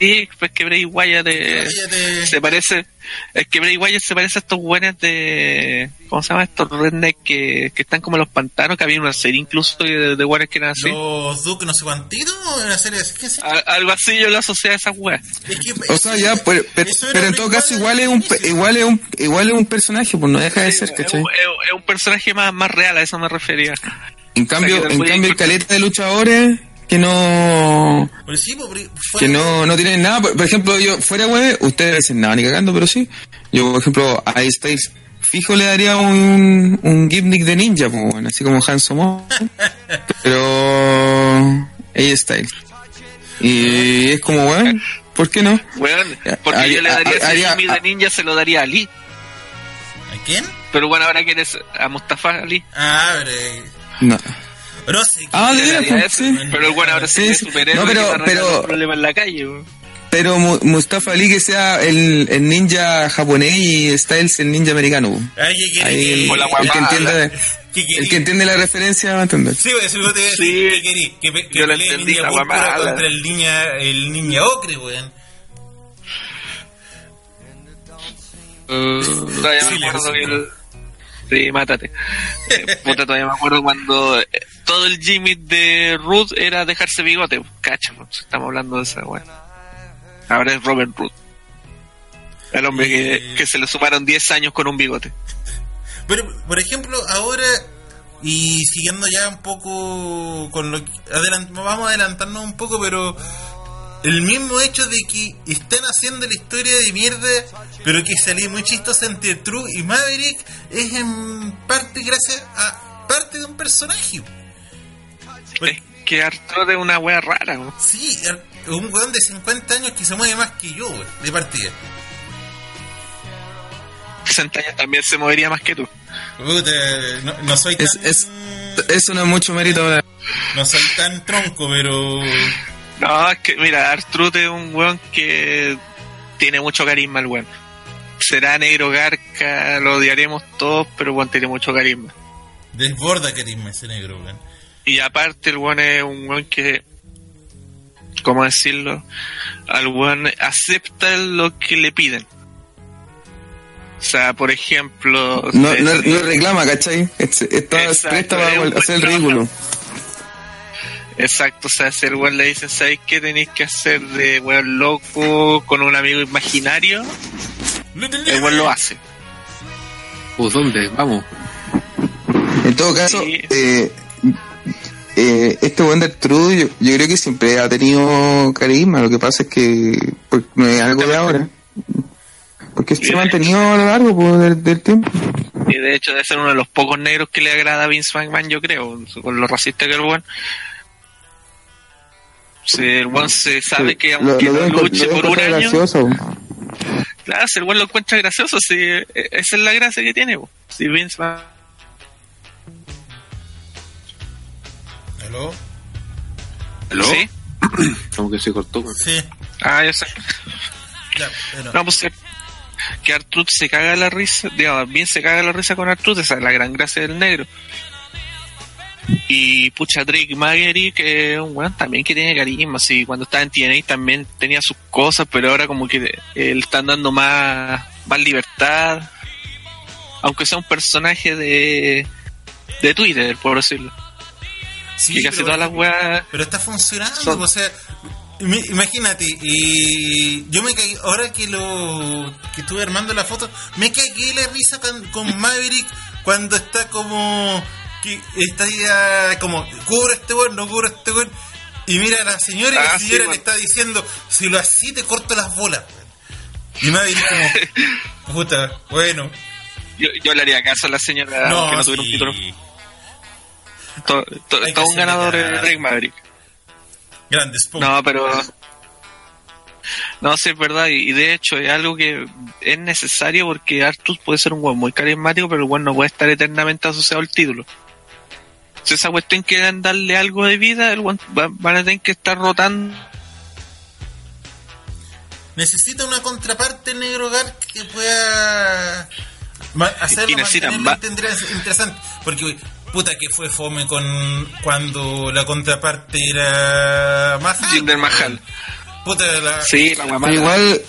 Y pues que Bray Wyatt eh, Cállate. se parece, es que Bray Wyatt se parece a estos buenos de, ¿cómo se llama? Estos rednecks que, que están como en los pantanos, que había una serie incluso de, de buenos que eran así. Los Duke no sé cuántitos, una serie así. ¿qué algo así yo lo asocié a esas weas. Es que- O sea, ya, pero, en todo caso al igual es un igual es un igual es un personaje, pues no deja de ser, ¿cachai? es un- es un personaje más, más real, a eso me refería. En cambio, O sea, en cambio caleta de luchadores que no sí, pues, que no, no tienen nada. Por, por ejemplo, yo fuera web, ustedes dicen nada ni cagando, pero sí. Yo, por ejemplo, a Styles fijo le daría un, un gimmick de ninja, pues, bueno, así como Han Solo. pero A Styles. Y es como, bueno, ¿por qué no? Weón, porque Haría- yo le daría ese haría- Jimmy de ninja, se lo daría a Ali. ¿A quién? Pero bueno, ahora quieres a Mustafa Ali. Ah, pero. eh, No. Ah, Le de daría veras, eso, sí. Pero el bueno ahora sí, Sí, es sí. superhéroe No, pero- que pero- problemas en la calle. weón. Pero Mu- Mustafa Ali que sea el, el ninja japonés y Styles el ninja americano. Ay, que Ahí el, que- el que entiende, que el que entiende la referencia va a entender. Sí, eso te iba a decir. Sí. Que, pe- que Yo la pelee entendí, Ninja contra el niña, el niña ocre, weón. Todavía Sí, me le acuerdo que resultó. el... Sí, mátate. Eh, puta, todavía me acuerdo cuando eh, todo el Jimmy de Ruth era dejarse bigote. Cacha, pues, estamos hablando de esa weá. Ahora es Robert Ruth. Al hombre que, Eh. que se le sumaron 10 años con un bigote. Pero, por ejemplo, ahora, y siguiendo ya un poco con lo que. vamos a adelantarnos un poco, pero. El mismo hecho de que están haciendo la historia de mierda, pero que salió muy chistosa entre True y Maverick, es en parte gracias a parte de un personaje. Pues- Es que Arturo es una wea rara. weón. Sí, un weón de 50 años que se mueve más que yo, weón, de partida. 60 años también se movería más que tú. Puta, no, no soy tan, Es, es, eso no es mucho mérito. no soy tan tronco, pero No, es que mira, Arturo es un weón que tiene mucho carisma el weón. Será negro garca, lo odiaremos todos, pero weón tiene mucho carisma. desborda carisma ese negro, weón. Y aparte el weón es un weón que, ¿cómo decirlo? Al weón acepta lo que le piden. O sea, por ejemplo... No, no, no reclama, ¿cachai? Es- Está presta es para hacer el ridículo. Exacto, o sea, si el weón le dicen, ¿sabéis qué tenéis que hacer de weón loco con un amigo imaginario? El weón lo hace. Pues, ¿dónde? Vamos. En todo caso, Sí. eh, eh, este buen de True, yo, yo creo que siempre ha tenido carisma. Lo que pasa es que pues, no es algo de ahora. Porque se ha mantenido a lo largo pues, del, del tiempo. Y de hecho debe ser uno de los pocos negros que le agrada a Vince McMahon, yo creo, con lo racista que es el weón. Si el weón se sabe que aunque lo no luche lo deben por un año, gracioso. claro, si el weón lo encuentra gracioso, si, eh, esa es la gracia que tiene. Si Vince va... ¿Aló? ¿Aló? ¿Sí? Como que se cortó. weón. Sí, Ah, yo sé. ya, pero. No, pues eh, que Artruth se caga la risa, digamos, bien se caga la risa con Artruth, esa es la gran gracia del negro. Y pucha, Drake Maverick es un weón también que tiene carisma, sí, cuando estaba en TNA también tenía sus cosas, pero ahora como que eh, le están dando más, más libertad, aunque sea un personaje de, de Twitter, por decirlo. Sí, que casi pero- todas las weas... Pero está funcionando, Son- o sea, imagínate, eh, yo me caí, ahora que lo que estuve armando la foto, me cagué la risa con, con Maverick cuando está como que está ya como cubro este weón, no cubro este weón, y mira a la señora y Ah, la sí, señora le está diciendo, si lo así te corto las bolas. Y Maverick como, puta, bueno, Yo, yo le haría caso a la señora no, que no tuviera un título. To- to- todo un ganador caso. Drake Maverick. grandes No, pero. No, sí, es verdad. Y y de hecho, es algo que es necesario porque Artus puede ser un weón muy carismático, pero el weón no puede estar eternamente asociado al título. Si esa cuestión quieren darle algo de vida, el weón va- van a tener que estar rotando. necesita una contraparte negro Gark que pueda hacerlo Y necesitan interesante porque puta que fue fome con cuando la contraparte era Mahal Jinder Mahal. puta la, Sí, la mala. igual,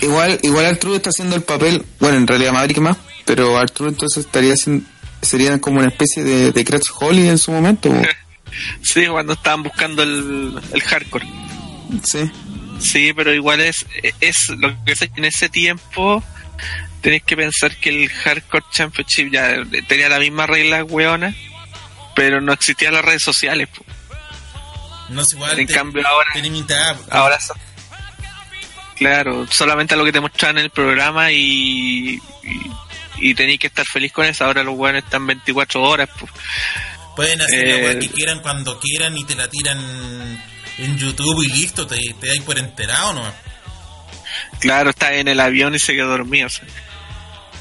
igual, igual Arturo está haciendo el papel, bueno, en realidad Maverick más, pero Arturo entonces estaría haciendo, sería como una especie de, de Crash Holly en su momento. Sí, cuando estaban buscando el, el hardcore. sí. Sí, pero igual es, es lo que es en ese tiempo tenés que pensar que el Hardcore Championship ya tenía la misma regla weona, pero no existían las redes sociales. po. no es igual En te- cambio ahora, ahora son- claro, solamente a lo que te mostraban en el programa y, y, y tenéis que estar feliz con eso. Ahora los weones están 24 horas. pueden hacer la Eh, weá que quieran cuando quieran y te la tiran en YouTube y listo te, te dais por enterado no Claro, está en el avión y se quedó dormido. o sea.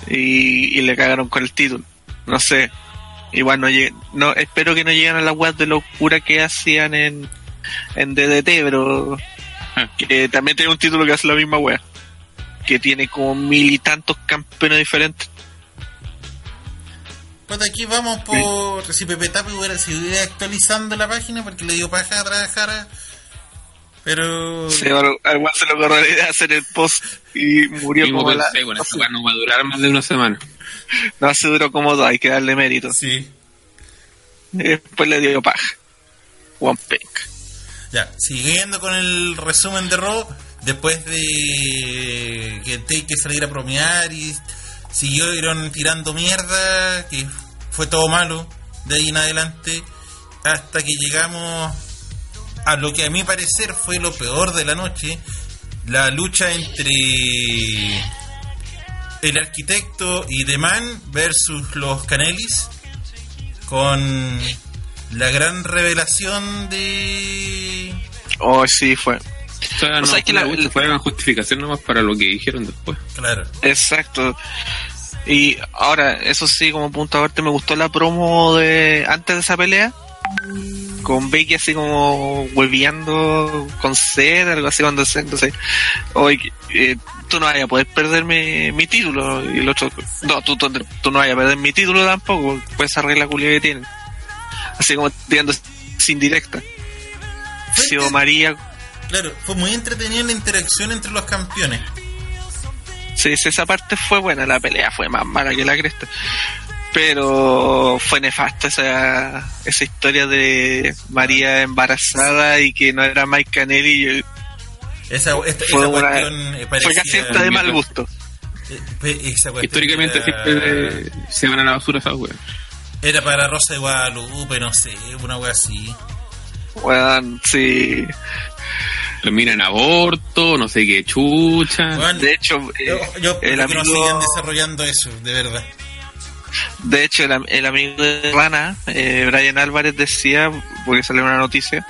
Y, y le cagaron con el título. No sé. Igual no, no espero que no lleguen a la web de locura que hacían en, en DDT, pero que también tiene un título que hace la misma web. Que tiene como mil y tantos campeones diferentes. Pues aquí vamos por si Pepe Tapi hubiera seguido actualizando la página porque le dio paja a trabajar. Pero Se, al al weón se idea de hacer el post y murió como la... bueno, no va a durar más de una semana. No, se duró como dos, hay que darle mérito. sí. Y después le dio paja. One Pink. Ya, siguiendo con el resumen de Raw, después de que Taker saliera a bromear y siguieron tirando mierda, que fue todo malo de ahí en adelante, hasta que llegamos a lo que a mi parecer fue lo peor de la noche, la lucha entre el arquitecto y The Man versus los Canelis, con la gran revelación de... Oh, sí, fue. O sea, O no, sea, que la la- lucha fue una justificación nomás para lo que dijeron después. Claro. Exacto. Y ahora, eso sí, como punto aparte, me gustó la promo de antes de esa pelea. Con Becky así como hueveando con sed, algo así cuando se entonces, oye, eh, tú no vayas a poder perder mi, mi título. Y el otro, no, tú, tú, tú no vayas a perder mi título tampoco, pues esa regla culia que tienen. Así como tirando sin directa. Si o María, Claro, fue muy entretenida la interacción entre los campeones. Sí, sí, esa parte fue buena, la pelea fue más mala que la cresta. Pero fue nefasta esa, esa historia de María embarazada y que no era Mike Canelli. Esa, esta, Fue, esa una- cuestión eh, fue casi hasta de mal gusto. eh, esa cuestión Históricamente era, siempre eh, se van a la basura esas weas. era para Rosa de Guadalupe, no sé, una wea así. Bueno, sí. Termina en aborto, no sé qué chucha. De hecho, eh, yo, yo el espero que no sigan amigo, desarrollando eso, de verdad. de hecho, el, am- el amigo de Rana, eh, Brian Álvarez decía, porque salió una noticia,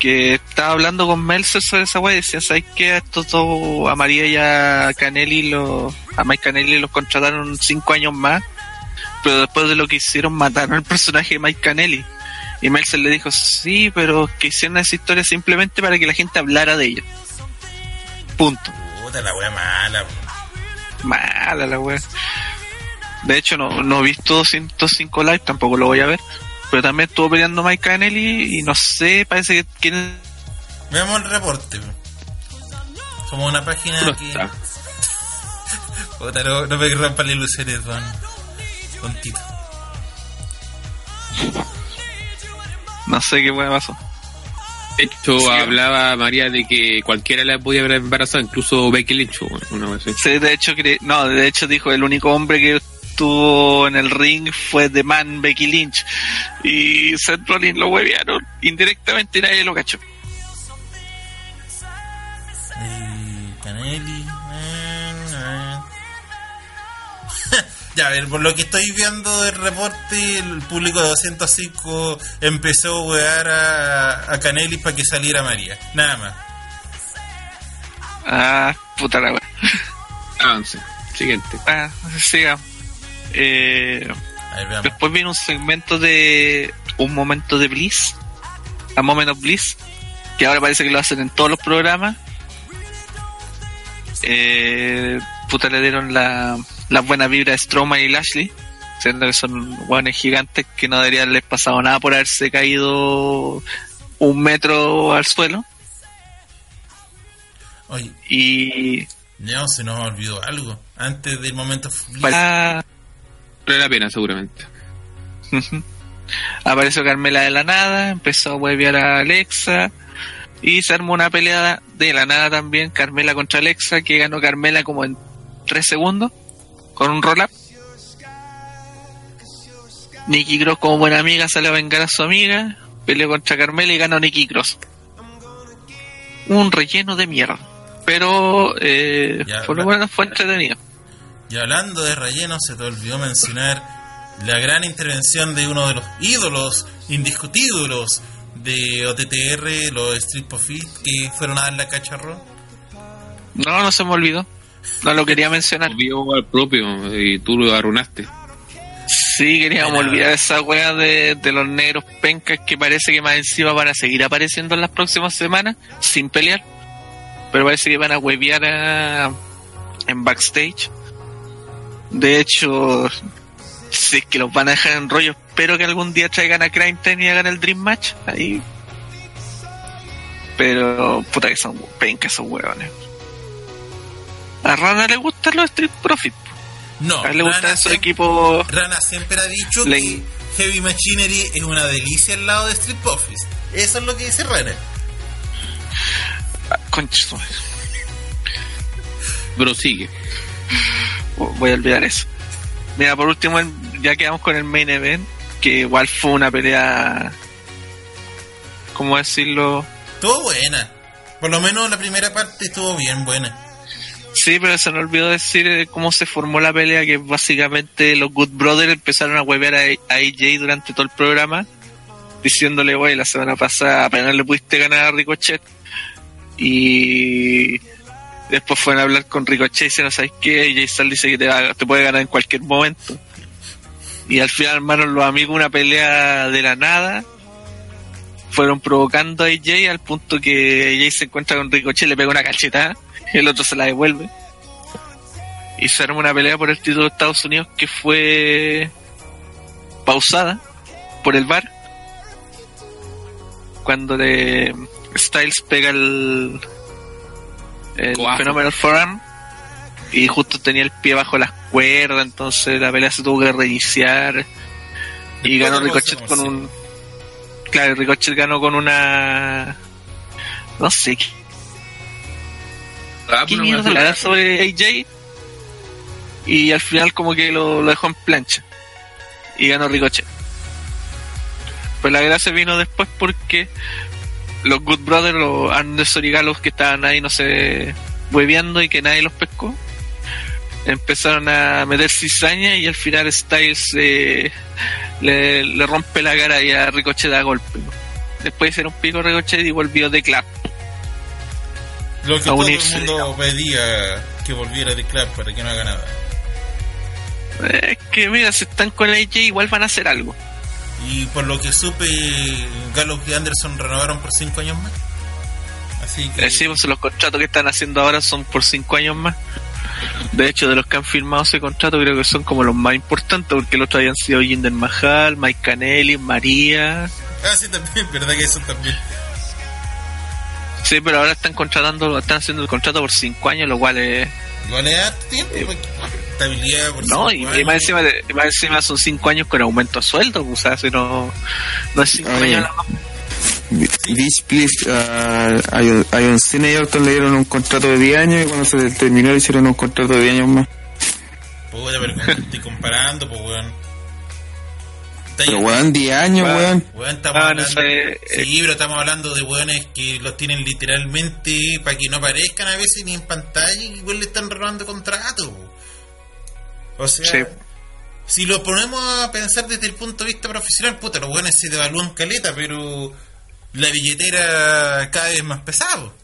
que estaba hablando con Melzer sobre esa weá y decía, ¿sabes qué? A estos dos, a María y a Canelli, lo, a Mike Canelli los contrataron cinco años más, pero después de lo que hicieron mataron al personaje de Mike Canelli. Y Melzer le dijo, sí, pero que hicieron esa historia simplemente para que la gente hablara de ella. Punto. Puta la wea mala. Mala la wea. De hecho, no, no he visto 105 live, tampoco lo voy a ver. Pero también estuvo peleando Mike Canelli y no sé, parece que quieren. Veamos el reporte. po. Somos una página No que... Puta, no, no me rompan las ilusiones, don, don Tito. No sé qué wea pasó. De hecho, hablaba María de que cualquiera la podía haber embarazado, incluso Becky Lynch, una vez. Sí, de hecho, no, de hecho dijo el único hombre que estuvo en el ring fue The Man Becky Lynch. Y Seth Rollins lo huevearon indirectamente y nadie lo cachó. Y Canelli. Ya, a ver, por lo que estoy viendo del reporte, el público de 205 empezó a wear a, a Canelli para que saliera María. Nada más. Ah, puta la wea. Avance. Siguiente. Ah, sigamos. Eh, A ver, veamos. Después viene un segmento de un momento de Bliss, a Moment of Bliss, que ahora parece que lo hacen en todos los programas. Eh, puta, le dieron la, la buena vibra a Strowman y Lashley, siendo que son guanes gigantes que no deberían haberles pasado nada por haberse caído un metro al suelo. Oye, Y no, se nos olvidó algo. Antes del momento. Para Vale la pena, seguramente. Apareció Carmela de la nada, empezó a huevear a Alexa y se armó una pelea de la nada también, Carmela contra Alexa, que ganó Carmela como en 3 segundos con un roll-up. Nikki Cross como buena amiga sale a vengar a su amiga, peleó contra Carmela y ganó Nikki Cross. Un relleno de mierda. Pero eh, Ya, por lo menos fue entretenido. Y hablando de relleno, se te olvidó mencionar la gran intervención de uno de los ídolos indiscutidos de OTTR, los Street Profit, que fueron a dar la cacharro. No, no se me olvidó. No lo quería mencionar. Vio al propio y tú lo arruinaste. Sí, queríamos olvidar esa wea de, de los negros pencas que parece que más encima van a seguir apareciendo en las próximas semanas sin pelear. Pero parece que van a huevear a- en backstage. De hecho, si es que los van a dejar en rollo, espero que algún día traigan a Crime Time y hagan el Dream Match. Ahí. Pero, puta que son pencas esos huevones. A Rana le gustan los Street Profit. No, A él le gustan Rana, esos siempre, equipos Rana siempre ha dicho Le- que Heavy Machinery es una delicia al lado de Street Profits. Eso es lo que dice Rana. concha. Pero sigue. Voy a olvidar eso. Mira, por último, ya quedamos con el main event, que igual fue una pelea. ¿Cómo decirlo? Estuvo buena. Por lo menos la primera parte estuvo bien buena. Sí, pero se me olvidó decir eh, cómo se formó la pelea, que básicamente los Good Brothers empezaron a huevear a, AJ durante todo el programa, diciéndole, güey, la semana pasada apenas le pudiste ganar a Ricochet. Y después fueron a hablar con Ricochet y dicen, ¿sabes qué? AJ Styles dice que te, puede ganar en cualquier momento. Y al final armaron los amigos una pelea de la nada. Fueron provocando a AJ al punto que AJ se encuentra con Ricochet, le pega una cachetada, el otro se la devuelve. Y se arma una pelea por el título de Estados Unidos que fue pausada por el bar. Cuando de Styles pega el, el fenómeno forearm y justo tenía el pie bajo las cuerdas, entonces la pelea se tuvo que reiniciar y ganó Ricochet con un claro, Ricochet ganó con una no sé Ah, qué mierda le sobre AJ y al final como que lo, lo dejó en plancha y ganó Ricochet. Pues la gracia vino después porque los Good Brothers, los Anderson y Gallows que estaban ahí, no sé, hueveando y que nadie los pescó, empezaron a meter cizaña y al final Styles eh, le, le rompe la cara y a Ricochet da golpe. Después de hacer un pico Ricochet y volvió de clap. Lo que A todo el unirse, mundo pedía que volviera de club para que no haga nada. Es que mira, si están con AJ igual van a hacer algo. Y por lo que supe, Gallows y Anderson renovaron por 5 años más. Así que. Eh, sí, pues los contratos que están haciendo ahora son por cinco años más. De hecho, de los que han firmado ese contrato, creo que son como los más importantes, porque los otros habían sido Jinder Mahal, Mike Canelli, María. Ah, sí, también, verdad que eso también. Sí, pero ahora están contratando, están haciendo el contrato por cinco años, lo cual es. Igual es tiempo, porque estabilidad por Eh, No, y, y más, años. encima, de- y más encima son cinco años con aumento a sueldo, pues, o sea, si no, no es cinco Ah, años bien. nada más. Bitch, please, uh, a John- Cena y Orton le dieron un contrato de 10 años y cuando se terminó le hicieron un contrato de 10 años más. Puta, pero estoy comparando, pues weón. Pero weón, 10 años, weón. Weón, estamos Ah, no hablando. sé, eh, Sí, pero estamos hablando de weones que los tienen literalmente para que no aparezcan a veces ni en pantalla y igual le están robando contratos. O sea, Sí. si lo ponemos a pensar desde el punto de vista profesional, puta, los weones se devalúan caleta, pero la billetera cada vez más pesado.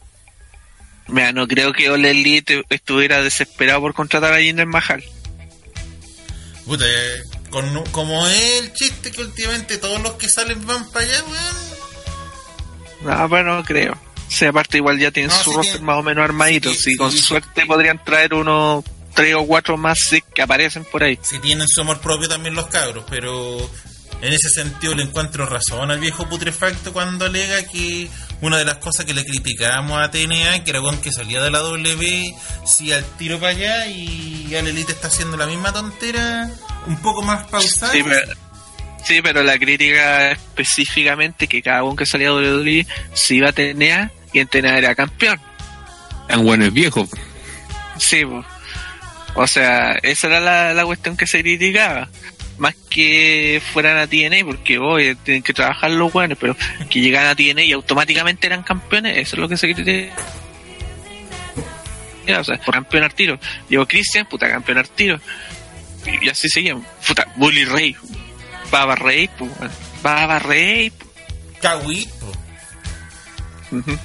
Mira, no creo que Ole Elite estuviera desesperado por contratar a Jinder Mahal. Puta, eh, con, como es el chiste que últimamente todos los que salen van para allá, weón. No, pero no creo. O sea, aparte igual ya tienen No, su sí roster tiene- más o menos armadito. si sí, con suerte podrían traer unos tres o cuatro más que aparecen por ahí. si tienen su amor propio también los cabros, pero en ese sentido le encuentro razón al viejo putrefacto cuando alega que una de las cosas que le criticábamos a TNA, que era weón que salía de la W, sí al tiro para allá y al Elite está haciendo la misma tontera, un poco más pausada. Sí, pero, sí, pero la crítica específicamente que cada uno que salía de WWE se iba a TNA y en TNA era campeón. Tan bueno es viejo. Sí, po. o sea, esa era la, la cuestión que se criticaba. Más que fueran a TNA, porque hoy tienen que trabajar los buenos, pero que llegaran a TNA y automáticamente eran campeones, eso es lo que se critica. O sea, campeón al tiro. Llegó Christian, puta, campeón al tiro. Y, y así seguían. Puta, Bully Ray. Baba Ray, pu, weón. Baba Ray. pu. Kawhi, po. Ujú.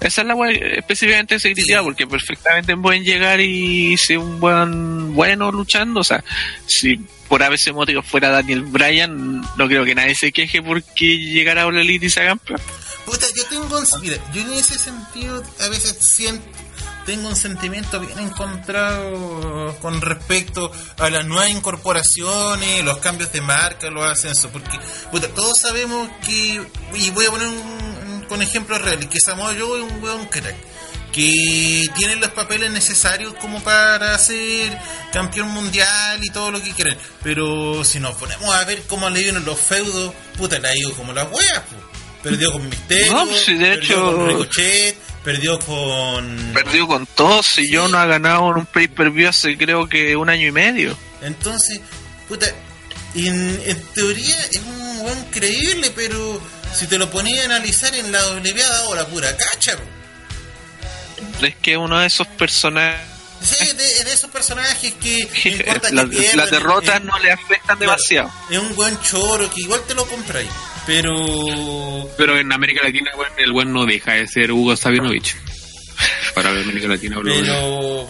Esa es la wea específicamente se critica porque perfectamente pueden llegar y ser un buen bueno luchando. O sea, si por a veces motivo fuera Daniel Bryan, no creo que nadie se queje porque llegara a All Elite y se haga campeón. Puta, yo tengo. Mira, yo en ese sentido a veces siento... Tengo un sentimiento bien encontrado con respecto a las nuevas incorporaciones, los cambios de marca, los ascensos, porque puta, todos sabemos que, y voy a poner un, con ejemplos reales, que Samoa Joe es un weón crack, que tiene los papeles necesarios como para ser campeón mundial y todo lo que quieren, pero si nos ponemos a ver cómo le vienen los feudos, puta, le ha ido como las weas, po. perdió con Misterio, No, pues, sí, de perdió hecho- con Ricochet, perdió con... Perdió con todos y yo no ha ganado en un pay-per-view hace creo que un año y medio. Entonces, puta, en, en teoría es un buen creíble, pero si te lo ponías a analizar en la W ha dado la pura cacha. po. Es que uno de esos personajes, Sí, de, de esos personajes que no importa que las, pierdan, las derrotas eh, no le afectan claro, demasiado. Es un buen choro que igual te lo compráis. Pero Pero en América Latina, el buen no deja de ser Hugo Sabinovich. Para América Latina, pero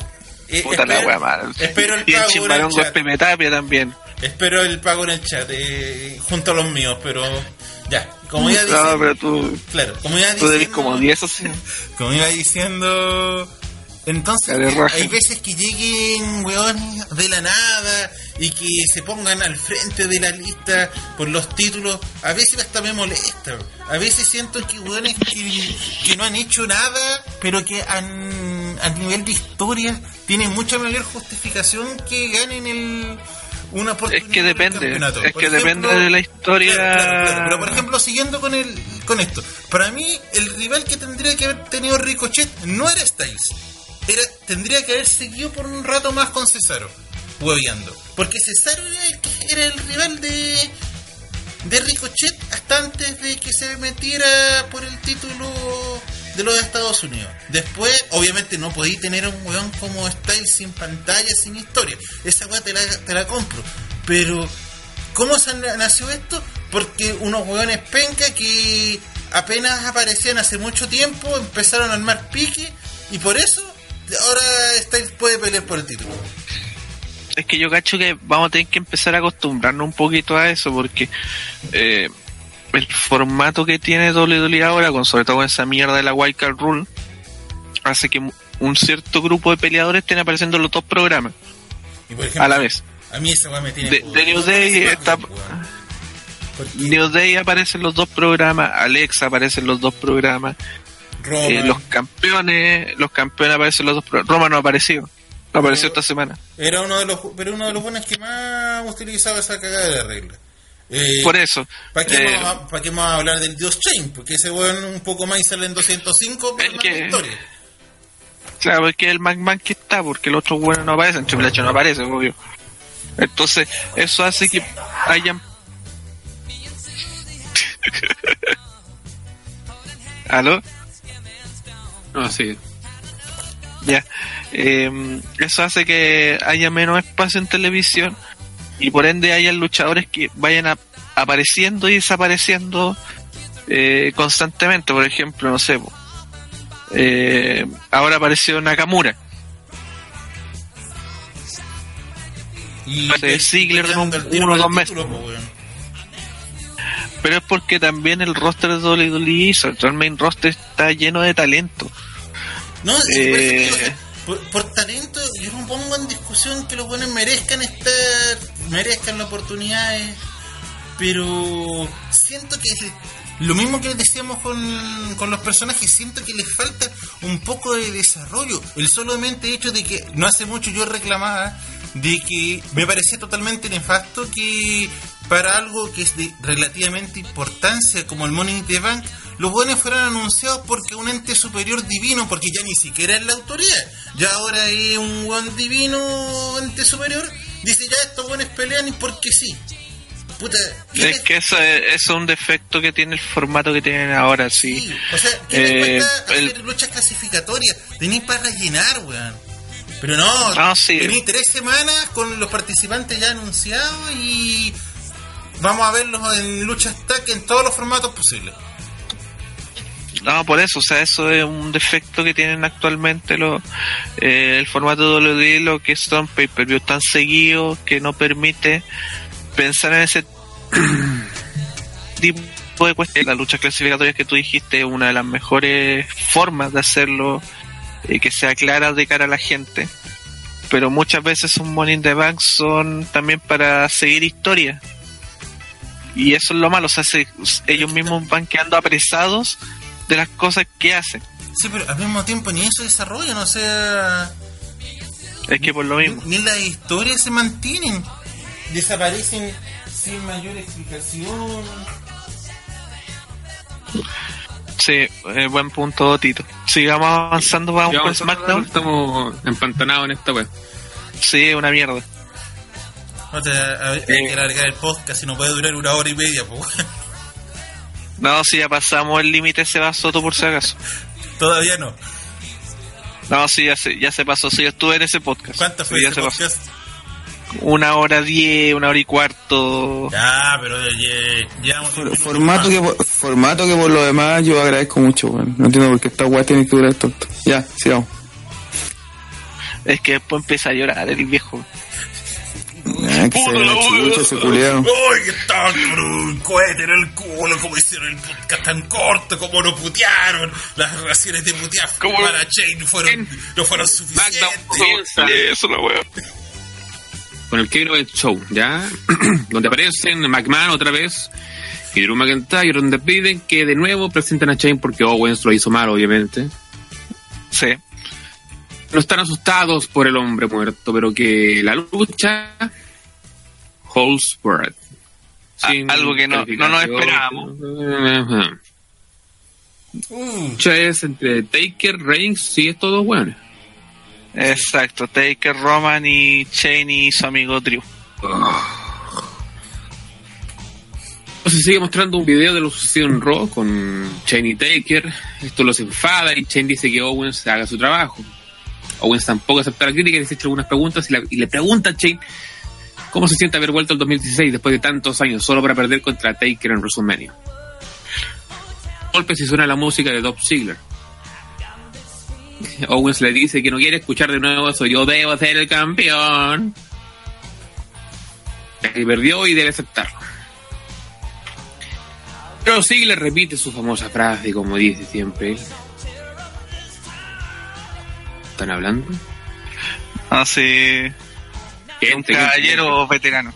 eh, Puta la espero, wea mal. espero el Y el pago en el. Pepe Tapia también. Espero el pago en el chat eh, junto a los míos, pero ya, como ya No, dije, pero tú, claro, como tú debes diciendo- como 10 así. como iba diciendo, entonces hay veces que lleguen weones de la nada y que se pongan al frente de la lista por los títulos, a veces hasta me molesta, a veces siento que weones que, que no han hecho nada, pero que han, a nivel de historia tienen mucha mayor justificación que ganen el una oportunidad Es que depende, es Por que ejemplo, depende de la historia. Claro, claro, claro. Pero por ejemplo, siguiendo con el con esto, para mí el rival que tendría que haber tenido Ricochet no era Styles. Era, tendría que haber seguido por un rato más con Cesaro, hueveando. Porque Cesaro era el, era el rival de, de Ricochet hasta antes de que se metiera por el título de los Estados Unidos. Después, obviamente, no podí tener un weón como Styles sin pantalla, sin historia. Esa weá te la, te la compro. Pero, ¿cómo se na- nació esto? Porque unos weones penca que apenas aparecían hace mucho tiempo empezaron a armar pique y por eso ahora Styles puede pelear por el título. Es que yo cacho que vamos a tener que empezar a acostumbrarnos un poquito a eso porque eh, el formato que tiene WWE ahora, con sobre todo con esa mierda de la Wildcard Rule, hace que un cierto grupo de peleadores estén apareciendo en los dos programas Y por ejemplo, a la vez. A mí esa weá me tiene. De- de New Day está- New Day aparece en los dos programas, Alexa aparece en los dos programas, eh, los campeones, los campeones aparecen en los dos programas. Roma no ha aparecido, no apareció esta semana. era uno de los pero uno de los buenos que más utilizaba esa cagada de la regla. Eh, Por eso, ¿Para qué, eh, vamos a, ¿Para qué vamos a hablar del Dios Chain? Porque ese weón un poco más y sale en 205 por Es que- historia. Claro, es que el McMahon que está, porque el otro bueno no aparece, Triple H no aparece, obvio. Entonces, eso hace que hayan... ¿Aló? No, sí. Ya. Eh, eso hace que haya menos espacio en televisión y por ende hayan luchadores que vayan a- apareciendo y desapareciendo eh, constantemente. Por ejemplo, no sé, eh, ahora apareció Nakamura. Y Ziggler un- tiro uno o dos meses. Pero es porque también el roster de WWE, sobre todo el main roster, está lleno de talento. No, sí, Eh. por talento, yo no pongo en discusión que los buenos merezcan estar, merezcan las oportunidades, pero siento que lo mismo que decíamos con, con los personajes, siento que les falta un poco de desarrollo. El solamente hecho de que no hace mucho yo reclamaba de que me parecía totalmente nefasto que para algo que es de relativamente importancia como el Money in Bank, los buenos fueran anunciados porque un ente superior divino, porque ya ni siquiera es la autoridad, ya ahora es un buen divino ente superior, dice ya estos buenos pelean y porque sí. Puta, ¿qué Es que eso es, eso es un defecto que tiene el formato que tienen ahora, sí. Sí, o sea, ¿qué Eh, cuesta el- hacer luchas clasificatorias? Tenéis para rellenar, weón. Pero no, No, sí. tenéis tres semanas con los participantes ya anunciados y vamos a verlos en luchas tag en todos los formatos posibles. No, por eso, o sea, eso es un defecto que tienen actualmente los, eh, el formato WWE, lo que son pay-per-view tan seguidos que no permite pensar en ese tipo de cuestiones. Las luchas clasificatorias que tú dijiste es una de las mejores formas de hacerlo y que sea clara de cara a la gente. Pero muchas veces un Money in the Bank son también para seguir historia. Y eso es lo malo, o sea, se- ellos mismos van quedando apresados de las cosas que hacen. Sí, pero al mismo tiempo ni eso desarrollan, o sea, Es que por lo mismo. ni las historias se mantienen. Desaparecen sin mayor explicación. Sí, eh, buen punto, Tito. sigamos avanzando, vamos con SmackDown. Estamos empantanados en esta web. Sí, una mierda. No te- a- hay que alargar el podcast y no puede durar una hora y media, pues. No, si ya pasamos el límite se va Soto por si acaso. Todavía no. No, sí, ya se, ya se pasó. Sí, yo estuve en ese podcast. ¿Cuánto fue ya ese podcast? Una hora diez, una hora y cuarto. Ya, pero ya, For- Formato que, formato que por lo demás yo agradezco mucho, weón. No entiendo por qué esta weá tiene que durar tanto. Ya, sigamos. Es que después empieza a llorar el viejo. Ah, que se ve la chucha ese culiao. ¡Uy, que estaban con un cohete en el culo! como hicieron el podcast tan corto? como lo putearon? Las relaciones de putear para Chain fueron, no fueron suficientes. Eso la wea. con el Kevin Owens Show, ¿ya? donde aparecen McMahon otra vez y Drew McIntyre, donde piden que de nuevo presenten a Shane porque Owens lo hizo mal, obviamente. Sí. No están asustados por el hombre muerto, pero que la lucha holds worth. A- algo que no- no nos esperábamos. Ajá. Uh, es entre Taker, Reigns y estos dos hueones. Exacto. Taker, Roman y Shane y su amigo Drew. Se sigue mostrando un video de lo sucedido en Raw con Shane y Taker. Esto los enfada y Shane dice que Owens haga su trabajo. Owens tampoco acepta la crítica y les echa algunas preguntas y, le pregunta a Shane cómo se siente haber vuelto al 2016 después de tantos años solo para perder contra Taker en WrestleMania. Golpes y suena la música de Dolph Ziggler. Owens le dice que no quiere escuchar de nuevo eso, yo debo ser el campeón. Y perdió y debe aceptarlo. Pero Ziggler repite su famosa frase, como dice siempre. ¿Están hablando? Así. un Gente, caballero veterano.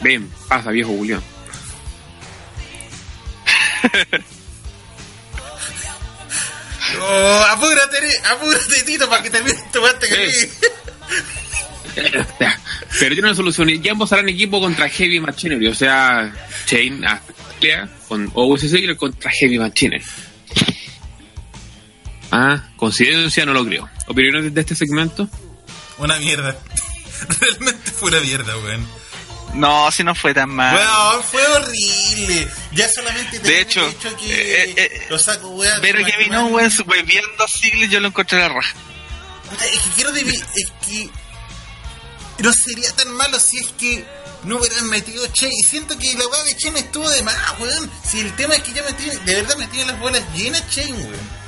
Ven, pasa, viejo Julián. oh, apúrate, apúrate, Tito, para que termine tu parte que. Pero tiene una solución. Y ambos harán equipo contra Heavy Machinery. O sea, Chain ah, pelea con Ziggler contra Heavy Machinery. Ah, coincidencia no lo creo. ¿Opiniones de este segmento? Una mierda. Realmente fue una mierda, weón. No, si no fue tan mal. Weón, fue horrible. Ya solamente De tenía hecho, hecho que eh, eh, lo saco, weón. Pero de McMahon. Owens, wey, viendo a Ziggler, yo lo encontré la raja. Puta, es que quiero debi- es que no sería tan malo si es que no hubieran metido Che y siento que la weá de Chen estuvo de más, weón. Si el tema es que ya me tiene, de verdad me tiene las bolas llenas Chen, weón.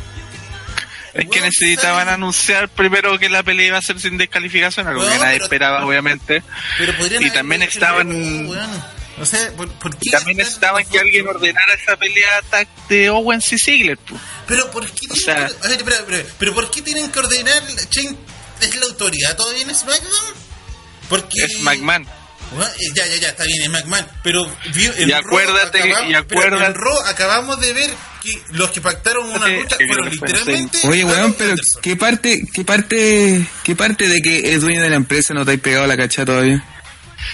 Es que necesitaban anunciar primero que la pelea iba a ser sin descalificación, algo que nadie esperaba, obviamente. Pero podrían Y también estaban- algo, weón. O sea, ¿por, por qué también los que alguien ordenara esa pelea tag de Owens y Ziggler. Pero ¿por qué tienen sea- que, ver, espera, espera, pero ¿por qué tienen que ordenar Chen es la autoridad todavía en SmackDown? Porque Es McMahon. Bueno, eh, Ya, ya, ya, está bien, es McMahon. Pero vio- en Y Raw acuérdate, acabamos- y acuérdate- pero en Raw acabamos de ver que los que pactaron una lucha fueron literalmente. Oye, weón, pero Anderson. ¿qué parte, qué parte, qué parte de que eres dueño de la empresa no te has pegado la cacha todavía?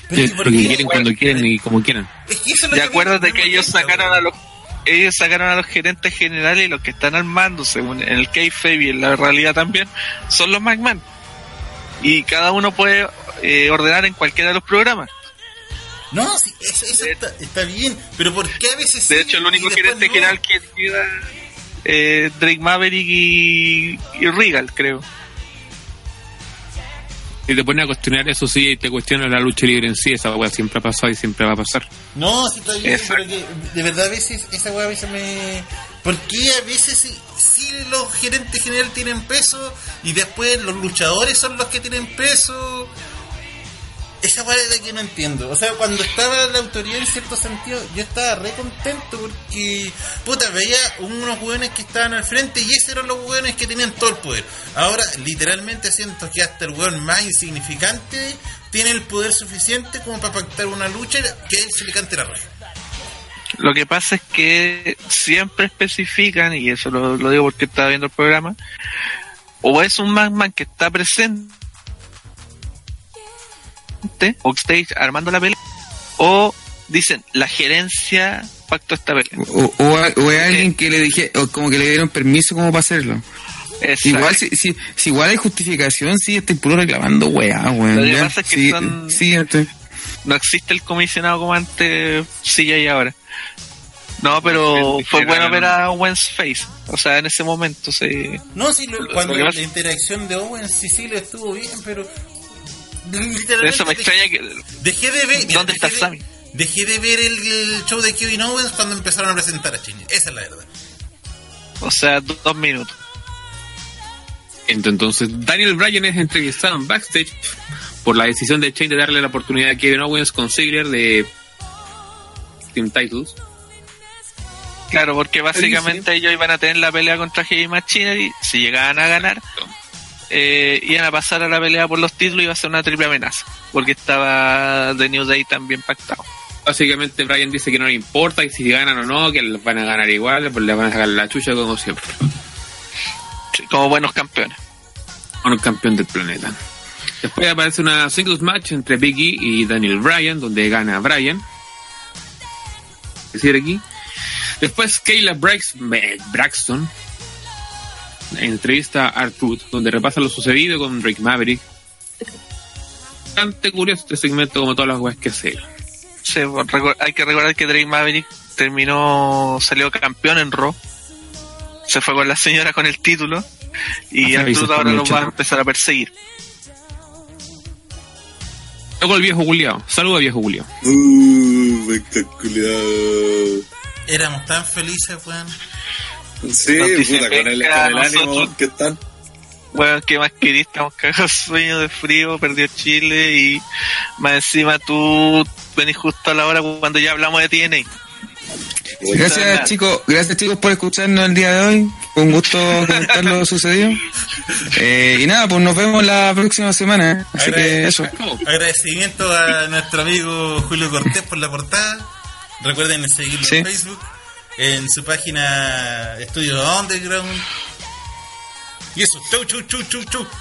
Pero, ¿y Lo por que qué? quieren cuando quieren y como quieran. Es que eso es lo Y que ellos sacaron weón. a los ellos sacaron a los gerentes generales y los que están armando, según en el kayfabe y en la realidad también, son los McMahon. Y cada uno puede eh, ordenar en cualquiera de los programas. No, sí, eso, eso está, está bien. Pero ¿por qué a veces. De sí hecho, el y único gerente no? general que queda eh, Drake Maverick y, y Regal, creo. Si te pones a cuestionar eso, sí, y te cuestiona la lucha libre en sí, esa weá siempre ha pasado y siempre va a pasar. No, sí está bien, Exacto. pero que de verdad a veces esa weá a veces me... ¿Por qué a veces sí, sí los gerentes generales tienen peso y después los luchadores son los que tienen peso? Esa weá es que no entiendo. O sea, cuando estaba la autoridad en cierto sentido, yo estaba re contento porque, puta, veía unos hueones que estaban al frente y esos eran los hueones que tenían todo el poder. Ahora, literalmente siento que hasta el hueón más insignificante tiene el poder suficiente como para pactar una lucha que él se le cante la raja. Lo que pasa es que siempre especifican, y eso lo, digo porque estaba viendo el programa, o es un McMahon que está presente, backstage armando la pelea, o dicen, la gerencia pactó esta pelea. O, o, o es alguien que le dije, o como que le dieron permiso como para hacerlo. Exacto. Igual, si, si, si igual hay justificación, sí, estoy puro reclamando, weá, weón. Lo que ya. pasa es que Sí, son- Siguiente. no existe el comisionado como antes sí hay ahora. No, pero Sí, fue sí, bueno ver a Owens Face. O sea, en ese momento sí. No, sí, lo- cuando lo la interacción de Owens y Cecilio estuvo bien, pero. Literalmente eso me dejé- extraña que. Dejé de ver. ¿Dónde está dejé de- Sammy? Dejé de ver el, el show de Kevin Owens cuando empezaron a presentar a Cheney. Esa es la verdad. O sea, do- dos minutos. Entonces, Daniel Bryan es entrevistado en backstage por la decisión de Shane de darle la oportunidad a Kevin Owens con Ziggler de Team Titles. Claro, porque básicamente ellos iban a tener la pelea contra Heavy Machinery. Si llegaban a ganar, eh, iban a pasar a la pelea por los títulos y iba a ser una triple amenaza. Porque estaba The New Day también pactado. Básicamente, Bryan dice que no le importa y si ganan o no, que les van a ganar igual, pues le van a sacar la chucha como siempre. Sí, Como buenos campeones. El campeón del planeta. Después aparece una singles match entre Big E y Daniel Bryan, donde gana Bryan. Es decir, aquí. Después Kayla Brax- eh, Braxton entrevista a R-Truth, donde repasa lo sucedido con Drake Maverick. Bastante curioso este segmento, como todas las weas que. Sí, recu- hay que recordar que Drake Maverick terminó, salió campeón en Raw. Se fue con la señora con el título. Y Ah, se ahora lo va a empezar a perseguir. Luego el viejo Juliao. Saluda viejo Julio. Uh. Éramos tan felices, weón. Sí, puta, con el, con el ánimo que están. Bueno, ¿qué más querís? Estamos cagados de sueño de frío, perdió Chile y más encima tú venís justo a la hora cuando ya hablamos de TNA. Gracias chicos, gracias chicos por escucharnos el día de hoy. Fue un gusto comentar lo sucedido. Eh, y nada, pues nos vemos la próxima semana. ¿eh? Así que eso. Agradecimiento a nuestro amigo Julio Cortés por la portada. Recuerden seguirlo Sí. en Facebook, en su página Estudio Underground. Y eso, chau, chau, chau, chau, chau.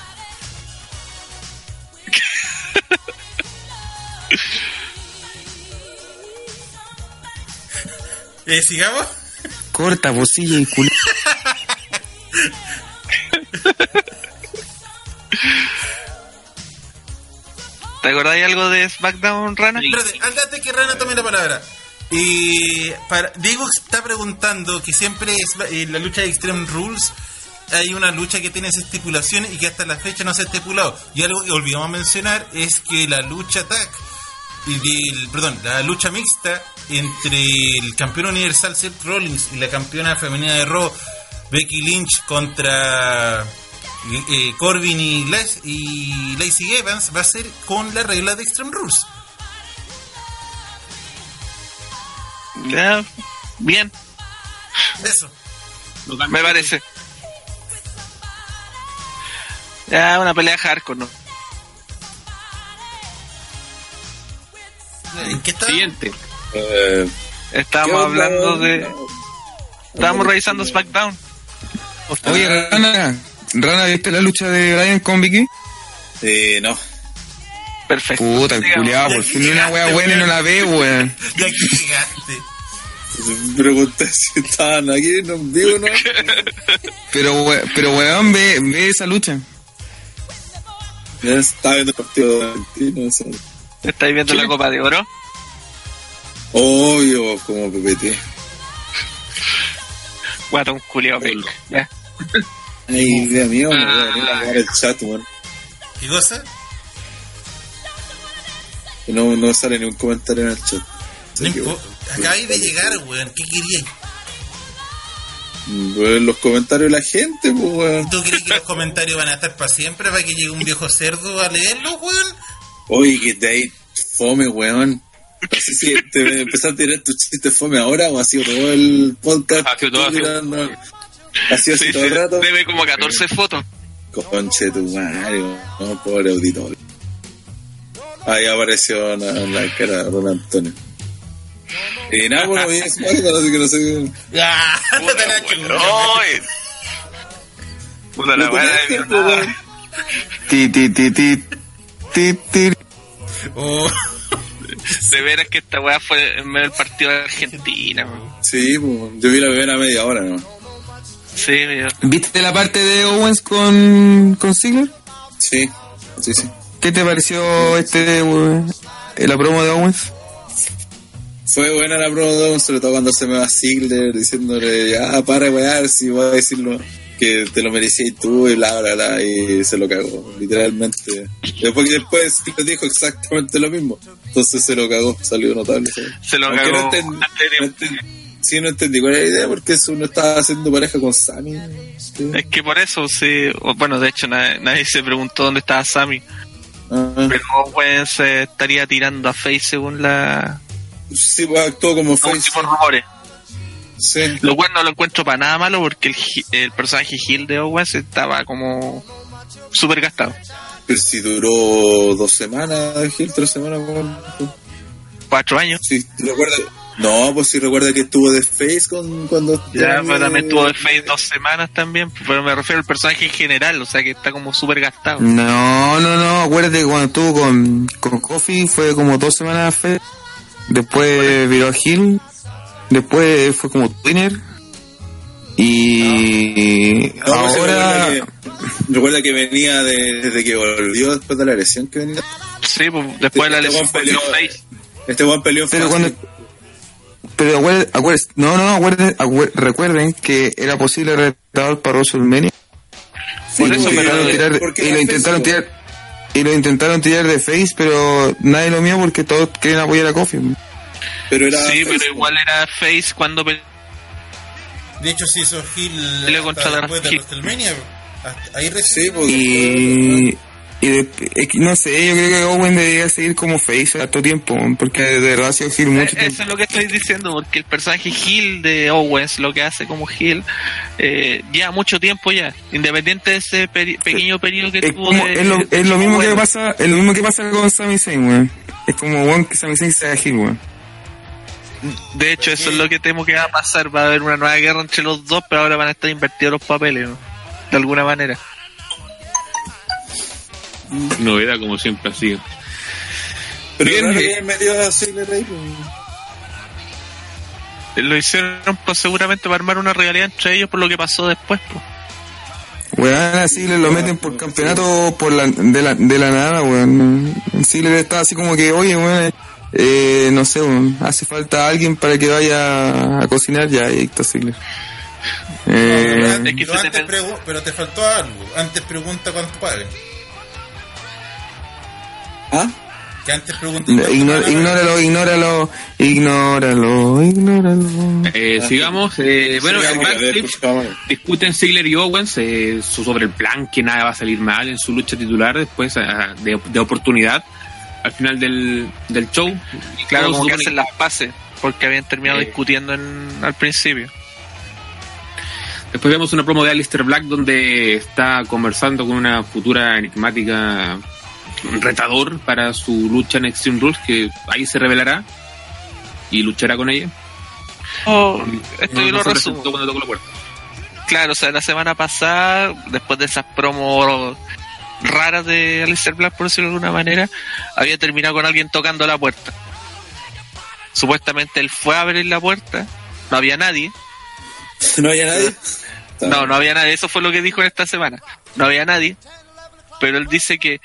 Eh, ¿Sigamos? Corta, bocilla y culo. ¿Te acordáis algo de SmackDown, Rana? Espérate, antes que Rana tome la palabra. Y para, Diego está preguntando que siempre es en la lucha de Extreme Rules hay una lucha que tiene esas estipulaciones y que hasta la fecha no se ha estipulado. Y algo que olvidamos mencionar es que la lucha tag, y del, perdón, la lucha mixta entre el campeón universal Seth Rollins y la campeona femenina de Raw, Becky Lynch contra eh, Corbin y, Les- y Lacey Evans va a ser con la regla de Extreme Rules. Ya, bien, Eso. me parece. Ya, una pelea hardcore, ¿no? ¿En qué está? Siguiente. Eh, Estábamos hablando de... Estábamos revisando SmackDown. Oye, Rana, Rana, ¿viste la lucha de Brian con Vicky? eh, no. Perfecto. Puta, el culiado, por fin una wea buena y no la ve, weón. De aquí llegaste. Pregunté si estaban aquí, no digo, no. Pero, we- pero weón, ve, ve esa lucha. Ya estaba viendo el partido de Argentina. ¿Estáis viendo la Copa de Oro? Obvio, como PPT. Guatón culiao, penca. Ya. Ay, Dios mío, me voy a Ah. venir a jugar el chat, weón. ¿Qué cosa? No, no sale ni un comentario en el chat. No que, Acabáis de llegar, weón. ¿Qué queríais? Pues, los comentarios de la gente, pues, weón. ¿Tú crees que los comentarios van a estar para siempre para que llegue un viejo cerdo a leerlos, weón? Oye, que de ahí fome, weón. No sé si te empezaste a tirar tu chiste fome ahora o ha sido todo el podcast. Ha sido todo, ha sido- Ha sido así Sí, todo el rato. debe como 14 fotos. Conche tu madre, no, pobre auditor. Ahí apareció en la, la cara de Ron Antonio. Y nada, bueno, vi SmackDown, así que no sé. ¡Ah! La weá de. Ti, ti, ti, ti, ti, ti. Oh. De veras que esta weá fue en medio del partido de Argentina, weón. Sí, pues, yo vi la primera media hora, ¿no? Sí, ¿Viste la parte de Owens con, con Ziggler? Sí, sí, sí. ¿Qué te pareció este weón, la promo de Owens? Fue buena la promo de Owens, sobre todo cuando se me va Ziggler diciéndole, ya, para de wear, si voy a decirlo que te lo merecías tú y bla, bla, bla, y se lo cagó, literalmente. Después que después Ziggler dijo exactamente lo mismo, entonces se lo cagó, salió notable. ¿sabes? Se lo Aunque cagó no entendí, no entendí- sí, no entendí cuál era la idea, porque eso uno estaba haciendo pareja con Sammy. sí. Es que por eso, sí. Bueno, de hecho, nadie, nadie se preguntó dónde estaba Sammy. Pero Owen se estaría tirando a Face según la. sí, pues actuó como face. últimos rumores. Sí. Lo cual no lo encuentro para nada malo porque el, el personaje Hill de Owens estaba como súper gastado. Pero si duró dos semanas, Gil, tres semanas, weón. Cuatro años. Sí, ¿te recuerdas? No, pues sí recuerda que estuvo de Face con, cuando... Ya, pero también tuvo de Face dos semanas también. Pero me refiero al personaje en general, o sea que está como súper gastado. No, no, no, acuérdate que cuando estuvo con, con Kofi fue como dos semanas fe. Después viró a Hill. Después fue como Twinner. Y No, pues ahora... recuerda, que, recuerda que venía de- desde que volvió después de la lesión que venía. Sí, pues después de la Este lesión weón peleó- Face. Este buen peleó Pero fácil. cuando... Pero acuérdense, acuérdense- no, no, acuérdense, recuerden que era posible retador para WrestleMania. Sí, por eso, porque- pero- Tirar- y lo intentaron tirar y lo intentaron tirar de face, pero nadie lo mío porque todos quieren apoyar a Kofi. Pero era Sí, face, pero igual era Face cuando De hecho, se hizo hasta la después de. WrestleMania. Hasta- Ahí pues, Y, y de- no sé, yo creo que Owen debería seguir como face a todo tiempo, porque de verdad ha sido mucho Eh, Eso tiempo. es lo que estoy diciendo, porque el personaje Hill de Owens, lo que hace como Hill, eh, lleva mucho tiempo ya, independiente de ese peri- pequeño periodo que Es, tuvo. como, de- es, lo, es lo mismo que pasa, es lo mismo que pasa con Sami Zayn, weón. Es como weón que Sami Zayn sea heel, weón. De hecho, eso es lo que temo que va a pasar. Va a haber una nueva guerra entre los dos, pero ahora van a estar invertidos los papeles, ¿no? de alguna manera. Novedad, como siempre ha sido. Pero Bien, eh. que metido a Ziggler ahí, pues. Lo hicieron pues, seguramente para armar una realidad entre ellos por lo que pasó después. pues. Weón, a Ziggler lo meten por campeonato por la, de, la, de la nada, weón. Ziggler está así como que, oye, weón, eh, no sé, weón, hace falta alguien para que vaya a cocinar, ya, está. Eh, que Pero, antes pero te faltó algo. Antes pregunta cuánto pagan. ¿Ah? Que antes pregunta cuánto ignor- ignóralo, ignóralo, ignóralo, ignóralo. Eh, sigamos. Eh, bueno, Sigamos, ver, escuchamos. discuten Ziggler y Owens eh, sobre el plan, que nada va a salir mal en su lucha titular después de, de oportunidad al final del, del show. Y Claro, como que hacen las paces, porque habían terminado Eh. discutiendo en, al principio. Después vemos una promo de Alistair Black donde está conversando con una futura enigmática retador para su lucha en Extreme Rules, que ahí se revelará y luchará con ella. Oh, esto No- yo no lo resumo. cuando tocó la puerta. Claro, o sea, la semana pasada, después de esas promos raras de Alistair Black, por decirlo de alguna manera, había terminado con alguien tocando la puerta. Supuestamente él fue a abrir la puerta, no había nadie. ¿No había nadie? No, no había nadie, eso fue lo que dijo en esta semana. No había nadie, pero él dice que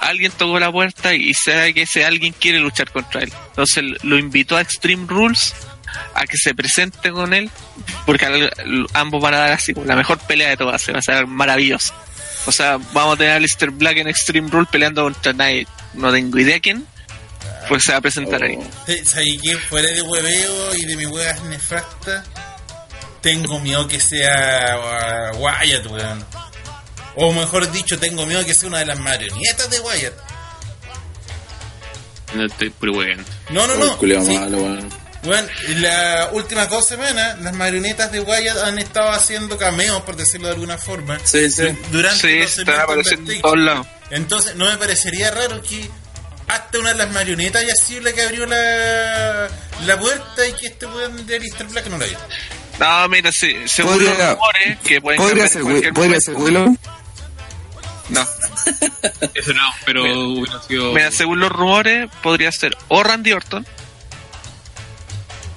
alguien tocó la puerta y sabe que ese alguien quiere luchar contra él. Entonces lo invitó a Extreme Rules a que se presente con él, porque ambos van a dar así como la mejor pelea de todas, se va a ser maravilloso. O sea, vamos a tener a Alistair Black en Extreme Rules peleando contra nadie, no tengo idea quién, pues se va a presentar ahí. Sí, ¿Sabes qué? Fuera de hueveo y de mis huevas nefastas, tengo miedo que sea uh, Wyatt, weón. O mejor dicho, tengo miedo que sea una de las marionetas de Wyatt. No estoy. No, no, no. Sí, en las últimas dos semanas, las marionetas de Wyatt han estado haciendo cameos, por decirlo de alguna forma. Sí, sí. Durante Sí, los están apareciendo en todos lados. Entonces, no me parecería raro que hasta una de las marionetas haya sido la que abrió la, la puerta y que este weón de Alistair Black no la vio. No, mira, sí, según Podría- los rumores que pueden Podría ser, podría ser Willow. No. Eso no, pero Mira. hubiera sido. Mira, según los rumores, podría ser o Randy Orton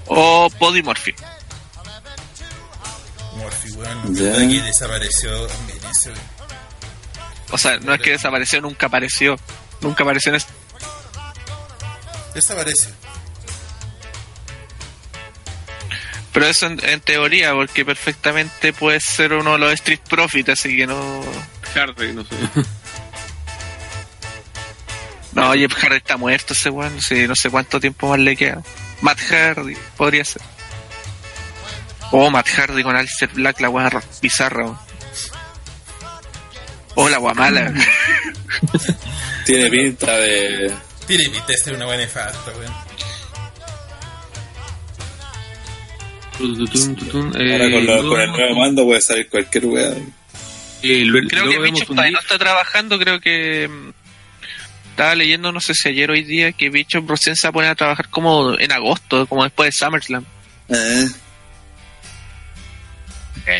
o Body Murphy. Murphy, weón. Que desapareció también ese, weón. O sea, no es que desapareció, nunca apareció. Nunca apareció en este. Desaparece. Pero eso en, en teoría, porque perfectamente puede ser uno de los Street Profits, así que no. Hardy, no sé. No, Jeff Hardy está muerto ese weón, sí, no sé cuánto tiempo más le queda. Matt Hardy, podría ser. O Matt Hardy con Alistair Black, la weá ra- bizarra. weón. O la weá mala. Tiene pinta de. Tiene pinta de ser una buena nefasta, weón. Ahora con, lo- con el nuevo mando puede salir cualquier weá. Eh, creo que un todavía no está trabajando, creo que. mm, Estaba leyendo, no sé si ayer o hoy día, que Bichos recién se va a poner a trabajar como en agosto, como después de SummerSlam. Eh.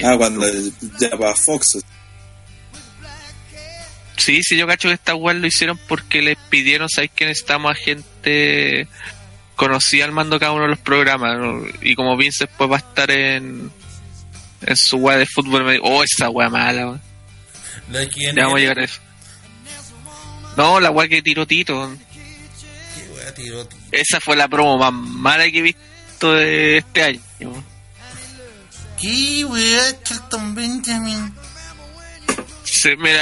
Ah, cuando ya para Fox. Sí, sí, yo cacho que esta weá lo hicieron porque les pidieron, ¿sabes que necesitamos a gente conocida al mando cada uno de los programas? ¿no? Y como Vince después va a estar en, en su weá de fútbol, me dijo, oh, esa weá mala, weón. Lo quién Ya vamos a llegar a eso. No, la weá que tiró Tito. Qué weá tiró. Esa fue la promo más mala que he visto de este año. ¿Qué weá, Charlton Benjamin? Se, mira,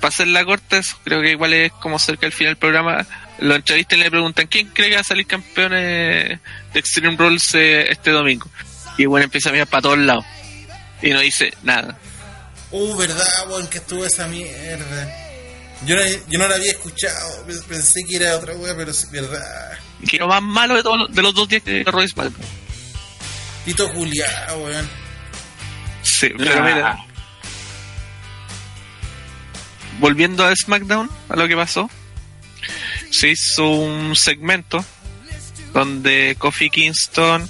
para hacer la corta, creo que igual es como cerca del final del programa. Los entrevistas le preguntan quién cree que va a salir campeón eh, de Extreme Rules eh, este domingo. Y bueno, empieza a mirar para todos lados. Y no dice nada. Uh, verdad, weón, que estuvo esa mierda. Yo no, yo no la había escuchado, pe- pensé que era otra weá, pero es verdad. Y que lo más malo de, todos los- de los dos días que Royce SmackDown. Tito Juliá, weón. Sí, pero mira. Volviendo a SmackDown, a lo que pasó, se hizo un segmento donde Kofi Kingston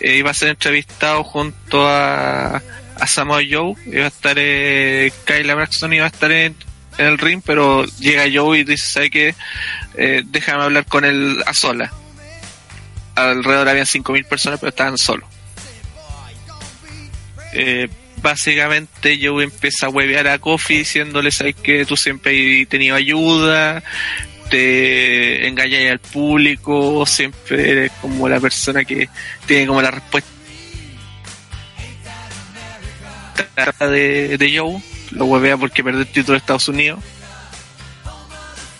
eh, iba a ser entrevistado junto a, a Samoa Joe, iba a estar eh, Kyla Braxton iba a estar en, en el ring, pero llega Joe y dice, ¿sabe qué? Eh, déjame hablar con él a sola. Alrededor habían 5.000 personas, pero estaban solos. Eh, básicamente Joe empieza a huevear a Kofi diciéndole, ¿sabes que Tú siempre has tenido ayuda, te engañas al público, siempre eres como la persona que tiene como la respuesta de, de Joe, lo huevea porque perdió el título de Estados Unidos.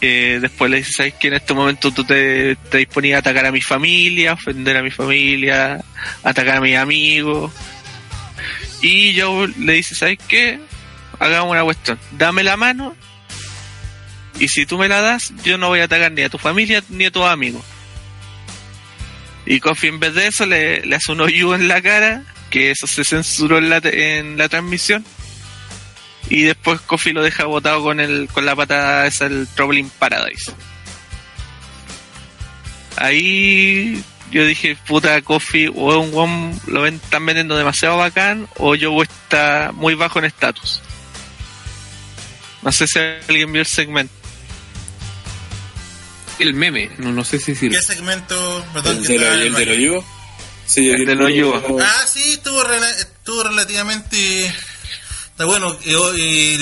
Eh, después le dice, ¿sabes que en este momento tú te, disponías a atacar a mi familia, ofender a mi familia, atacar a mis amigos? Y yo le dice, ¿sabes qué? Hagamos una cuestión. Dame la mano. Y si tú me la das, yo no voy a atacar ni a tu familia ni a tus amigos. Y Kofi en vez de eso le, le hace un hoyo en la cara, que eso se censuró en la, te- en la transmisión. Y después Kofi lo deja botado con el con la patada esa el Troubling Paradise. Ahí yo dije, puta, Kofi o un weón lo ven, están vendiendo demasiado bacán o yo está muy bajo en estatus. No sé si alguien vio el segmento. El meme, no, no sé si sirve. ¿Qué segmento? Perdón, ¿El que de el el? Sí, yo El Yugo. Ah, sí, estuvo, rela- estuvo relativamente. Está bueno. eh,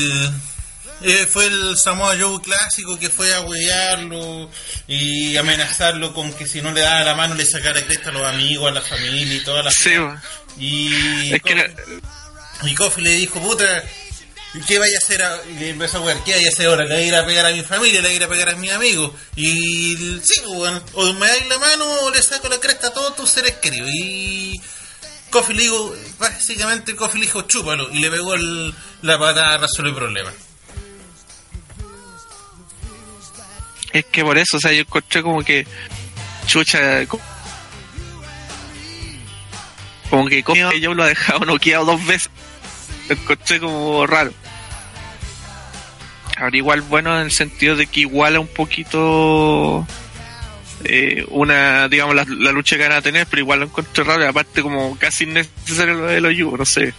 el- fue el Samoa Joe clásico que fue a huearlo y amenazarlo con que si no le daba la mano le sacara cresta a los amigos, a la familia y toda la Sí. Y, Es que y Kofi le dijo, puta, ¿qué vaya a hacer? a-?" Y empezó a jugar, ¿qué vaya a hacer ahora? ¿Le voy a ir a pegar a mi familia? ¿Le voy a ir a pegar a mis amigos? Y sí, pues, bueno, o me dais la mano o le saco la cresta a todos tus seres queridos. Y Kofi le dijo, básicamente Kofi le dijo, chúpalo. Y le pegó el- la patada, resolvió el problema. Es que por eso, o sea, yo encontré como que chucha, co- como que que yo lo ha dejado noqueado dos veces. Lo encontré como raro. Ahora igual bueno en el sentido de que iguala un poquito eh, una, digamos, la, la lucha que van a tener, pero igual lo encontré raro aparte como casi innecesario lo de los yugos, no sé.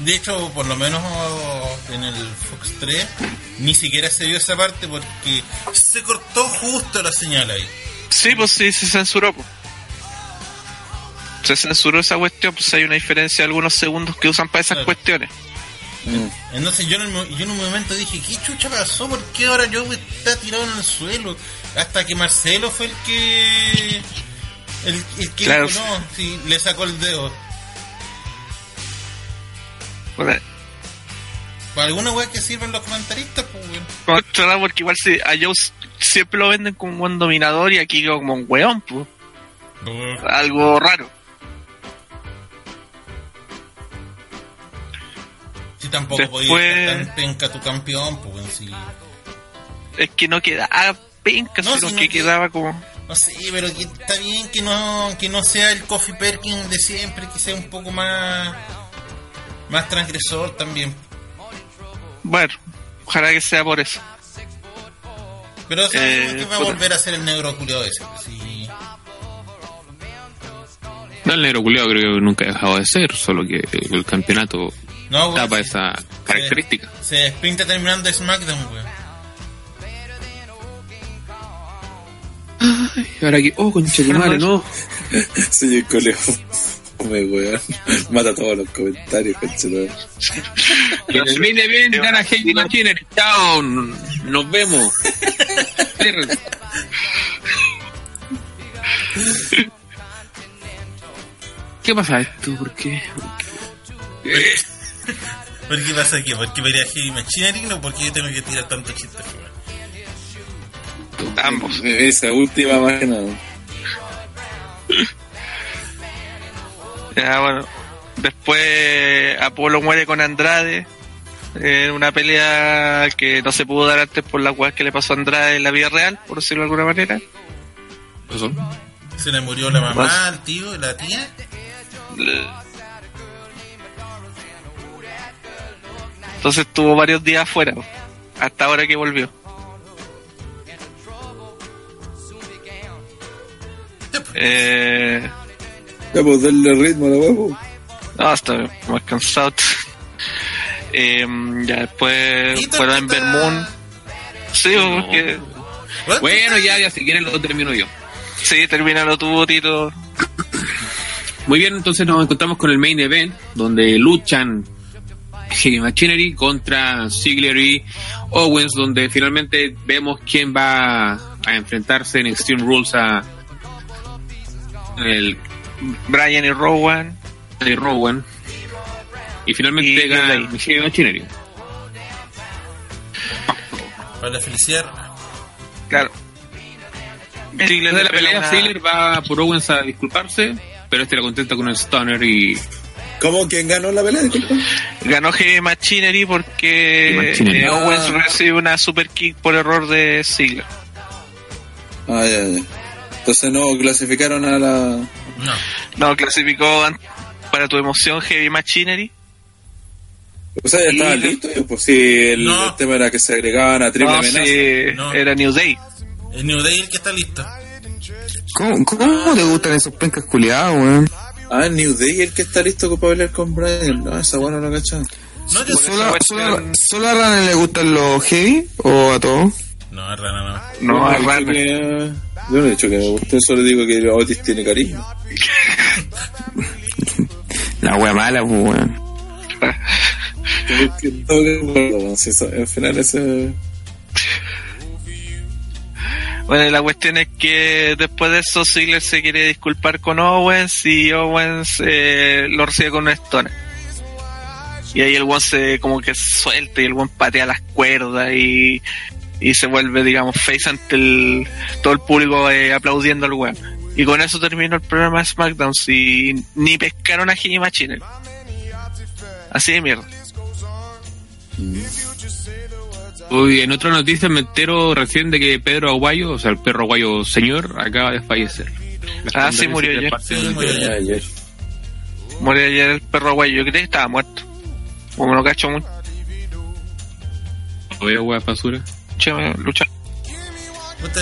De hecho, por lo menos en el Fox 3, ni siquiera se vio esa parte porque se cortó justo la señal ahí. Sí, pues sí, se censuró. pues. Se censuró esa cuestión, pues hay una diferencia de algunos segundos que usan para esas Claro. cuestiones. Mm. Entonces yo en, el yo en un momento dije, ¿qué chucha pasó? ¿Por qué ahora yo está tirado en el suelo? Hasta que Marcelo fue el que... El, el que Claro. no, sí, le sacó el dedo. Bueno, Para alguna weá que sirven los comentaristas, pues weón. raro, porque igual si, a Joe siempre lo venden como un buen dominador y aquí como un weón, pues. Algo raro. Tampoco Después- podía estar tan penca tu campeón, pues si... Es que no quedaba penca, No, sino sino que que- quedaba como... No sé, pero que está bien que no, que no sea el Coffee Perkins de siempre, que sea un poco más... Más transgresor también. Bueno, ojalá que sea por eso. Pero sabemos Eh, que va a volver a ser el negro culiado ese. pues, sí. No, el negro culiado creo que nunca ha dejado de ser, solo que el campeonato No, tapa esa característica. Se despinta terminando SmackDown, weón. Y ahora aquí, oh, concha tu madre, no. Señor Coleo. Me weón. Mata todos los comentarios, conchetumare. Y en el main event gana Heavy Machinery. Chao, nos vemos. ¿Qué pasa esto? ¿Por qué? ¿Por qué pasa aquí? ¿Por qué vería Heavy Machinery? No, porque yo tengo que tirar tanto chiste. Ambos. Esa última más que nada. Ya, bueno. Después Apolo muere con Andrade. En una pelea que no se pudo dar antes por la cual que le pasó a Andrade en la vida real, por decirlo de alguna manera. Eso. Se le murió la mamá, al tío, la tía. Entonces estuvo varios días afuera, hasta ahora que volvió. Eh, Ya, pues darle ritmo a la huevo. no, está más cansado. Eh, ya después ¿Y tú fueron en tal? Vermoon. Sí, porque Weón, Bueno, ya, ya, si quieren lo termino yo. sí, terminaron tuvo Tito. Muy bien, entonces nos encontramos con el main event, donde luchan Heavy Machinery contra Ziggler y Owens, donde finalmente vemos quién va a enfrentarse en Extreme Rules a el Brian y Rowan. de Rowan. Y finalmente Y gana Day. Heavy Machinery. Para la felicidad. Claro. Ziggler Después de la pelea, Ziggler va por Owens a disculparse, pero este la contenta con el Stunner y ¿Cómo? ¿Quién ganó la pelea? Disculpa. Ganó Heavy Machinery porque Heavy Machinery. eh, Owens Ah. recibe una super kick por error de Ziggler. Ah, ya, ya. Entonces no clasificaron a la. No. No, clasificó para tu emoción Heavy Machinery. O sea, ya Y- estaban listos. Pues si el, No. el tema era que se agregaban a triple No, amenaza. sí, No. era New Day. El New Day el que está listo. ¿Cómo, cómo te gustan esos pencas culiados, weón? Ah, New Day el que está listo para pelear con Brian. No, esa buena no la cachaba. No, yo ¿Solo, cuestión- solo, ¿Solo a Rana le gustan los heavy o a todos? No, Rana No, Yo a he dicho Rana. que- Yo no he dicho que me guste, solo digo que Otis tiene cariño. La wea mala, pues, weón. Que todo que- bueno, si eso- Al final ese... Bueno, la cuestión es que después de eso Ziggler se quiere disculpar con Owens y Owens eh, lo recibe con un stone. Y ahí el one se como que suelta y el one patea las cuerdas y, y se vuelve, digamos, face ante el, todo el público eh, aplaudiendo al weón. Y con eso terminó el programa de SmackDown y ni pescaron a Jimmy Machine. Así de mierda. Uy, en otra noticia me entero recién de que Pedro Aguayo, o sea, el perro aguayo señor, acaba de fallecer. Ah, sí, murió ayer. Sí, murió ayer. Ya, ayer. Murió ayer el perro guayo, yo creía que estaba muerto. Como no cacho mucho, Oye, wea basura. lucha. Puta,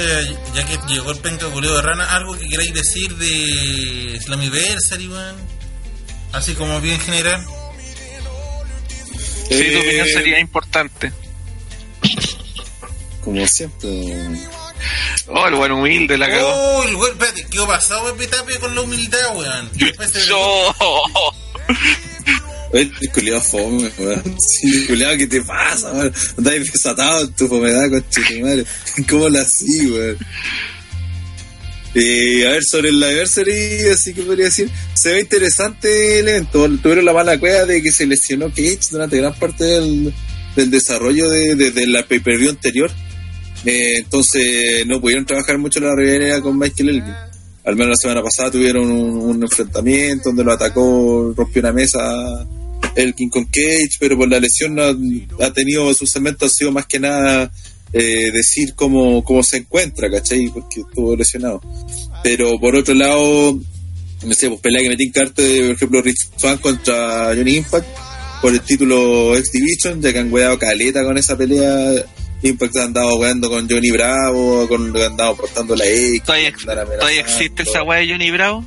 ya que llegó el penca culeo de rana, algo que queráis decir de Slammiversary, weón. Así como bien general. Sí, tu opinión Eh, sería importante. Como siempre. Oh, el buen humilde la cagó. Oh, el weón, espérate, ¿qué ha pasado Pepe Tapia con la humildad, weón? Y después se- No. Oye, culiado fome, weón. Sí, culiado, ¿qué te pasa, weón? Andáis desatado en tu fomedad, coche tu madre. ¿Cómo la así, weón? Eh, a ver, sobre el anniversary, así que podría decir, se ve interesante el evento. Tuvieron la mala cueva de que se lesionó Cage durante gran parte del, del desarrollo de, de- de la pay-per-view anterior. Eh, entonces no pudieron trabajar mucho la rivalidad con Michael Elgin. Al menos la semana pasada tuvieron un, enfrentamiento donde lo atacó, rompió una mesa Elgin con Cage, pero por la lesión no ha, tenido sus segmentos, ha sido más que nada eh, decir cómo, cómo se encuentra, ¿cachai? Porque estuvo lesionado. Pero por otro lado, no sé, pues pelea que metí en carta por ejemplo, Rich Swan contra Johnny Impact por el título X Division, ya que han weado caleta con esa pelea. Impact ha andado weando con Johnny Bravo, con, han andado portando la X. ¿Todavía, todavía existe esa weá de Johnny Bravo?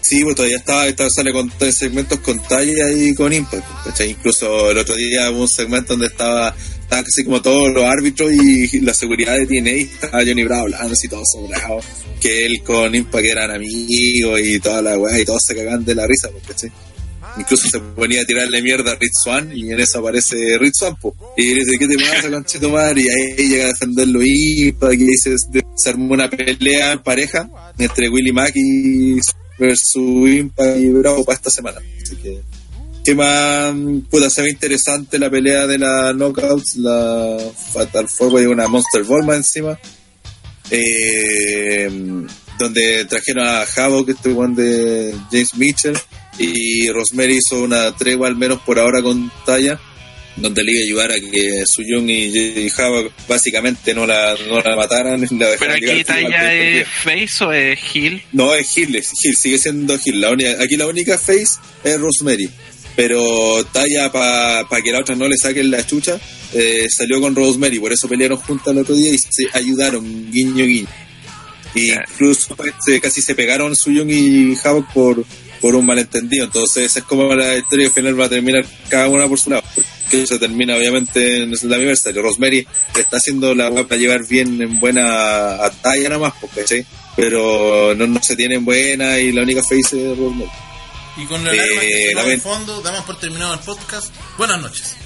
Sí, pues todavía está, está- sale con tres segmentos con talla y con Impact. ¿cachai? Incluso el otro día hubo un segmento donde estaba, estaban casi como todos los árbitros y la seguridad de TNA, estaba Johnny Bravo hablando así todo sobrado, que él con Impact eran amigos y toda la weá y todos se cagan de la risa, ¿cachai? Incluso se ponía a tirarle mierda a Rich Swan y en eso aparece Rich Swan, po. y dice, ¿qué te pasa, conchito madre? Y ahí llega a defenderlo y ahí se, se armó una pelea en pareja entre Willy Mack y versus Impact y Bravo para esta semana. Así que, ¿qué más? Puta, se ve interesante la pelea de la Knockouts, la Fatal Four Way, una Monster Ball más encima. Eh, donde trajeron a Havoc, este one de James Mitchell, y Rosemary hizo una tregua, al menos por ahora, con Taya, donde le iba a ayudar a que Suyun y, Havoc básicamente no la, no la mataran. La Pero aquí Taya es face o es heel. no, es Hill, es Hill, sigue siendo Hill. La única, aquí la única face es Rosemary. Pero Taya, para que la otra no le saquen la chucha, eh, salió con Rosemary. Por eso pelearon juntas el otro día y se ayudaron, guiño, guiño. Y incluso pues, se- casi se pegaron Suyun y Havoc por, por un malentendido. Entonces, esa es como la historia al final va a terminar cada una por su lado. Que se termina, obviamente, en el aniversario. Rosemary está haciendo la para llevar bien en buena a Taya nada más, porque, ¿sí? pero no, no se tiene en buena y la única face es Rosemary. Y con la alarma Eh, que la ven- fondo, damos por terminado el podcast. Buenas noches.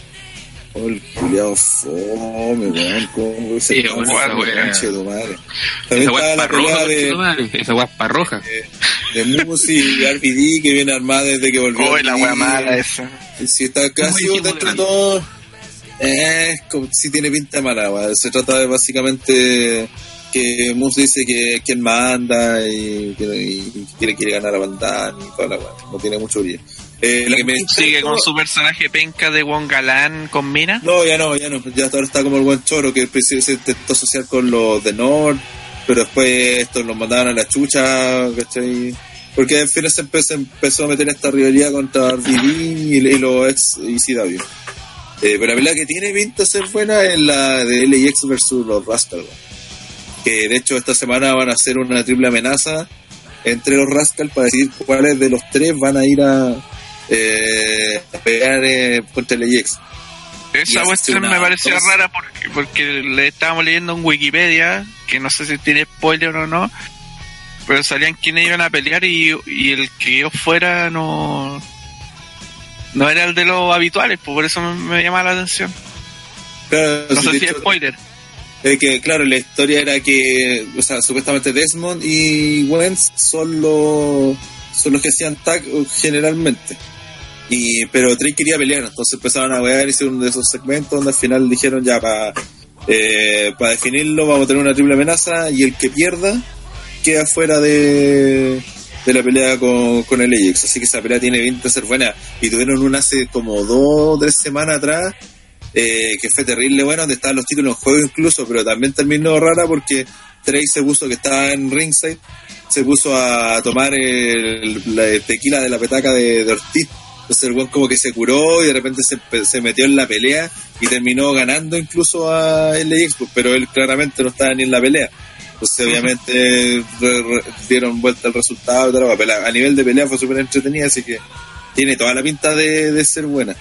Oh, el culiao fome, weón. ¿Cómo se Sí, bueno, weón, weón. conche tu madre. Esa También weá está es la pelea de. Esa weá es pa' roja. de Moose y RVD que viene armada desde que volvió. Oh, la weá mala esa. Sí, está casi dentro de todo. Eh, como si tiene pinta mala, weón. Se trata de básicamente que Moose dice que quien manda y que y quiere, quiere ganar a Bandán y toda la weá. No tiene mucho brillo. Eh, la que me Sigue con su personaje penca de Won Galán con Mina. No, ya no, ya no. Ya ahora está como el buen choro que principio se intentó asociar con los de Nord, pero después estos los mandaban a la chucha, ¿cachai? Porque al final se empezó, a meter esta rivalidad contra RVD y, y los ex ECW. Eh, pero la pelea que tiene pinta ser buena es la de LAX versus los Rascal, que de hecho esta semana van a hacer una triple amenaza entre los Rascal para decidir cuáles de los tres van a ir a, eh, a pelear eh. Y Esa cuestión me cosa- rara porque, porque le estábamos leyendo en Wikipedia, que no sé si tiene spoiler o no, pero salían quienes iban a pelear y, y el que yo fuera no no era el de los habituales, pues por eso me, me llama la atención. Claro, No sé si es hecho, spoiler. es que, claro, la historia era que, o sea, supuestamente Desmond y Wentz son los, son los que hacían tag generalmente. Y, pero Trey quería pelear, entonces empezaron a wear, hicieron uno de esos segmentos donde al final dijeron ya para para definirlo vamos a tener una triple amenaza y el que pierda queda fuera de, de la pelea con, con el Ajax. Así que esa pelea tiene pinta de ser buena. Y tuvieron una hace como dos o tres semanas atrás eh, que fue terrible bueno, donde estaban los títulos en juego incluso, pero también terminó rara porque Trey se puso que estaba en ringside, se puso a tomar el, la tequila de la petaca de Ortiz. Entonces el buen como que se curó y de repente se, se metió en la pelea y terminó ganando incluso a LAX, pues, pero él claramente no estaba ni en la pelea. Entonces obviamente re- re- dieron vuelta el resultado a nivel de pelea fue súper entretenida, así que tiene toda la pinta de, de ser buena.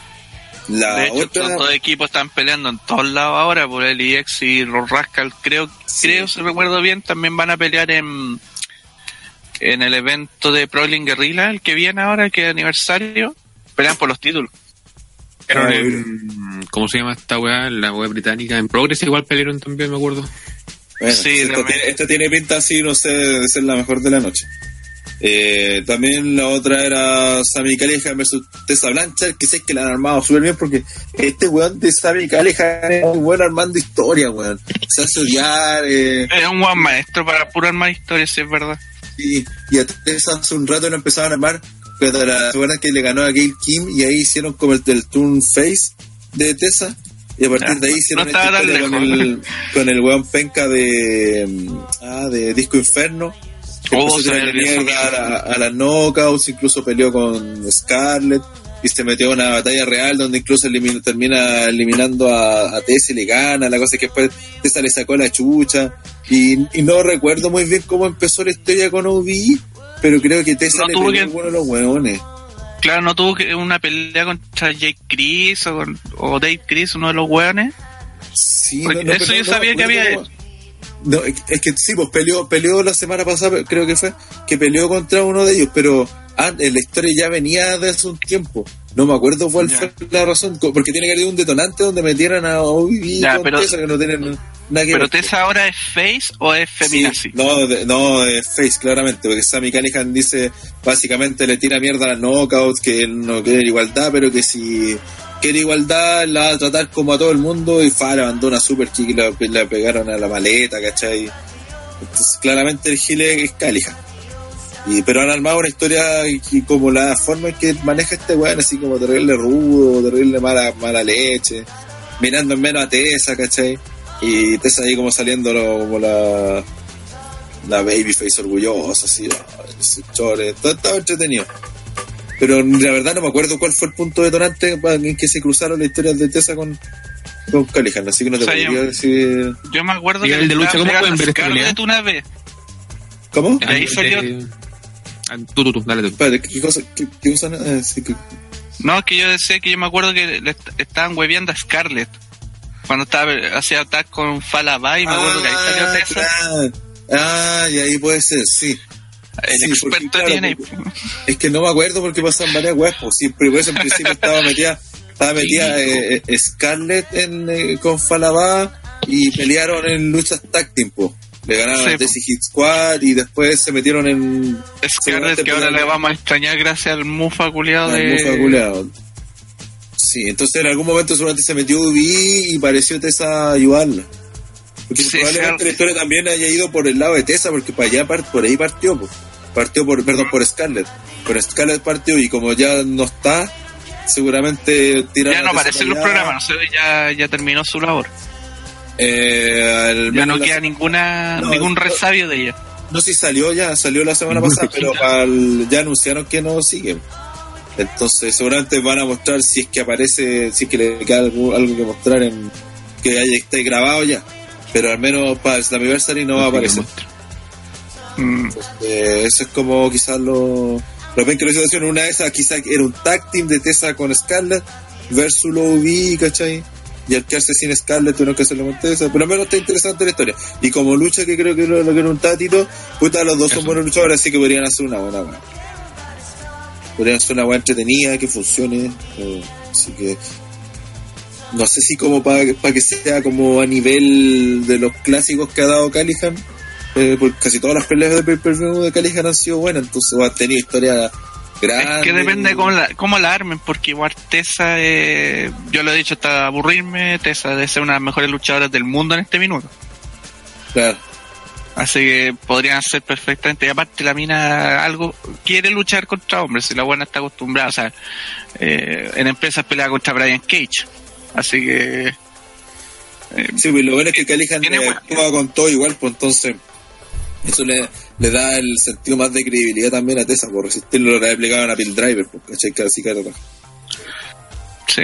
La de hecho, otra, estos dos equipos están peleando en todos lados ahora, por el IX y los Rascal, creo, Sí. creo, si recuerdo bien, también van a pelear en en el evento de Proling Guerrilla, el que viene ahora, que es aniversario, pelean por los títulos. Pero Ah, en- ¿Cómo se llama esta weá? La weá británica. En Progress igual pelearon también, me acuerdo. Bueno, Sí, esta, tiene, esta tiene pinta así, no sé, de ser la mejor de la noche. Eh, también la otra era Sammy Callihan versus Tessa Blanchard, que sé que la han armado súper bien porque este weón de Sammy Callihan es muy bueno armando historia, weón. Se hace odiar, eh, Es un buen maestro para puro armar historias, si es verdad. y, y a Tessa hace un rato no empezaban a armar, la, ¿se acuerdan que le ganó a Gail Kim y ahí hicieron como el del Turn Face de Tessa? Y a partir de ahí hicieron no historia con el, con el weón penca de, mm, ah, de Disco Inferno. Oh, se mierda a, la- a las knockouts, incluso peleó con Scarlett y se metió en una batalla real donde incluso termina eliminando a, a Tessa y le gana, la cosa es que después Tessa le sacó la chucha y, y no recuerdo muy bien cómo empezó la historia con OB, pero creo que Tessa No le tuvo que- uno de los hueones. Claro, no tuvo que una pelea contra Jake Chris o, o Dave Chris, uno de los hueones. Sí, eso yo sabía que había No, es que sí, pues peleó, peleó la semana pasada, creo que fue, que peleó contra uno de ellos, pero ah, la historia ya venía de hace un tiempo. No me acuerdo cuál fue la razón, porque tiene que haber un detonante donde metieran a Ya, con pero- Tessa, que no tienen nada que Pero ver. Tessa ahora es face o es Sí, feminazi. no, de- no, de Face, claramente, porque Sammy Callihan dice, básicamente le tira mierda a las knockouts, que él no quiere igualdad, pero que si quiere igualdad la va a tratar como a todo el mundo, y fa, una super kick y la, la pegaron a la maleta, ¿cachai? Entonces, claramente el gile es Callihan. Y, pero han armado una historia y, como la forma en que maneja este weón, así como terrible rudo, terrible mala, mala leche, mirando en menos a Tessa, ¿cachai? Y Tessa ahí como saliendo lo- como la la babyface orgullosa, así, ah, chore, todo estaba entretenido. Pero la verdad no me acuerdo cuál fue el punto detonante en que se cruzaron las historias de Tessa con, con Callihan, así que no te O sea, podría yo- decir... Yo me acuerdo que el de lucha, ¿cómo pueden ver esta pelea? una vez. ¿Cómo? De ahí salió- ah, Tú, tú, tú, dale tú. Espérate, ¿qué cosa? ¿Qué, qué cosa? Ah, sí, que- No, es que yo decía que yo me acuerdo que le est- estaban hueveando a Scarlett. Cuando estaba hacía attack con Falaba y me acuerdo que ahí salió Ah, claro. Ah, y ahí puede ser, sí. El Sí, porque, experto claro, tiene. Es que no me acuerdo porque pasan varias weas, pues sí, pero eso en principio estaba metida, estaba metida eh, eh, Scarlett en, eh, con Falabá y pelearon en luchas team, po. Le ganaron Sí, a. Desi Hit Squad y después se metieron en Scarlett que ahora le vamos a extrañar gracias al Mufa culiado de. Mufa culeado. Sí, entonces en algún momento seguramente se metió Ubi y pareció Tessa ayudarla. Porque Sí, probablemente sí. la historia también haya ido por el lado de Tessa, porque para allá por ahí partió, partió por, perdón, por Scarlett. Por Scarlett partió y como ya no está, seguramente tiraron Ya no aparece en los programas, ya, ya terminó su labor. Eh, al Ya menos no la- queda ninguna No, ningún no. resabio de ella. No, si salió ya, salió la semana pasada, pero pa'l- ya anunciaron que no siguen. Entonces, seguramente van a mostrar si es que aparece, si es que le queda algo, algo que mostrar en que haya esté grabado ya. Pero al menos para el Slammiversary no va a aparecer. Mm, Eh, eso es como quizás lo, lo ven que la situación. Una de esas quizás era un tag team de Tessa con Scarlett versus lo vi, ¿cachai? Y al quedarse sin Scarlett tuvieron que hacerlo con Tessa. Por lo menos está interesante la historia. Y como lucha, que creo que lo, lo que era un tatito, puta, los dos son Eso. buenos luchadores, así que podrían hacer una buena weá. Podrían hacer una buena entretenida que funcione. eh, así que. No sé si como para que sea como a nivel de los clásicos que ha dado Callihan, eh, porque casi todas las peleas de pay-per-view de Callihan han sido buenas, entonces ha tenido historia grande. Es que depende de cómo la, cómo la armen, porque igual Tessa, eh, yo lo he dicho hasta aburrirme, Tessa debe ser una de las mejores luchadoras del mundo en este minuto. Claro. Así que podrían ser perfectamente. Y aparte, la mina algo quiere luchar contra hombres. Y la buena está acostumbrada. O sea, eh, en empresas pelea contra Brian Cage. Así que. eh, Sí, pues lo bueno es que Callihan Tiene eh, actúa con todo igual, pues entonces eso le, le da el sentido más de credibilidad también a Tessa, por resistir lo que aplicaban a Bill Driver, pues, ¿cachai? Así que sí.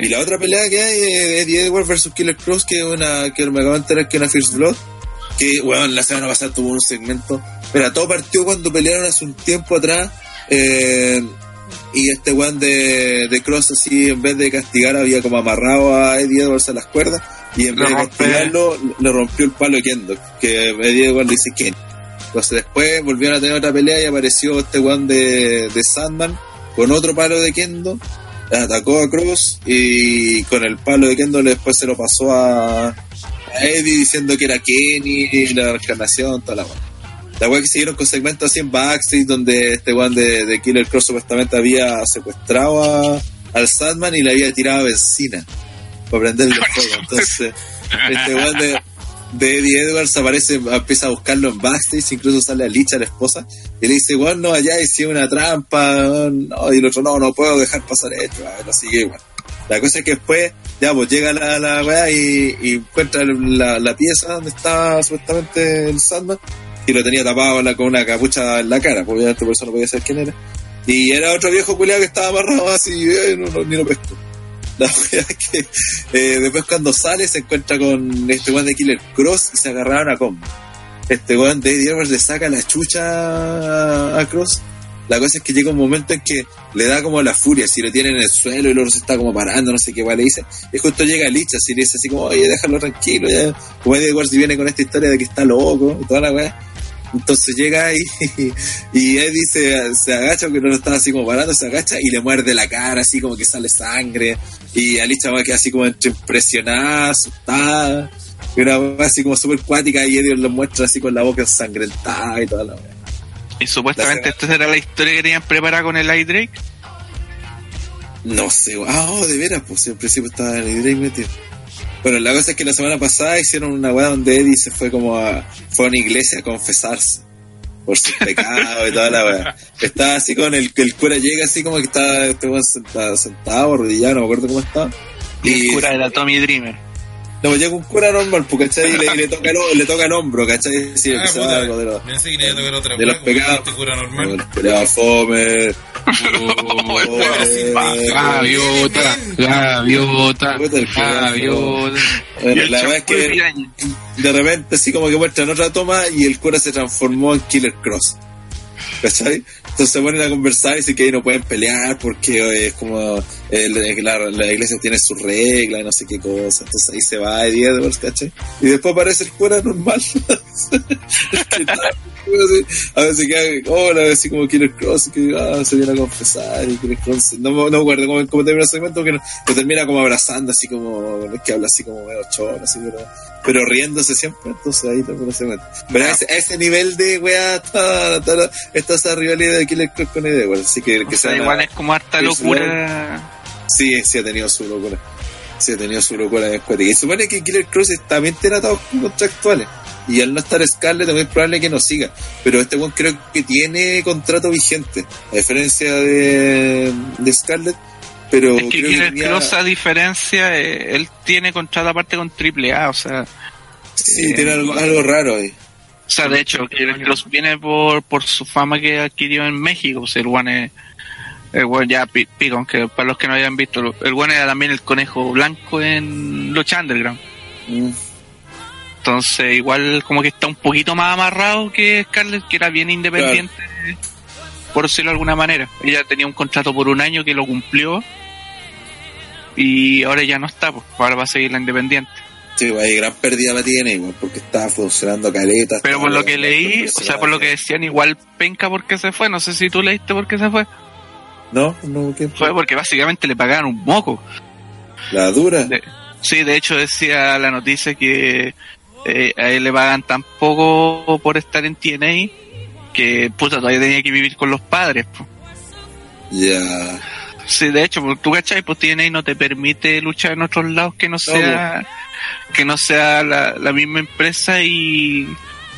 Y la otra pelea que hay es Eddie Edwards versus Killer Cross, que es una que me acabo de enterar que es una First Blood. Que, bueno, la semana pasada tuvo un segmento. Pero todo partió cuando pelearon hace un tiempo atrás. Eh, Y este weón de, de Cross, así, en vez de castigar, había como amarrado a Eddie Edwards a las cuerdas. Y en vez de castigarlo, le rompió el palo a Kendo. Que Eddie Edwards le dice Ken. Entonces después volvieron a tener otra pelea y apareció este weón de, de Sandman con otro palo de Kendo. Atacó a Cross y con el palo de Kendo después se lo pasó a, a Eddie diciendo que era Kenny, la reencarnación, toda la weá. La weá que siguieron con segmentos así en backstage donde este weón de, Killer Cross supuestamente había secuestrado a- al Sandman y le había tirado benzina para prenderle fuego. Entonces, este weón de, de Eddie Edwards aparece, empieza a buscarlo en backstage, incluso sale a Licha, la esposa, y le dice, weón, no, allá hice una trampa, y el otro, no, no puedo dejar pasar esto, así que, weón. La cosa es que después, ya, pues llega la, la weá y, encuentra la, la pieza donde estaba supuestamente el Sandman, y lo tenía tapado con una capucha en la cara, pues obviamente por eso no podía saber quién era. Y era otro viejo culiado que estaba amarrado así, eh, no, no, ni lo pesco. La wea que eh, después cuando sale se encuentra con este weón de Killer Cross y se agarraron a combo. Este weón de Eddie Edwards le saca la chucha a- Cross. La cosa es que llega un momento en que le da como la furia, si lo tiene en el suelo y luego se está como parando, no sé qué weá le dice. Y justo llega Licha, así le dice así como, oye, déjalo tranquilo, ya. Como Eddie Edwards viene con esta historia de que está loco y toda la weá. Entonces llega y, y Eddie se, se agacha, porque no lo estaba así como parando, se agacha y le muerde la cara, así como que sale sangre. Y Alicia va queda así como entre impresionada, asustada. Y una así como súper cuática y Eddie lo muestra así con la boca ensangrentada y toda la wea. Y supuestamente esta era la historia que tenían preparada con el Eye Drake. No sé, ah, oh, de veras, pues siempre sí pues, estaba en el Drake metido. Bueno, la cosa es que la semana pasada hicieron una weá donde Eddie se fue como a, fue a una iglesia a confesarse por sus pecados y toda la weá. Estaba así con el, el cura llega así como que está este weón sentado, sentado, arrodillado, no me acuerdo cómo estaba. Y el cura era Tommy Dreamer. No, llega un cura normal, pues, ¿cachai? Y le, y le toca el, le toca el hombro, ¿cachai? Sí, Ah, puta, va algo de los, Pensé que le iba a tocar otra de los porque pecados. este cura de normal. fome. Gaviota, gaviota, gaviota. La verdad es que de repente así como que muestran otra toma y el cura se transformó en Killer Cross. ¿Cachai? Entonces se ponen a conversar y dicen que ahí no pueden pelear porque eh, es como eh, la, la iglesia tiene sus reglas y no sé qué cosa. Entonces ahí se va Eddie Edwards, ¿cachai? Y después aparece el cura normal. a veces queda, hola, así como Killer Cross, que ah, se viene a confesar y Killer Cross, no, me- no me acuerdo cómo, cómo termina el segmento, que lo termina como abrazando, así como, es que habla así como medio cholo, así, pero, pero riéndose siempre, entonces ahí termina el segmento. Pero a ese, a ese nivel de weá está, está, está esa rivalidad de Killer Cross con Eddie Edwards, así que, que O sea, sea igual es como harta que locura. Sí, sí ha tenido su locura. Sí ha tenido su locura en escuela. Y supone que Killer Cross también tiene atados contractuales. Y al no estar Scarlett también es probable que no siga. Pero este one creo que tiene contrato vigente. A diferencia de, de Scarlett. Pero Es que creo Killer tenía- Cross, a diferencia, eh, él tiene contrato aparte con AAA, o sea, Sí, tiene algo, algo raro ahí. o sea, de hecho, Killer Cross viene por, por su fama que adquirió en México, o sea, el one es, el one ya pi- pico, aunque para los que no hayan visto, el one era también el conejo blanco en Lucha Underground. Mm. Entonces, igual como que está un poquito más amarrado que Scarlett, que era bien independiente, por decirlo de alguna manera. Ella tenía un contrato por un año que lo cumplió y ahora ya no está, pues ahora va a seguir la independiente. Sí, pues, ahí gran pérdida la tiene, igual, porque estaba funcionando caleta. Pero por lo que leí, o sea, por lo que decían, igual penca porque se fue. No sé si tú leíste por qué se fue. No, no, ¿qué Fue porque básicamente le pagaron un moco. La dura. De- sí, de hecho decía la noticia que eh, a él le pagan tan poco por estar en TNA que puta todavía tenía que vivir con los padres. Ya. Sí, de hecho, pues, tú cachai, pues TNA no te permite luchar en otros lados que no sea que no sea la, la misma empresa y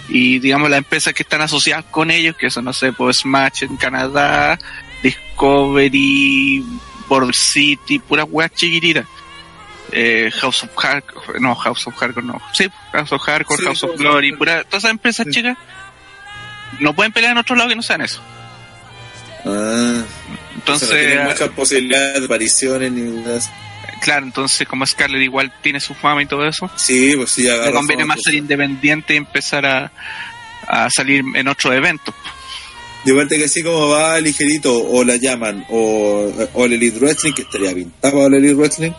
y digamos las empresas que están asociadas con ellos, que son, no sé, pues Smash en Canadá, Discovery, Border City, puras weas chiquititas. Eh, House of Hardcore, no, House of Hardcore no. Sí, House of Hardcore, Sí, House of Glory, pura, todas esas empresas Sí. chicas no pueden pelear en otro lado que no sean eso. Ah. Entonces, o sea, no tiene muchas posibilidades de apariciones ni nada. claro, entonces como Scarlett igual tiene su fama y todo eso, Sí, pues sí, agarra le conviene más ser pues. independiente y empezar a, a salir en otros eventos. De vuelta que así como va ligerito, o la llaman, o, o el Elite Wrestling, que estaría pintado para el Elite Wrestling,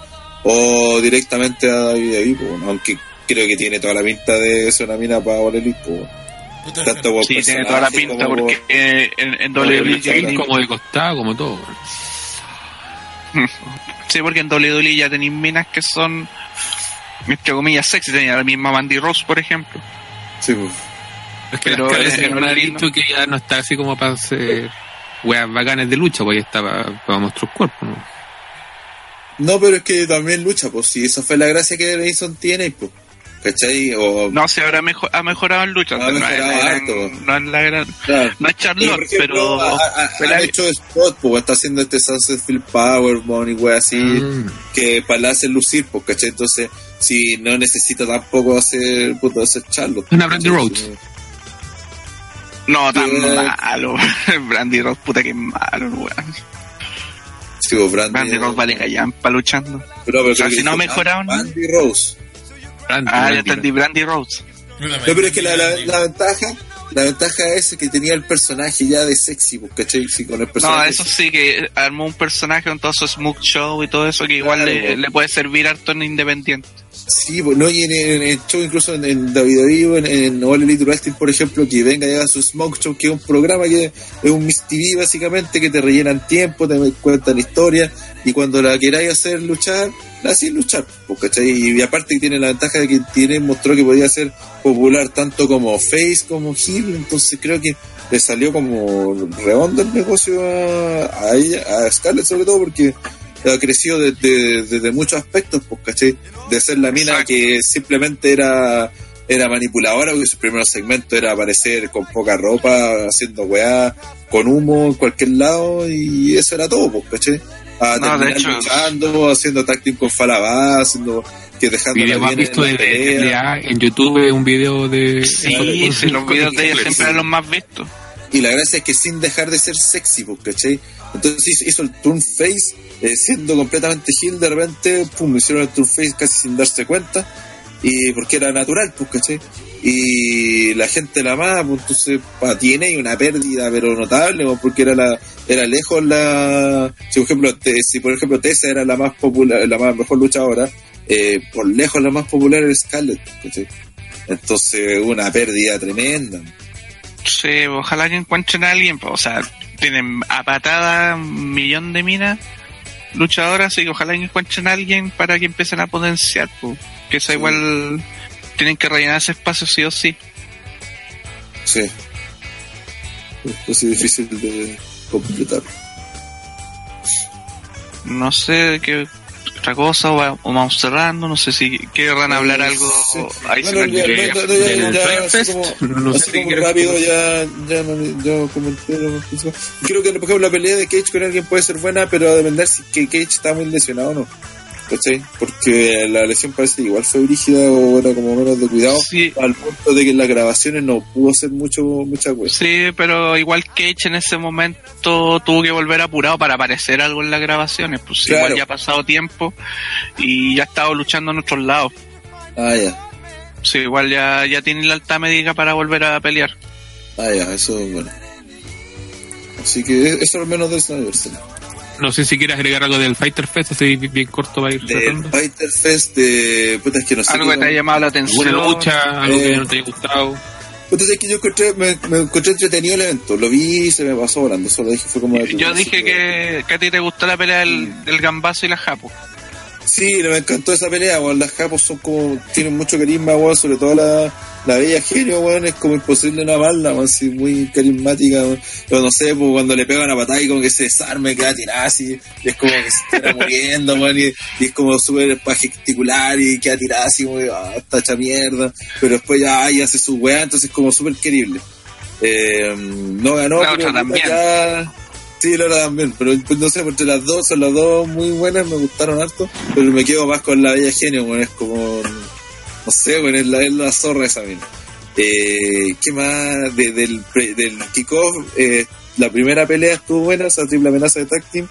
o directamente a David ahí, pues, aunque creo que tiene toda la pinta de ser una mina para All Elite, pues. Puta, Tanto por Sí, tiene toda la pinta como- porque eh, en, en WWE ya tenéis- como de costado, como todo. Sí, porque en WWE ya tenéis minas que son, entre comillas, sexy. Tenía la misma Mandy Rose, por ejemplo. Sí, pues. Es que Pero caras en no ha dicho que ya no está así como para hacer weas bacanes de lucha, pues ya está para, para mostrar cuerpo, ¿no? No, pero es que también lucha, pues si esa fue la gracia que Mason tiene, pues. ¿Cachai? O, No, sí, ahora mejor, ha mejorado en lucha. Ha no, es la mejorado gran- harto. no es la gran. claro. No es Charlotte, por ejemplo, pero. ha- ha- pero han hay- hecho spot, pues está haciendo este Sunset Field Powerbomb y wey así, Mm. que para la hacer lucir, pues, ¿cachai? Entonces, si no necesita tampoco hacer, puto, hacer Charlotte. Una Brandy. Rhodes. No, tan malo. Brandy Rose, puta que malo, weón. Sí, pues, Brandy, Brandy Rose vale callampa luchando. Pero, pero O sea, si no mejoraron- Brandy Rose. Brandy, Ah, ya Brandy, entendí, Brandy Rose. No, pero es que la, la ventaja, la ventaja es que tenía el personaje ya de sexy, pues, ¿cachai? Sí, con el No, personaje. eso sí que armó un personaje con todo su Smoke Show y todo eso que igual Claro, le, pues. le puede servir harto en Independiente. Sí, pues, no, y en, en el show, incluso en, en WWE, en, en All Elite Wrestling, por ejemplo, que venga ya su Smoke Show, que es un programa que es un Miss TV básicamente, que te rellenan tiempo, te cuentan historias, y cuando la queráis hacer luchar, la hacéis luchar, ¿cachai? Y, aparte que tiene la ventaja de que tiene, mostró que podía ser popular tanto como face como heel, entonces creo que le salió como redondo el negocio a, a ella, a Scarlett sobre todo, porque ha crecido desde, desde muchos aspectos, pues, ¿cachai? De ser la mina Exacto. que simplemente era era manipuladora, porque su primer segmento era aparecer con poca ropa, haciendo weá, con humo en cualquier lado, y eso era todo, pues, ¿cachai? A No, terminar luchando, haciendo táctil con Falabá, haciendo que dejando video más visto de, de en YouTube, un video de... Sí, los videos de ella siempre eran los más vistos. Y la gracia es que sin dejar de ser sexy, pues, ¿cachai? Entonces hizo, hizo el turn face, eh, siendo completamente heel, de repente, pum, hicieron el turn face casi sin darse cuenta, y porque era natural, pues, ¿cachai? Y la gente la amaba, pues entonces pa, tiene una pérdida, pero notable, pues, porque era la era lejos la... Si por ejemplo, te- si por ejemplo Tessa era la más popular, la más mejor luchadora, eh, por lejos la más popular Scarlett, ¿cachai? Entonces, una pérdida tremenda. Sí, ojalá que encuentren a alguien, pues, o sea, tienen a patada un millón de minas luchadoras, así que ojalá que encuentren a alguien para que empiecen a potenciar, pues, que eso Sí. igual tienen que rellenar ese espacio sí o sí. Sí. Es difícil de completar. No sé qué otra cosa, o, va- o vamos cerrando, no sé si querrán hablar algo Sí. adicional. Bueno, ya, de- no, sé si rápido ya, ya, no- yo comenté lo. Creo que, por ejemplo, la pelea de Cage con alguien puede ser buena, pero a depender si que Cage está muy lesionado o no. ¿Cachai? Porque la lesión parece que igual fue brígida o era como menos de cuidado, Sí, al punto de que en las grabaciones no pudo hacer mucho mucha cosa. sí, pero igual Cage en ese momento tuvo que volver apurado para aparecer algo en las grabaciones, pues Claro. igual ya ha pasado tiempo y ya ha estado luchando en otros lados. Ah, ya. Sí, igual ya, ya tiene la alta médica para volver a pelear. Ah, ya, eso es bueno. Así que eso al menos de Snyderson. No sé si quieres agregar algo del Fighter Fest, así bien, bien corto para ir Del. Fighter Fest, de. Puta, es que no sé. Algo que te haya llamado la atención. ¿Alguna lucha? ¿Algo Eh, que no te haya gustado? Entonces es que yo encontré, me, me encontré entretenido el evento, lo vi y se me pasó volando, solo dije fue como... Yo dije que, que a ti te gustó la pelea del, del gambazo y la japo. Sí, me encantó esa pelea, weón, las japos son como, tienen mucho carisma, weón, sobre todo la, la bella genio, weón, es como imposible no amarla, weón, sí, muy carismática, weón. No sé, pues cuando le pegan a patada y como que se desarme, queda tirada así, y es como que se está muriendo, weón, y, y es como súper para gesticular y queda tirada así, como, ah, está hecha mierda, pero después ya, ay, hace su weá, entonces es como súper querible. Eh, no ganó, pero también. ya- Sí, la otra también, pero pues, no sé, porque las dos son las dos muy buenas, me gustaron harto, pero me quedo más con la Bella Genio, bueno, es como, no sé, bueno, es la, es la zorra esa mina. Eh, ¿Qué más? De- del, del kickoff, eh, la primera pelea estuvo buena, esa triple amenaza de tag team.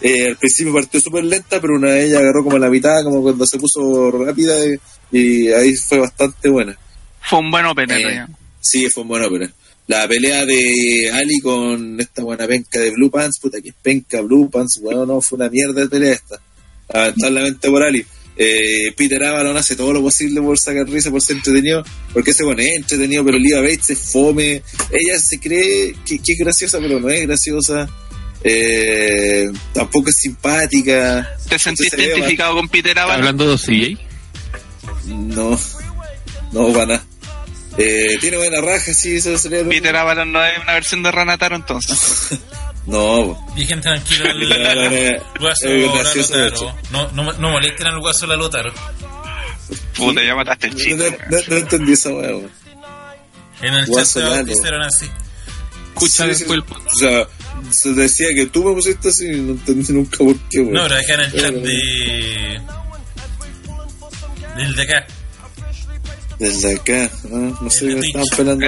Eh, al principio partió súper lenta, pero una de ellas agarró como la mitad, como cuando se puso rápida, y, y ahí fue bastante buena. Fue un buen opener. Eh. Sí, fue un buen ópera. La pelea de Ali con esta buena penca de Blue Pants, puta que es penca Blue Pants, weón, no, fue una mierda de pelea esta. Lamentablemente por Ali. Eh, Peter Avalon hace todo lo posible por sacar risa, por ser entretenido, porque ese bueno es entretenido, pero Liva Bates es fome. Ella se cree que, que es graciosa, pero no es graciosa. Eh, tampoco es simpática. ¿Te sentiste se identificado con Peter ¿Está Avalon? hablando de CJ? No, no, para nada. Eh, tiene buena raja, sí, eso sería Peter Avalon no es una versión de Ranataro entonces. No, Dejen tranquilo es- guaso. No, no, no molesten al guaso la Lotaro. Puta, ya mataste el no, chiste. no- no entendí esa weón. En el chat Guaso se Lalo. bautizaron así. Escucha Sí, después el. O sea, se decía que tú me pusiste así y no entendí nunca por qué, weón. No, pero acá en el chat de. Del de acá. Desde acá, ¿no? no sé, el estaban pelando.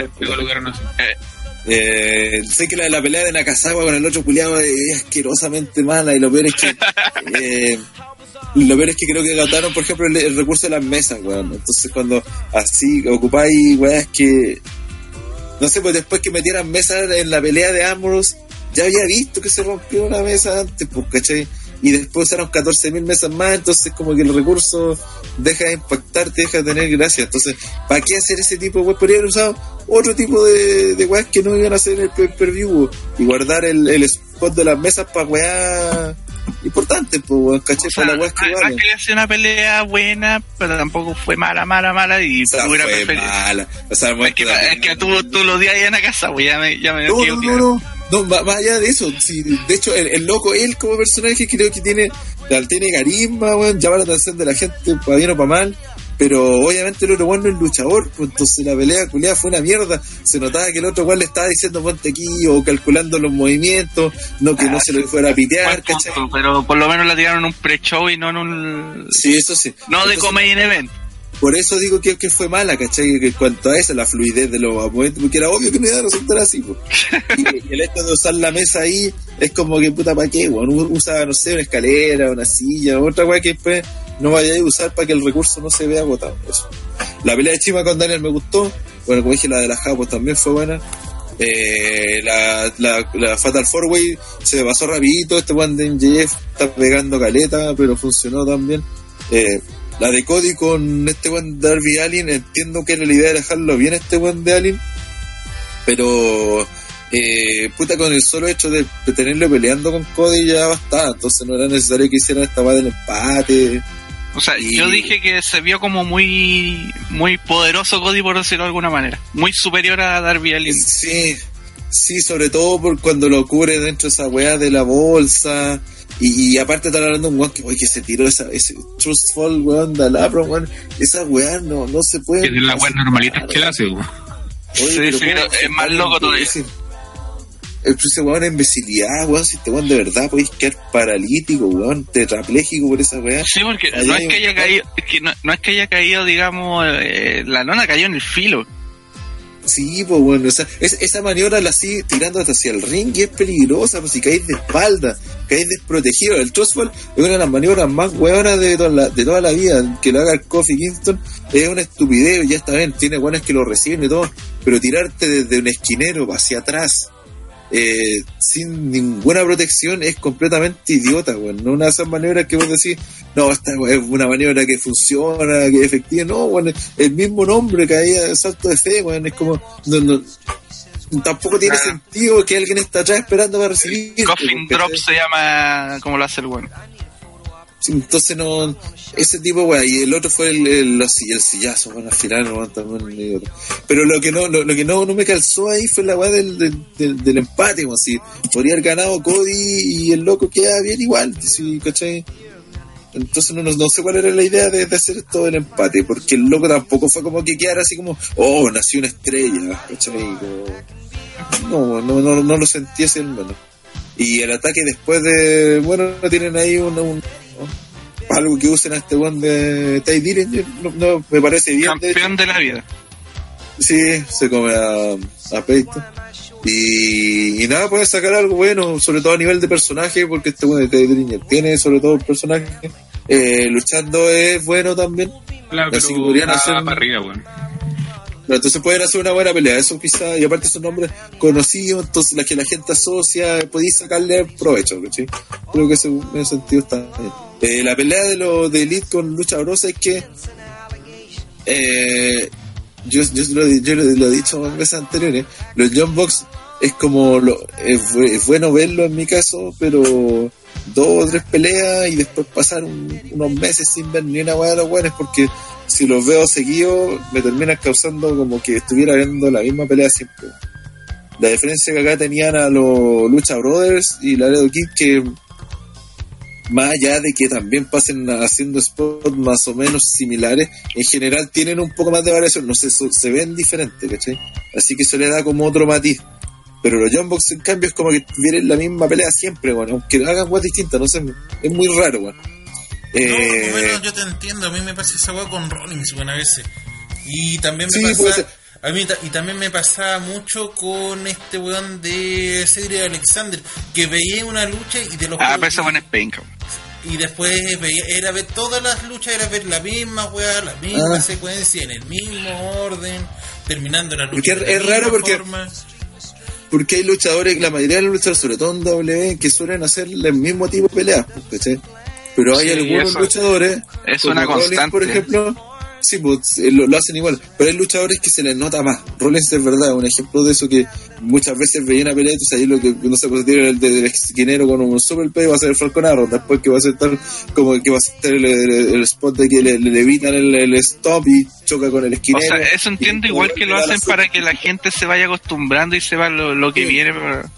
Eh, sé que la, la pelea de Nakazawa con el otro culiado es asquerosamente mala y lo peor es que eh, lo peor es que creo que gastaron por ejemplo el, el recurso de las mesas weón. entonces cuando así ocupáis weas que no sé pues después que metieran mesas en la pelea de Ambrose ya había visto que se rompió una mesa antes pues ¿cachai? Y después usaron 14.000 mesas más entonces como que el recurso deja de impactarte deja de tener gracia entonces ¿para qué hacer ese tipo de weas? podrían haber usado otro tipo de, de que no iban a hacer en el pay per view y guardar el, el spot de las mesas para weas importantes pues ¿cachai? o sea, para weas que valen que sido una pelea buena, pero tampoco fue mala, mala, mala y o sea, fue preferido. mala o sea, Es que, es que tú, tú lo odias ahí en la casa, güey, ya me, ya me No, no, no, no, no, más, allá de eso, sí, de hecho, el, el loco, él como personaje creo que tiene, tiene carisma, weón, llama la atención de la gente, para bien o para mal, pero obviamente el otro weón no es luchador, pues entonces la pelea culiada fue una mierda, se notaba que el otro weón le estaba diciendo ponte aquí, o calculando los movimientos, no que no se lo fuera a pitear, punto, pero por lo menos la tiraron en un pre-show y no en un... Sí, eso sí. No de comedy event. Por eso digo que, que fue mala, ¿cachai? Que en cuanto a eso, la fluidez de los momentos, porque era obvio que no iba a resultar así, pues. y, y el hecho de usar la mesa ahí es como que puta, ¿para qué? Bueno, usa, no sé, una escalera, una silla, otra weá que después no vaya a usar para que el recurso no se vea agotado. Eso. La pelea de Chima con Daniel me gustó. Bueno, como dije, la de la Japos también fue buena. Eh, la, la, la Fatal Four Way se pasó rapidito. Este one de MJF está pegando caleta, pero funcionó también. Eh, la de Cody con este de Darby Allin, entiendo que era la idea de dejarlo bien este one de Allin, pero eh, puta con el solo hecho de, tenerlo peleando con Cody ya bastaba, entonces no era necesario que hicieran esta weá del empate. O sea, Y- yo dije que se vio como muy muy poderoso Cody, por decirlo de alguna manera. Muy superior a Darby Allin. Sí, sí, sobre todo por cuando lo cubre dentro de esa weá de la bolsa. Y, y aparte están hablando de un weón que, que se tiró esa, ese Trustful weón de Alabro, weón. Esa weá no, no se puede. Que es de las weas normalitas que él hace, weón. Oye, Sí, pero sí, ¿cómo es más loco todavía. El ese weón es imbecilidad, weón. Si este weón de verdad podéis quedar paralítico, weón, tetrapléjico por esa weá. Sí, porque no es que haya caído, es que no, no es que haya caído, digamos, eh, la lona cayó en el filo. Sí, pues bueno, o esa maniobra la sigue tirando hasta hacia el ring y es peligrosa, pues si caéis de espalda, caéis desprotegido. El Trustfall es una de las maniobras más hueonas de toda la, de toda la vida. Que lo haga el Kofi Kingston es una estupidez, ya está bien, tiene buenas que lo reciben y todo, pero tirarte desde un esquinero hacia atrás, eh, sin ninguna protección, es completamente idiota, weón. No una de esas maniobras que vos decís, no, esta es una maniobra que funciona, que es efectiva. No, weón, el mismo nombre que hay salto de fe, weón, es como, no, no, tampoco tiene Ah. sentido que alguien está atrás esperando para recibir. Coffin Drop se llama como lo hace el bueno. Entonces no, ese tipo, weón, y el otro fue el, el, el sillazo, bueno, al final, también. Pero lo que no, lo, que no, no me calzó ahí fue la weá del, del, del, del empate, weón, si podría haber ganado Cody y el loco queda bien igual, ¿cachai? Entonces no, no, no sé cuál era la idea de, de hacer todo el empate, porque el loco tampoco fue como que quedara así como, oh, nació una estrella. Como- no, no, no, no lo sentí así. Y el ataque después de, bueno, tienen ahí un- algo que usen a este one de Ty Dillinger, no, no, me parece bien. de. Campeón de la vida. Sí, se come a, a Peyton. Y, y nada, puede sacar algo bueno, sobre todo a nivel de personaje, porque este bueno de Teddy Dillinger tiene sobre todo personaje. Eh, luchando es bueno también. Claro, Así pero podrían hacer- para arriba, weón. Pero entonces pueden hacer una buena pelea, eso quizá, y aparte son nombres conocidos, entonces las que la gente asocia, podéis sacarle provecho. Creo que ese, en ese sentido está bien. Eh, la pelea de los de Elite con Lucha Brosa es que eh, yo, yo, lo, he dicho en veces anteriores, los John Box es como, lo, es, bu- es bueno verlo en mi caso, pero dos o tres peleas y después pasar un- unos meses sin ver ni una hueá de los buenos porque si los veo seguidos me terminan causando como que estuviera viendo la misma pelea siempre. La diferencia que acá tenían a los Lucha Brothers y Laredo Kid que más allá de que también pasen haciendo spots más o menos similares, en general tienen un poco más de variación, no sé, so- se ven diferentes, ¿cachai? Así que eso le da como otro matiz. Pero los John Box, en cambio, es como que tuvieran la misma pelea siempre, bueno, aunque hagan cosas distintas, no sé, es muy raro, bueno. No, Eh, bueno, yo te entiendo, a mí me pasa esa weá con Rollins, bueno, a veces. Y también me Sí, pasa... A mí, y también me pasaba mucho con este weón de Cedric Alexander, que veía una lucha y de los Ah, pero ese bueno es penca. Y después veía, era ver todas las luchas, era ver la misma weá, la misma Ah. secuencia, en el mismo orden, terminando la Porque lucha. de es raro porque- forma. porque hay luchadores, la mayoría de los luchadores, sobre todo en W, que suelen hacer el mismo tipo de peleas, ¿cachai? Pero hay Sí, algunos eso- luchadores, es una constante. por ejemplo, sí, pues, eh, lo, lo hacen igual, pero hay luchadores que se les nota más. Rollins es verdad, un ejemplo de eso que muchas veces veía una pelea, entonces ahí lo que no se puede tirar el del esquinero con un super play va a ser el Falcon Arrow, después que va a ser tal como que va a ser el, el- el spot de que le, le evitan el, el stop y choca con el O esquinero. sea, eso entiendo igual que lo hacen para que la gente se vaya acostumbrando y sepa lo, lo que Sí. viene para,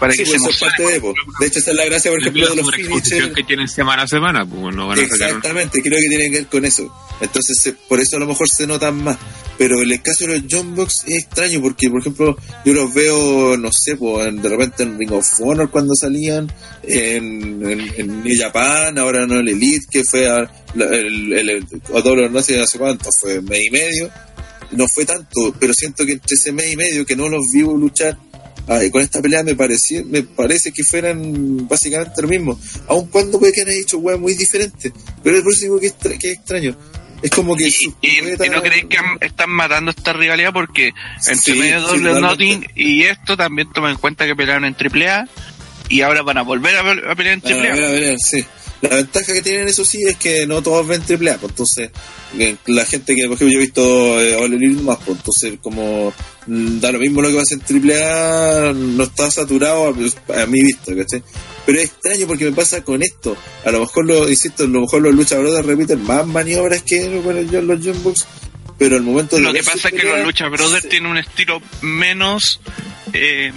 para Sí, que pues, se eso es emocione. parte de, po. de hecho, esa es la gracia, por ejemplo, de los finishers. que tienen semana a semana, pues no van a Exactamente, creo que tienen que ver con eso. Entonces, se- por eso a lo mejor se notan más. Pero en el caso de los John Box es extraño porque, por ejemplo, yo los veo, no sé, pues, de repente en Ring of Honor cuando salían, en, en, en New Japan, ahora no el Elite, que fue a, la- el, el, el, a Double or Nothing hace cuánto, fue mes y medio. No fue tanto, pero siento que entre ese mes y medio que no los vivo luchar, ay, con esta pelea me parecía, me parece que fueran básicamente lo mismo. Aun cuando puede que hayan hecho weas muy diferentes. Pero es por eso digo que extra- que es extraño. Es como que Y, y- y no creéis que han- están matando esta rivalidad porque entre Sí, medio sí, totalmente. Nothing y esto también tomen en cuenta que pelearon en AAA y ahora van a volver a, pe- a pelear en Ah, a ver, AAA. a ver, sí. La ventaja que tienen eso sí es que no todos ven triple A, pues entonces eh, la gente que por ejemplo yo he visto eh, más, pues entonces como mm, da lo mismo lo que pasa en triple A, no está saturado a, a mi vista, ¿cachai? Pero es extraño porque me pasa con esto. A lo mejor, lo, insisto, a lo mejor los luchadores repiten más maniobras que bueno, yo, los John Box, pero al momento de Lo que pasa es que los Lucha Brothers tienen un estilo menos. Eh,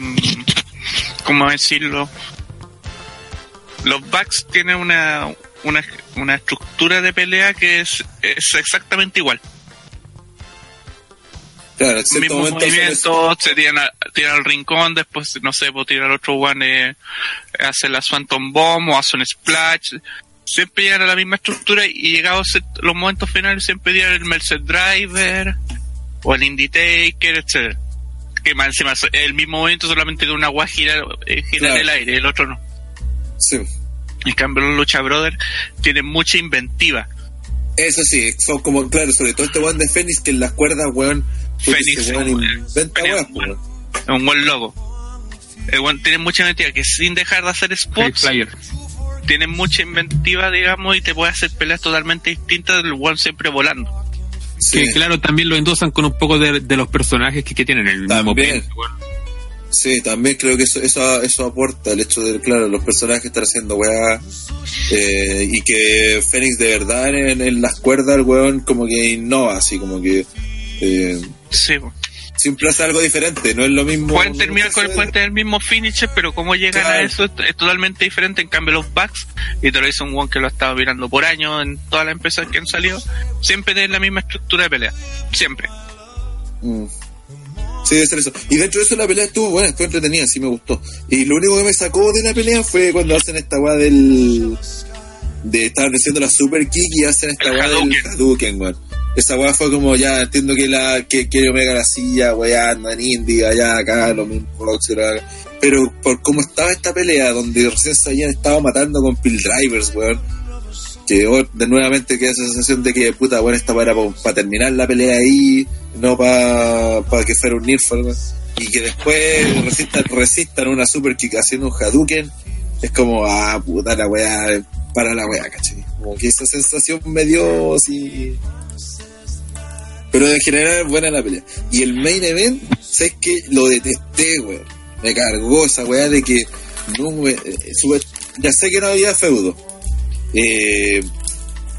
¿Cómo decirlo? Los Bucks tienen una, una, una estructura de pelea que es, es exactamente igual. Claro, en cierto Mismo momento hacen eso. movimiento, se tiran, a- tiran al rincón, después, no sé, pues tirar al otro one, eh, hace la Swanton Bomb o hace un Splash. Siempre llegan a la misma estructura y llegados los momentos finales siempre tiran el Merced Driver o el Indie Taker, etcétera Que más encima el mismo movimiento, solamente que una guay gira, eh, gira en el aire, el otro no. Sí. En cambio, los Lucha Brothers tienen mucha inventiva. Eso sí, son como, claro, sobre todo este weón de Fénix que en las cuerdas, weón, Fénix, weón weón, inventa weón, weón. weón. Es un buen logo. El weón tiene mucha inventiva, que sin dejar de hacer spots, Flyer. tiene mucha inventiva, digamos, y te puede hacer peleas totalmente distintas del one siempre volando. Sí, Que claro, también lo endosan con un poco de, de los personajes que, que tienen el mismo También. peso, bueno. Sí, también creo que eso, eso, eso aporta el hecho de, claro, los personajes estar haciendo weá, eh, y que Fénix de verdad en, en las cuerdas, el weón como que innova, así como que, eh, Sí, siempre hace algo diferente, no es lo mismo. pueden terminar con el puente del mismo finisher, pero como llegan Claro. a eso es, es totalmente diferente. En cambio, los Bucks, y te lo dice un one que lo ha estado mirando por años en todas las empresas que han salido, siempre tienen la misma estructura de pelea. Siempre. Mm. Sí, debe ser eso. Y dentro de eso la pelea estuvo buena, estuvo entretenida, sí me gustó. Y lo único que me sacó de la pelea fue cuando hacen esta weá del... De estar haciendo la super kick y hacen esta weá del Hadouken. Weón. Esa weá fue como ya, entiendo que la que quiere Omega la silla, weá, anda en India, allá, acá, lo mismo, acá. Pero por cómo estaba esta pelea, donde recién se habían estado matando con pill drivers, weón. Que de nuevamente queda esa sensación de que puta, bueno, esta para para terminar la pelea ahí. no para que fuera un Nerf o algo. Y que después resistan, resistan una super kick haciendo un Hadouken, es como, ah, puta la weá, para la weá, ¿cachai? Como que esa sensación me dio así. Pero en general buena la pelea. Y el main event, ¿sabes que Lo detesté, weón. Me cargó esa weá de que no me- eh, sube- ya sé que no había feudo. Eh,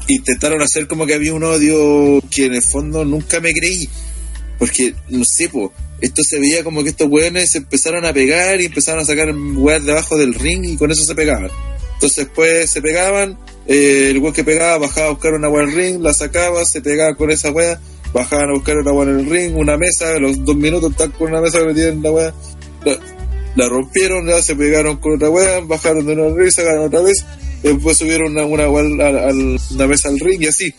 intentaron hacer como que había un odio que en el fondo nunca me creí. Porque, no sé, po, esto se veía como que estos weones se empezaron a pegar y empezaron a sacar weas debajo del ring y con eso se pegaban. Entonces después se pegaban, eh, el weón que pegaba bajaba a buscar una wea al ring, la sacaba, se pegaba con esa wea, bajaban a buscar una wea en el ring, una mesa, los dos minutos están con una mesa metida en la wea, la, rompieron, ya se pegaron con otra wea, bajaron de al ring, sacaron otra vez, después subieron una, una, al- una mesa al ring y así.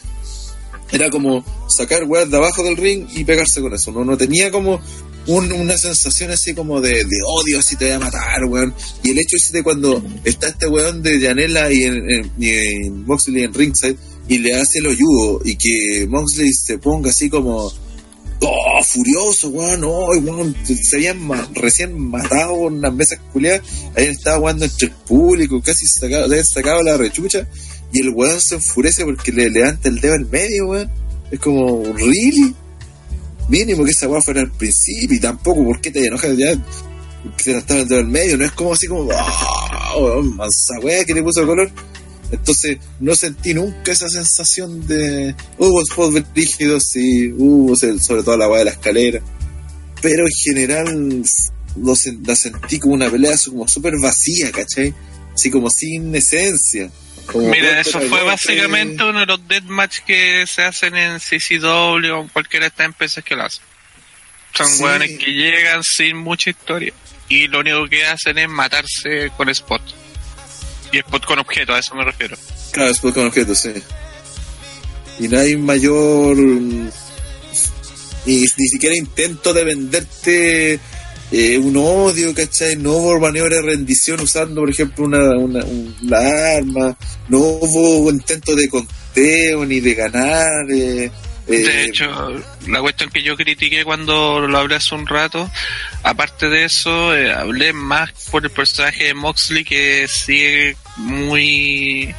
Era como sacar weas de abajo del ring y pegarse con eso. No, no tenía como un- una sensación así como de, odio, así te voy a matar, weón. Y el hecho es de cuando está este weón de Janela y en Moxley en ringside y le hace el hoyudo y que Moxley se ponga así como oh, furioso, weón, oh, weón, se habían recién matado en unas mesas culiadas, ahí estaba jugando entre el público, casi sacaba, le sacaba la rechucha, y el weón se enfurece porque le levanta el dedo al medio, weón. Es como, ¿really? Mínimo que esa weá fuera al principio, y tampoco, ¿por qué te enojas ya? Que se levantaba el dedo al medio, no es como así como, ah, weón, mansa weá que le puso color. Entonces, no sentí nunca esa sensación de. Hubo spots rígidos, sí, hubo se- sobre todo la weá de la escalera. Pero en general, lo la sentí como una pelea como súper vacía, ¿cachai? Así como sin esencia. Como Mira, eso fue básicamente uno de los deathmatch que se hacen en CCW o en cualquiera de estas empresas que lo hacen. Son Sí. hueones que llegan sin mucha historia y lo único que hacen es matarse con spot. Y spot con objeto, a eso me refiero. Claro, después con objetos, sí. Y no hay mayor. mm, Ni, ni siquiera intento de venderte eh, un odio, ¿cachai? No hubo maniobra de rendición usando, por ejemplo, una, una, un- la arma. No hubo intento de conteo ni de ganar. eh, De hecho, la cuestión que yo critiqué cuando lo hablé hace un rato, aparte de eso, eh, hablé más por el personaje de Moxley que sigue muy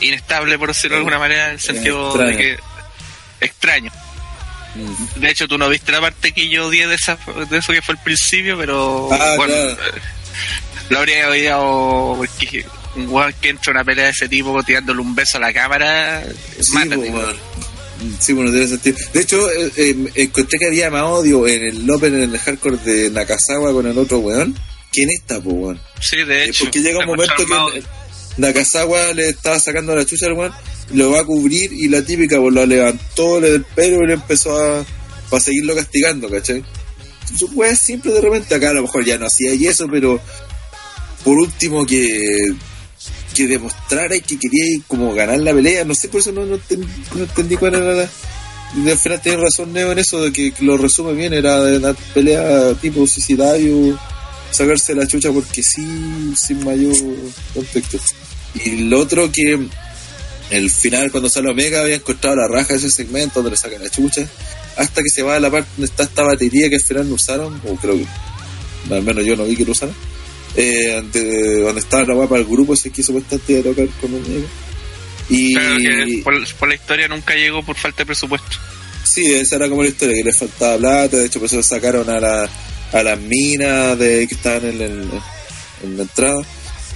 inestable, por decirlo de alguna manera, en el sentido de Extraño. que extraño. mm. De hecho, tú no viste la parte que yo odié de, esa, de eso que fue el principio, pero Ah, bueno, claro. eh, lo habría odiado porque un weón que entra a una pelea de ese tipo tirándole un beso a la cámara, Sí, mátate. pues, bueno. Sí, bueno, tiene sentido. De hecho, eh, eh, encontré que había más odio en el Open, en el hardcore de Nakazawa con el otro weón, que en esta, pues, weón. Sí, de Eh, hecho. porque llega un momento que Nakazawa le estaba sacando la chucha al weón, lo va a cubrir y la típica pues lo levantó, le del pelo y le empezó a, a seguirlo castigando, ¿cachai? Su weá es simple de repente, acá a lo mejor ya no hacía y eso, pero por último que que demostrara y que quería como ganar la pelea, no sé, por eso no, no, enten- no entendí cuál era la... y al final tiene razón Neo en eso, de que, lo resume bien, era una pelea tipo suicidario, sacarse la chucha porque sí, sin mayor contexto. Y lo otro que el final cuando sale Omega había encontrado la raja de ese segmento donde le saca la chucha, hasta que se va a la parte donde está esta batería que al final no usaron, o creo que al menos yo no vi que lo usaron, eh, ante- donde estaba la guapa del grupo ese que supuestamente iba a tocar con Omega. Y Claro que por, por la historia nunca llegó por falta de presupuesto. Sí, esa era como la historia, que le faltaba plata, de hecho por eso sacaron a la a las minas de que estaban en, el- en la entrada.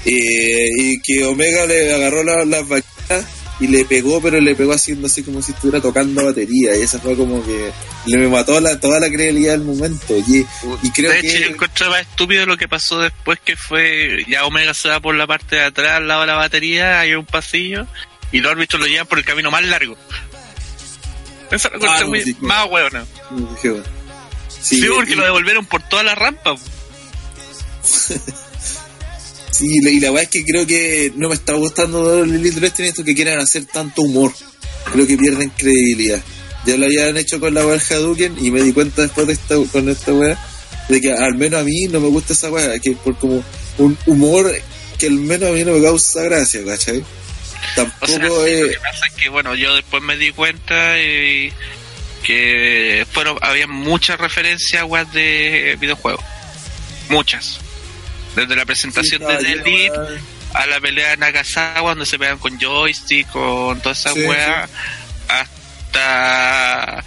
Eh, y que Omega le agarró la- las vaquitas y le pegó, pero le pegó haciendo así como si estuviera tocando batería. Y esa fue como que le me mató la, toda la credibilidad del momento. Y, y creo de que. hecho, yo encontraba estúpido lo que pasó después, que fue ya Omega se va por la parte de atrás, al lado de la batería, hay un pasillo, y los árbitros lo llevan por el camino más largo. Esa es la cosa Ah, no, muy- sí. más bueno. Sí, Sí, porque y- lo devolvieron por toda la rampa. Sí, y la verdad es que creo que no me está gustando Elite Wrestling esto que quieran hacer tanto humor. Creo que pierden credibilidad. Ya lo habían hecho con la weá Hadouken y me di cuenta después de esta, con esta weá de que al menos a mí no me gusta esa weá, que por como un humor que al menos a mí no me causa gracia, ¿cachai? O sea, Tampoco sí, lo es... que pasa es que, bueno, yo después me di cuenta y que fueron había muchas referencias weas de videojuegos. Muchas. Desde la presentación Sí, de Elite a la pelea de Nagasawa donde se pegan con joystick, con todas esas Sí, weas, hasta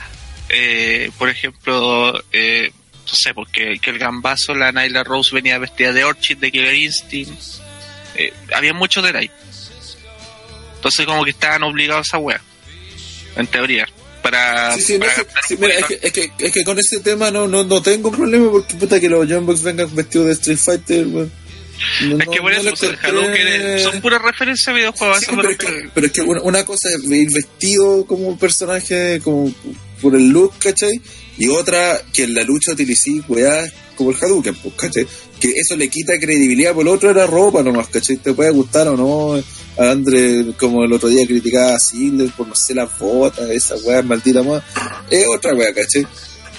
eh, por ejemplo eh, no sé, porque que el gambazo, la Nyla Rose venía vestida de Orchid de Killer Instinct. Eh, había mucho de ahí. Entonces como que estaban obligados a wea. En teoría. Para, Sí, sí, no, sí, mira, es que, es, que, es que con ese tema no, no, no tengo problema porque puta que los Bucks vengan vestidos de Street Fighter, weón. No, Es que por no eso, lo o sea, el encontré- Hadouken son puras referencias a videojuegos. Sí, es que, pero es que una, una cosa es ir vestido como un personaje, como por el look, ¿cachai? Y otra, que en la lucha utilicé weá como el Hadouken, pues, ¿cachai? Que eso le quita credibilidad, por lo otro era ropa nomás, ¿cachai? Te puede gustar o no. A Andre, como el otro día criticaba a Ziggler por no sé las botas, esa weá maldita más. Es otra weá, ¿cachai?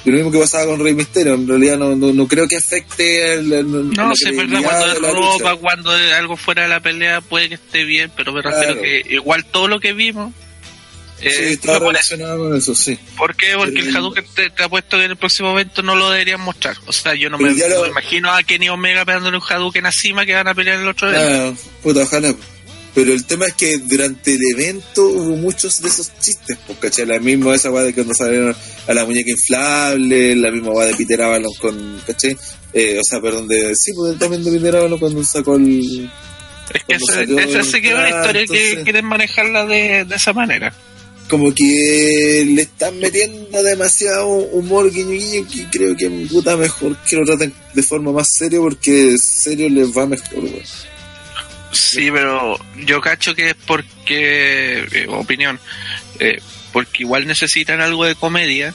Y lo mismo que pasaba con Rey Misterio, en realidad no, no, no creo que afecte el, el- No, la sí, verdad, cuando es ropa, lucha. cuando algo fuera de la pelea puede que esté bien, pero me refiero Claro. que igual todo lo que vimos. Eh, Sí, está relacionado con eso, sí. ¿Por qué? Porque Pero el el- Hadouken te, te apuesto que en el próximo evento no lo deberían mostrar. O sea, yo no me, lo- me imagino a Kenny Omega pegándole un Hadouken a Cima que van a pelear en el otro evento. Ah, puta, ojalá. Pero el tema es que durante el evento hubo muchos de esos chistes, pues, ¿cachai? La misma esa weá de cuando salieron a la muñeca inflable, la misma weá de Peter Avalon con, ¿cachai? Eh, o sea, perdón, de, sí, pues también de Peter Avalon cuando sacó el... es que esa sí que es una historia que sí. quieren manejarla de, de esa manera. Como que le están metiendo demasiado humor guiño guiño que creo que puta mejor que lo traten de forma más seria porque serio les va mejor, weón. Sí, pero yo cacho que es porque, eh, opinión, eh, porque igual necesitan algo de comedia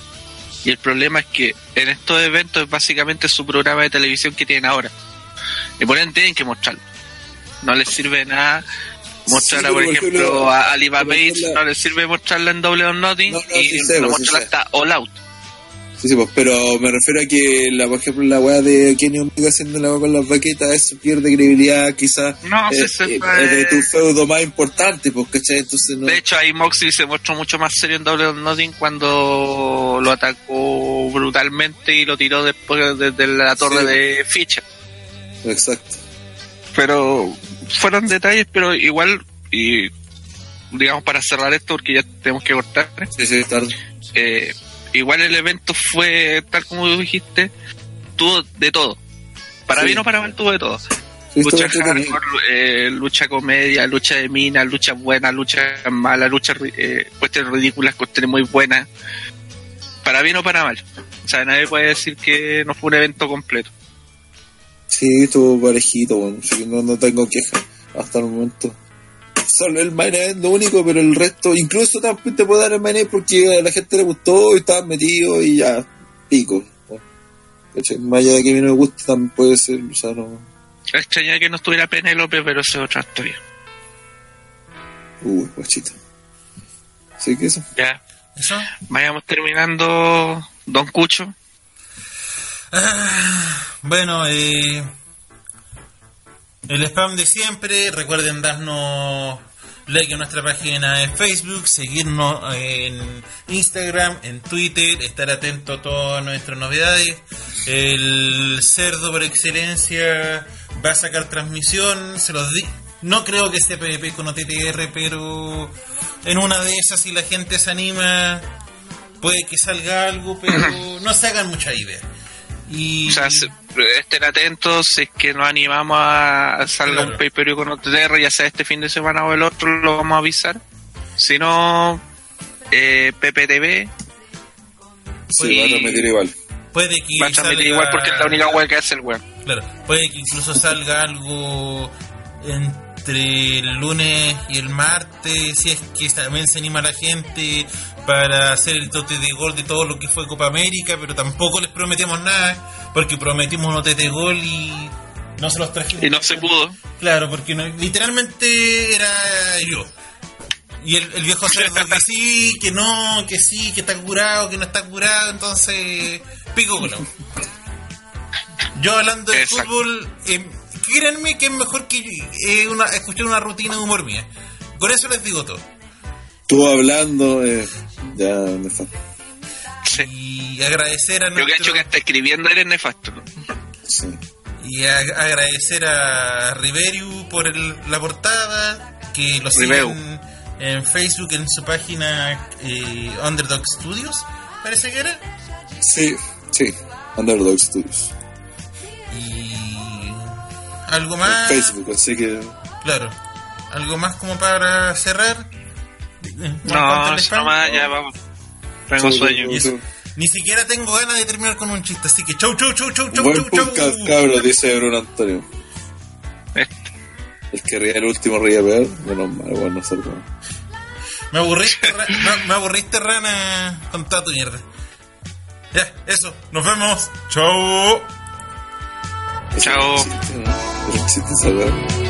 y el problema es que en estos eventos es básicamente su programa de televisión que tienen ahora. Y por ende tienen que mostrarlo. No les sirve nada mostrarla, Sí, por ejemplo, a ejemplo, no les sirve mostrarla en Double or Nothing No, no, y sí sé, no pues, sí mostrarla sé. hasta All Out. Sí, sí, pues, pero me refiero a que, la, por ejemplo, la weá de Kenny Omega haciendo la weá con las baquetas, eso pierde credibilidad, quizás. No, sí, eh, se eh, fue- de tu feudo más importante, pues, ¿cachai? Entonces, no. De hecho, ahí Moxley se mostró mucho más serio en Double or Nothing cuando lo atacó brutalmente y lo tiró después desde la torre Sí. de ficha. Exacto. Pero fueron detalles, pero igual, y digamos para cerrar esto, porque ya tenemos que cortar, Sí, sí, tarde. eh, igual el evento fue, tal como dijiste, tuvo de todo. Para Sí. bien o para mal tuvo de todo. Sí, lucha hardcore, eh, lucha comedia, lucha de mina, lucha buena, lucha mala, lucha eh, cuestiones ridículas, cuestiones muy buenas. Para bien o para mal. O sea, nadie puede decir que no fue un evento completo. Sí, estuvo parejito, bueno. Así que no, no tengo queja hasta el momento. Solo el main event lo único, pero el resto, incluso también te puedo dar el main porque a la gente le gustó y estaban metidos y ya, pico. ¿no? ¿Cachai? Más allá de que a mí no me guste, también puede ser, o sea, no. Extraña que no estuviera Penélope, pero eso es otra historia. Uy, guachito. Así que eso. Ya, ¿Eso? vayamos terminando, Don Cucho. Ah, bueno, eh, el spam de siempre. Recuerden darnos like en nuestra página de Facebook, seguirnos en Instagram, en Twitter, estar atento a todas nuestras novedades. El cerdo por excelencia va a sacar transmisión, se los di. No creo que sea PvP con OTTR, pero en una de esas, si la gente se anima, puede que salga algo, pero no se hagan mucha idea. Y O sea, se- estén atentos, si es que nos animamos a, Claro. un pay per con OTR, ya sea este fin de semana o el otro, lo vamos a avisar. Si no, eh, PPTV Sí, Y- va a transmitir igual. puede que va a transmitir salga- igual porque es la única web que hace el web. Claro, puede que incluso salga algo entre el lunes y el martes, si es que también se anima la gente para hacer el tote de gol de todo lo que fue Copa América, pero tampoco les prometemos nada, porque prometimos un tote de gol y no se los trajimos. Y no se pudo. Claro, porque no- literalmente era yo. Y el, el viejo cerdo que sí, que no, que sí, que está curado, que no está curado, entonces pico colado. Yo hablando de Exacto. fútbol, eh, créanme que es mejor que eh, una, escuchar una rutina de humor mía. Con eso les digo todo. Estuvo hablando, eh, ya fa- Sí. Y agradecer a Yo que nuestro... hecho que hasta escribiendo eres nefasto. ¿no? Sí. Y a- agradecer a Riveriu por el- la portada, que lo siguen en Facebook, en su página eh, Underdog Studios, parece que era. Sí, sí. Underdog Studios. Y algo En más. Facebook, así que. Claro. Algo más como para cerrar. Eh, ¿en cuanto No, nomás ya vamos. Tengo sueño. Ni siquiera tengo ganas de terminar con un chiste, así que chau, chau, chau, chau, chau, Buen chau, chau. podcast, cabros, dice Bruno Antonio. Este. El que ría el último ría peor. Bueno, bueno, nosotros. Me aburriste, ra- me, me aburriste, rana, con toda tu mierda. Ya, eso, nos vemos. Chau. Chao. Pero existe.